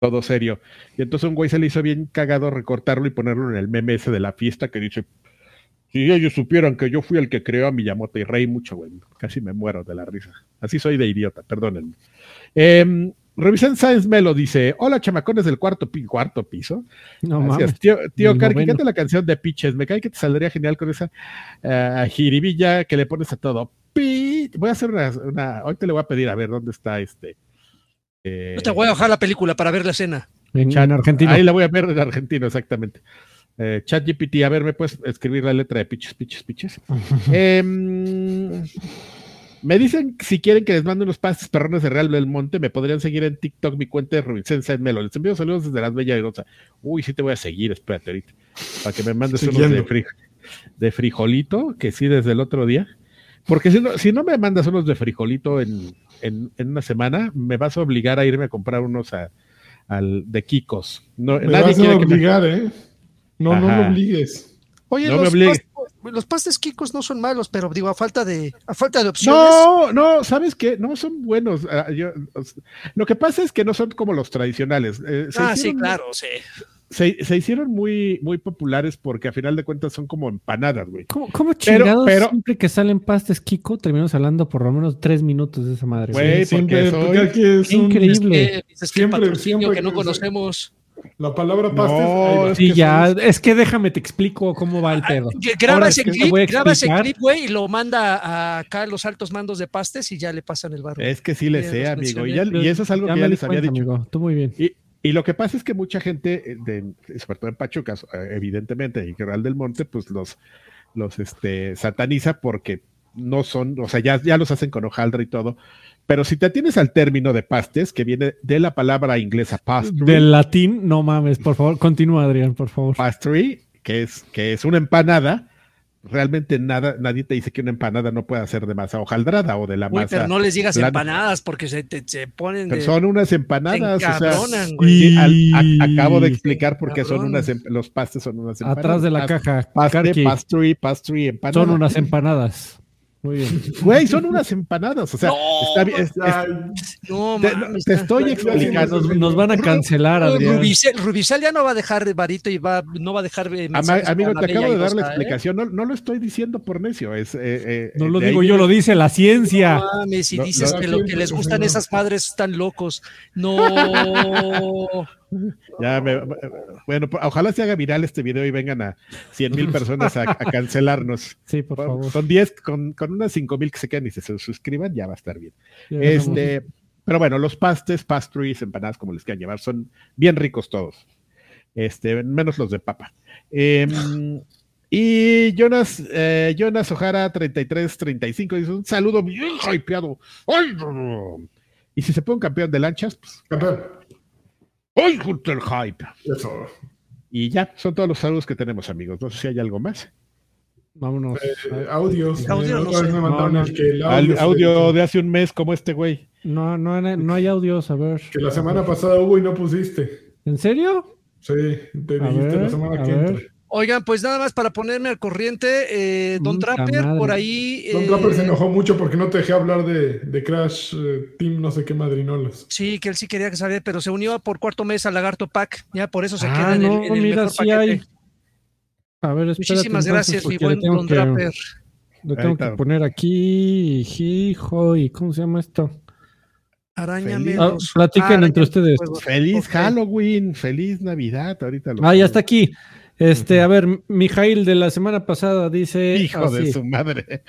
Speaker 3: Todo serio. Y entonces un güey se le hizo bien cagado recortarlo y ponerlo en el meme ese de la fiesta que dice, si ellos supieran que yo fui el que creó a Miyamoto y reí mucho, güey. Casi me muero de la risa. Así soy de idiota, perdónenme. Eh, Revisen Science Melo dice, hola chamacones del cuarto, pi- cuarto piso.
Speaker 2: No
Speaker 3: Gracias.
Speaker 2: mames.
Speaker 3: Tío, tío Karki, canta la canción de Pitches. Me cae que te saldría genial con esa eh, jiribilla que le pones a todo. Pi- Voy a hacer una, una- Hoy te le voy a pedir a ver dónde está este. eh,
Speaker 1: te voy a bajar la película para ver la escena.
Speaker 2: En, en Argentina.
Speaker 3: Ahí la voy a ver en argentino, exactamente. Eh, Chat GPT, a ver, ¿me puedes escribir la letra de Pitches, Pitches, Pitches? [laughs] Em, me dicen si quieren que les mande unos pastes perrones de Real del Monte, me podrían seguir en TikTok mi cuenta de Rubicense Melo. Les envío saludos desde las Bellas Rosa. Uy, sí te voy a seguir, espérate ahorita. Para que me mandes unos de,
Speaker 4: Siguiendo.
Speaker 3: fri- de frijolito, que sí desde el otro día. Porque si no, si no me mandas unos de frijolito en, en, en una semana, me vas a obligar a irme a comprar unos a- al, de Kikos. No,
Speaker 4: Me
Speaker 3: nadie
Speaker 4: vas a
Speaker 3: que me-
Speaker 4: obligar, ¿eh? No, no
Speaker 3: Ajá.
Speaker 4: me obligues.
Speaker 1: Oye,
Speaker 3: No me
Speaker 1: los,
Speaker 3: obligue.
Speaker 1: pastes, los pastes quicos no son malos, pero digo, a falta de, a falta de opciones.
Speaker 3: No, no, ¿sabes qué? No son buenos. Ah, yo- o sea, lo que pasa es que no son como los tradicionales. Eh,
Speaker 1: ah, sí, claro, sí.
Speaker 3: Se, se hicieron muy, muy populares porque a final de cuentas son como empanadas, güey.
Speaker 2: ¿Cómo, cómo
Speaker 3: Pero-
Speaker 2: chingados
Speaker 3: pero-
Speaker 2: siempre que salen pastes Kiko terminamos hablando por lo menos tres minutos de esa madre?
Speaker 3: Güey,
Speaker 4: Sí,
Speaker 3: porque
Speaker 4: siempre,
Speaker 3: soy-
Speaker 4: porque aquí es
Speaker 2: Qué
Speaker 4: un-
Speaker 2: increíble.
Speaker 1: Es que, dices que
Speaker 4: Siempre,
Speaker 1: patrocinio
Speaker 4: siempre
Speaker 1: que no conocemos.
Speaker 4: La palabra pastes.
Speaker 2: Sí,
Speaker 3: que
Speaker 2: ya,
Speaker 3: son-
Speaker 2: es que déjame te explico cómo va el pedo.
Speaker 1: Que Graba
Speaker 2: Ahora
Speaker 1: ese
Speaker 2: es
Speaker 1: clip, graba ese clip, güey, y lo manda a acá a los altos mandos de pastes y ya le pasan el barro.
Speaker 3: Es que sí le sé, amigo. Y, ya- y eso es algo
Speaker 2: Ya
Speaker 3: que ya les había
Speaker 2: cuenta,
Speaker 3: dicho.
Speaker 2: amigo. Tú muy bien.
Speaker 3: Y, y lo que pasa es que mucha gente, eh, de, sobre todo en Pachuca, eh, evidentemente, y Real del Monte, pues los, los este, sataniza porque no son, o sea, ya, ya los hacen con hojaldra y todo. Pero si te atienes al término de pastes, que viene de la palabra inglesa pastry,
Speaker 2: Del latín, no mames, por favor, continúa, Adrián, por favor.
Speaker 3: pastry, que es, que es una empanada, realmente nada, nadie te dice que una empanada no pueda ser de masa hojaldrada o de la
Speaker 1: Uy,
Speaker 3: masa.
Speaker 1: pero no les digas
Speaker 3: plana.
Speaker 1: empanadas porque se, te- se ponen
Speaker 3: Pero
Speaker 1: de...
Speaker 3: son unas empanadas,
Speaker 1: se
Speaker 3: o sea,
Speaker 1: güey.
Speaker 3: sí, al- a- acabo de explicar por qué son unas, em- los pastes son unas empanadas.
Speaker 2: Atrás de la caja,
Speaker 3: Paste, pastry, pastry, empanada.
Speaker 2: son unas empanadas. Muy bien. [laughs]
Speaker 3: Güey, son unas empanadas, o sea,
Speaker 1: No,
Speaker 3: está bien, es-
Speaker 1: No,
Speaker 3: te,
Speaker 1: mames,
Speaker 3: te estoy explicando.
Speaker 2: Nos, nos van a cancelar, Adrián.
Speaker 1: Rubicel, Rubicel ya no va a dejar varito y va, no va a dejar
Speaker 3: Ama- amigo, te acabo de dar la
Speaker 1: ¿eh?
Speaker 3: explicación, no, no lo estoy diciendo por necio, es... eh, eh,
Speaker 2: No lo
Speaker 3: ahí
Speaker 2: digo yo, lo dice la ciencia.
Speaker 1: No mames, si dices que lo que les gustan
Speaker 4: no.
Speaker 1: esas madres están locos. No. [laughs]
Speaker 3: Ya me- bueno, pues, ojalá se haga viral este video y vengan a 100 mil personas a, a cancelarnos. [laughs]
Speaker 2: Sí, por favor.
Speaker 3: Son 10, con, con unas 5 mil que se quedan y se suscriban, ya va a estar bien.
Speaker 2: Ya.
Speaker 3: Este, pero bueno, los pastes, pastries, empanadas, como les quieran llevar, son bien ricos todos. Este, menos los de papa. Em, y Jonas, eh, Jonas Ojara 3335 dice un saludo bien hypeado. Y si se pone un campeón de lanchas, pues
Speaker 4: campeón.
Speaker 3: ¡Ay! junto el hype!
Speaker 4: Eso.
Speaker 3: Y ya, son todos los saludos que tenemos, amigos. No sé si hay algo más.
Speaker 2: Vámonos.
Speaker 4: Eh, audios.
Speaker 1: Audio, no
Speaker 4: otra vez
Speaker 1: sé.
Speaker 4: me mandaron
Speaker 2: No, no.
Speaker 4: el que el
Speaker 3: Al-
Speaker 4: audio,
Speaker 3: audio
Speaker 4: se-
Speaker 3: de hace un mes, como este güey.
Speaker 2: No, no, no hay audios, a ver.
Speaker 4: que la semana pasada hubo y no pusiste.
Speaker 2: ¿En serio?
Speaker 4: Sí, te
Speaker 2: A
Speaker 4: dijiste
Speaker 2: ver,
Speaker 4: la semana que
Speaker 2: ver.
Speaker 4: entra.
Speaker 1: Oigan, pues nada más para ponerme al corriente, eh, Don Trapper,
Speaker 2: madre.
Speaker 1: por ahí.
Speaker 4: Don
Speaker 1: eh,
Speaker 4: Trapper se enojó mucho porque no te dejé hablar de, de Crash eh, Team no sé qué madrinolas.
Speaker 1: Sí, que él sí quería que saber, pero se unió por cuarto mes al Lagarto Pack, ya por eso se
Speaker 2: Ah,
Speaker 1: queda en
Speaker 2: no,
Speaker 1: el, en el
Speaker 2: mira,
Speaker 1: mejor
Speaker 2: sí
Speaker 1: paquete.
Speaker 2: hay. A ver, espérate,
Speaker 1: Muchísimas gracias, mi buen Don
Speaker 2: que-
Speaker 1: Trapper.
Speaker 2: Lo tengo que poner aquí. Hijo, ¿y cómo se llama esto?
Speaker 1: Araña
Speaker 2: Ah, platiquen
Speaker 1: Araña
Speaker 2: entre ustedes.
Speaker 3: Feliz. Halloween, feliz Navidad. Ahorita lo
Speaker 2: Ah, ya está aquí. Este, a ver, Mijail de la semana pasada dice.
Speaker 3: Hijo de su madre.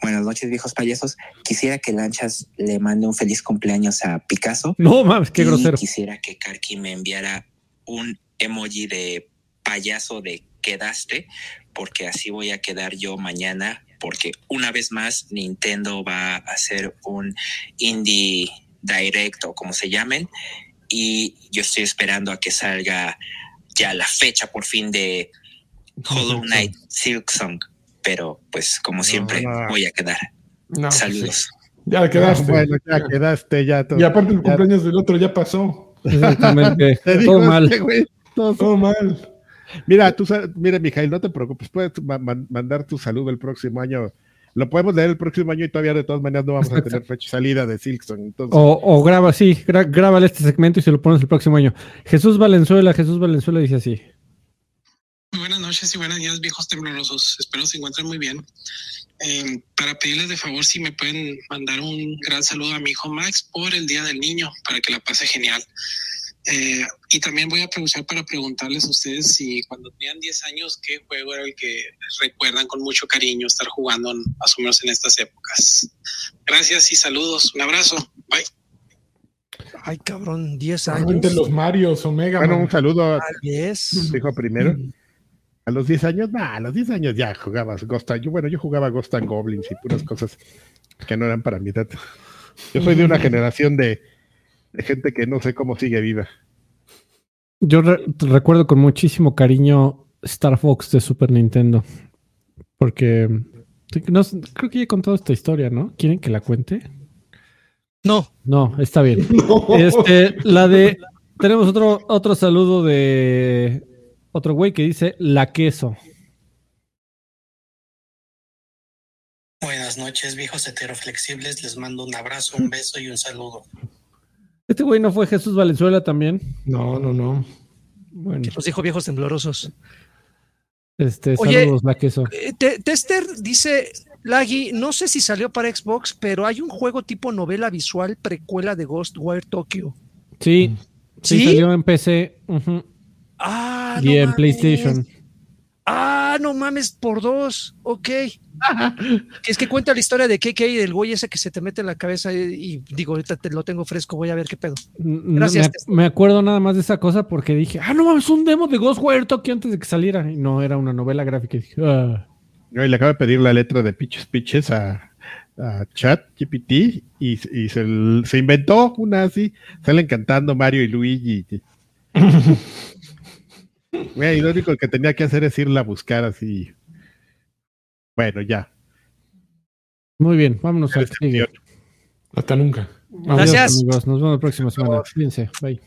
Speaker 5: Buenas noches, viejos payasos. Quisiera que Lanchas le mande un feliz cumpleaños a Picasso.
Speaker 2: No mames, qué
Speaker 5: y
Speaker 2: grosero.
Speaker 5: Quisiera que Karki me enviara un emoji de payaso de quedaste, porque así voy a quedar yo mañana, porque una vez más Nintendo va a hacer un Indie Direct o como se llamen, y yo estoy esperando a que salga ya la fecha por fin de Hollow Knight Silksong, pero pues como siempre
Speaker 3: no.
Speaker 5: voy a quedar.
Speaker 4: No, pues
Speaker 5: Saludos.
Speaker 4: sí. Ya quedaste.
Speaker 3: Bueno, ya quedaste, ya todo.
Speaker 4: y aparte el
Speaker 3: ya-
Speaker 4: cumpleaños del otro ya pasó.
Speaker 2: Exactamente. [laughs] Todo mal.
Speaker 3: este güey, todo-
Speaker 4: Todo mal.
Speaker 3: Mira, tú, mira, Mijail, no te preocupes, puedes ma- ma- mandar tu saludo el próximo año. Lo podemos leer el próximo año y todavía de todas maneras no vamos a tener fecha de salida de Silkson. Entonces,
Speaker 2: O, o graba, sí, gra- grábale este segmento y se lo pones el próximo año. Jesús Valenzuela, Jesús Valenzuela dice así.
Speaker 6: Muy buenas noches y buenos días, viejos temblorosos. Espero se encuentren muy bien. Eh, para pedirles de favor si me pueden mandar un gran saludo a mi hijo Max por el Día del Niño, para que la pase genial. Eh, y también voy a aprovechar para preguntarles a ustedes si cuando tenían 10 años, ¿qué juego era el que recuerdan con mucho cariño estar jugando en- más o menos en estas épocas? Gracias y saludos. Un abrazo. Bye.
Speaker 1: Ay, cabrón, 10
Speaker 4: Solamente
Speaker 1: años.
Speaker 4: los Marios, Omega.
Speaker 3: bueno, un saludo a hijo primero. A los 10 años, nah, a los 10 años ya jugabas Ghost and- yo, Bueno, yo jugaba Ghost and Goblins y puras cosas que no eran para mi edad. Yo soy de una generación de, de gente que no sé cómo sigue viva.
Speaker 2: Yo re- recuerdo con muchísimo cariño Star Fox de Super Nintendo. Porque no creo que ya he contado esta historia, ¿no? ¿Quieren que la cuente?
Speaker 1: No,
Speaker 2: No, está bien. [laughs]
Speaker 4: No.
Speaker 2: Este, la de. Tenemos otro, otro saludo de otro güey que dice la queso.
Speaker 7: Buenas noches, viejos heteroflexibles. Les mando un abrazo, un beso y un saludo.
Speaker 2: Este güey no fue Jesús Valenzuela también.
Speaker 4: No, no, no.
Speaker 2: Bueno,
Speaker 1: nos dijo viejos temblorosos.
Speaker 2: este,
Speaker 1: Oye,
Speaker 2: saludos, la queso.
Speaker 1: Eh, Te- Tester dice, Lagui, no sé si salió para Xbox, pero hay un juego tipo novela visual precuela de Ghostwire Tokyo.
Speaker 2: Sí, sí,
Speaker 1: ¿Sí?
Speaker 2: salió en PC ujú,
Speaker 1: Ah,
Speaker 2: y
Speaker 1: no
Speaker 2: en
Speaker 1: mames.
Speaker 2: PlayStation.
Speaker 1: Ah, no mames, por dos. Ok. Que es que cuenta la historia de KK y del güey ese que se te mete en la cabeza y, y digo, ahorita te lo tengo fresco, voy a ver qué pedo.
Speaker 2: N-
Speaker 1: Gracias,
Speaker 2: me,
Speaker 1: Tester.
Speaker 2: me acuerdo nada más de esa cosa porque dije, ah, no mames, un demo de Ghostwire Tokyo antes de que saliera. Y no, era una novela gráfica. Y dije, ah.
Speaker 3: Yo le acabo de pedir la letra de Pitches Pitches a, a Chat GPT y, y se, se inventó una así. Salen cantando Mario y Luigi. [laughs] Güey, y lo único que tenía que hacer es irla a buscar así. Bueno, ya.
Speaker 2: Muy bien, vámonos al
Speaker 3: campeón.
Speaker 4: Hasta nunca.
Speaker 2: Adiós,
Speaker 1: Gracias.
Speaker 2: amigos. Nos vemos la próxima semana. Cuídense. Bye.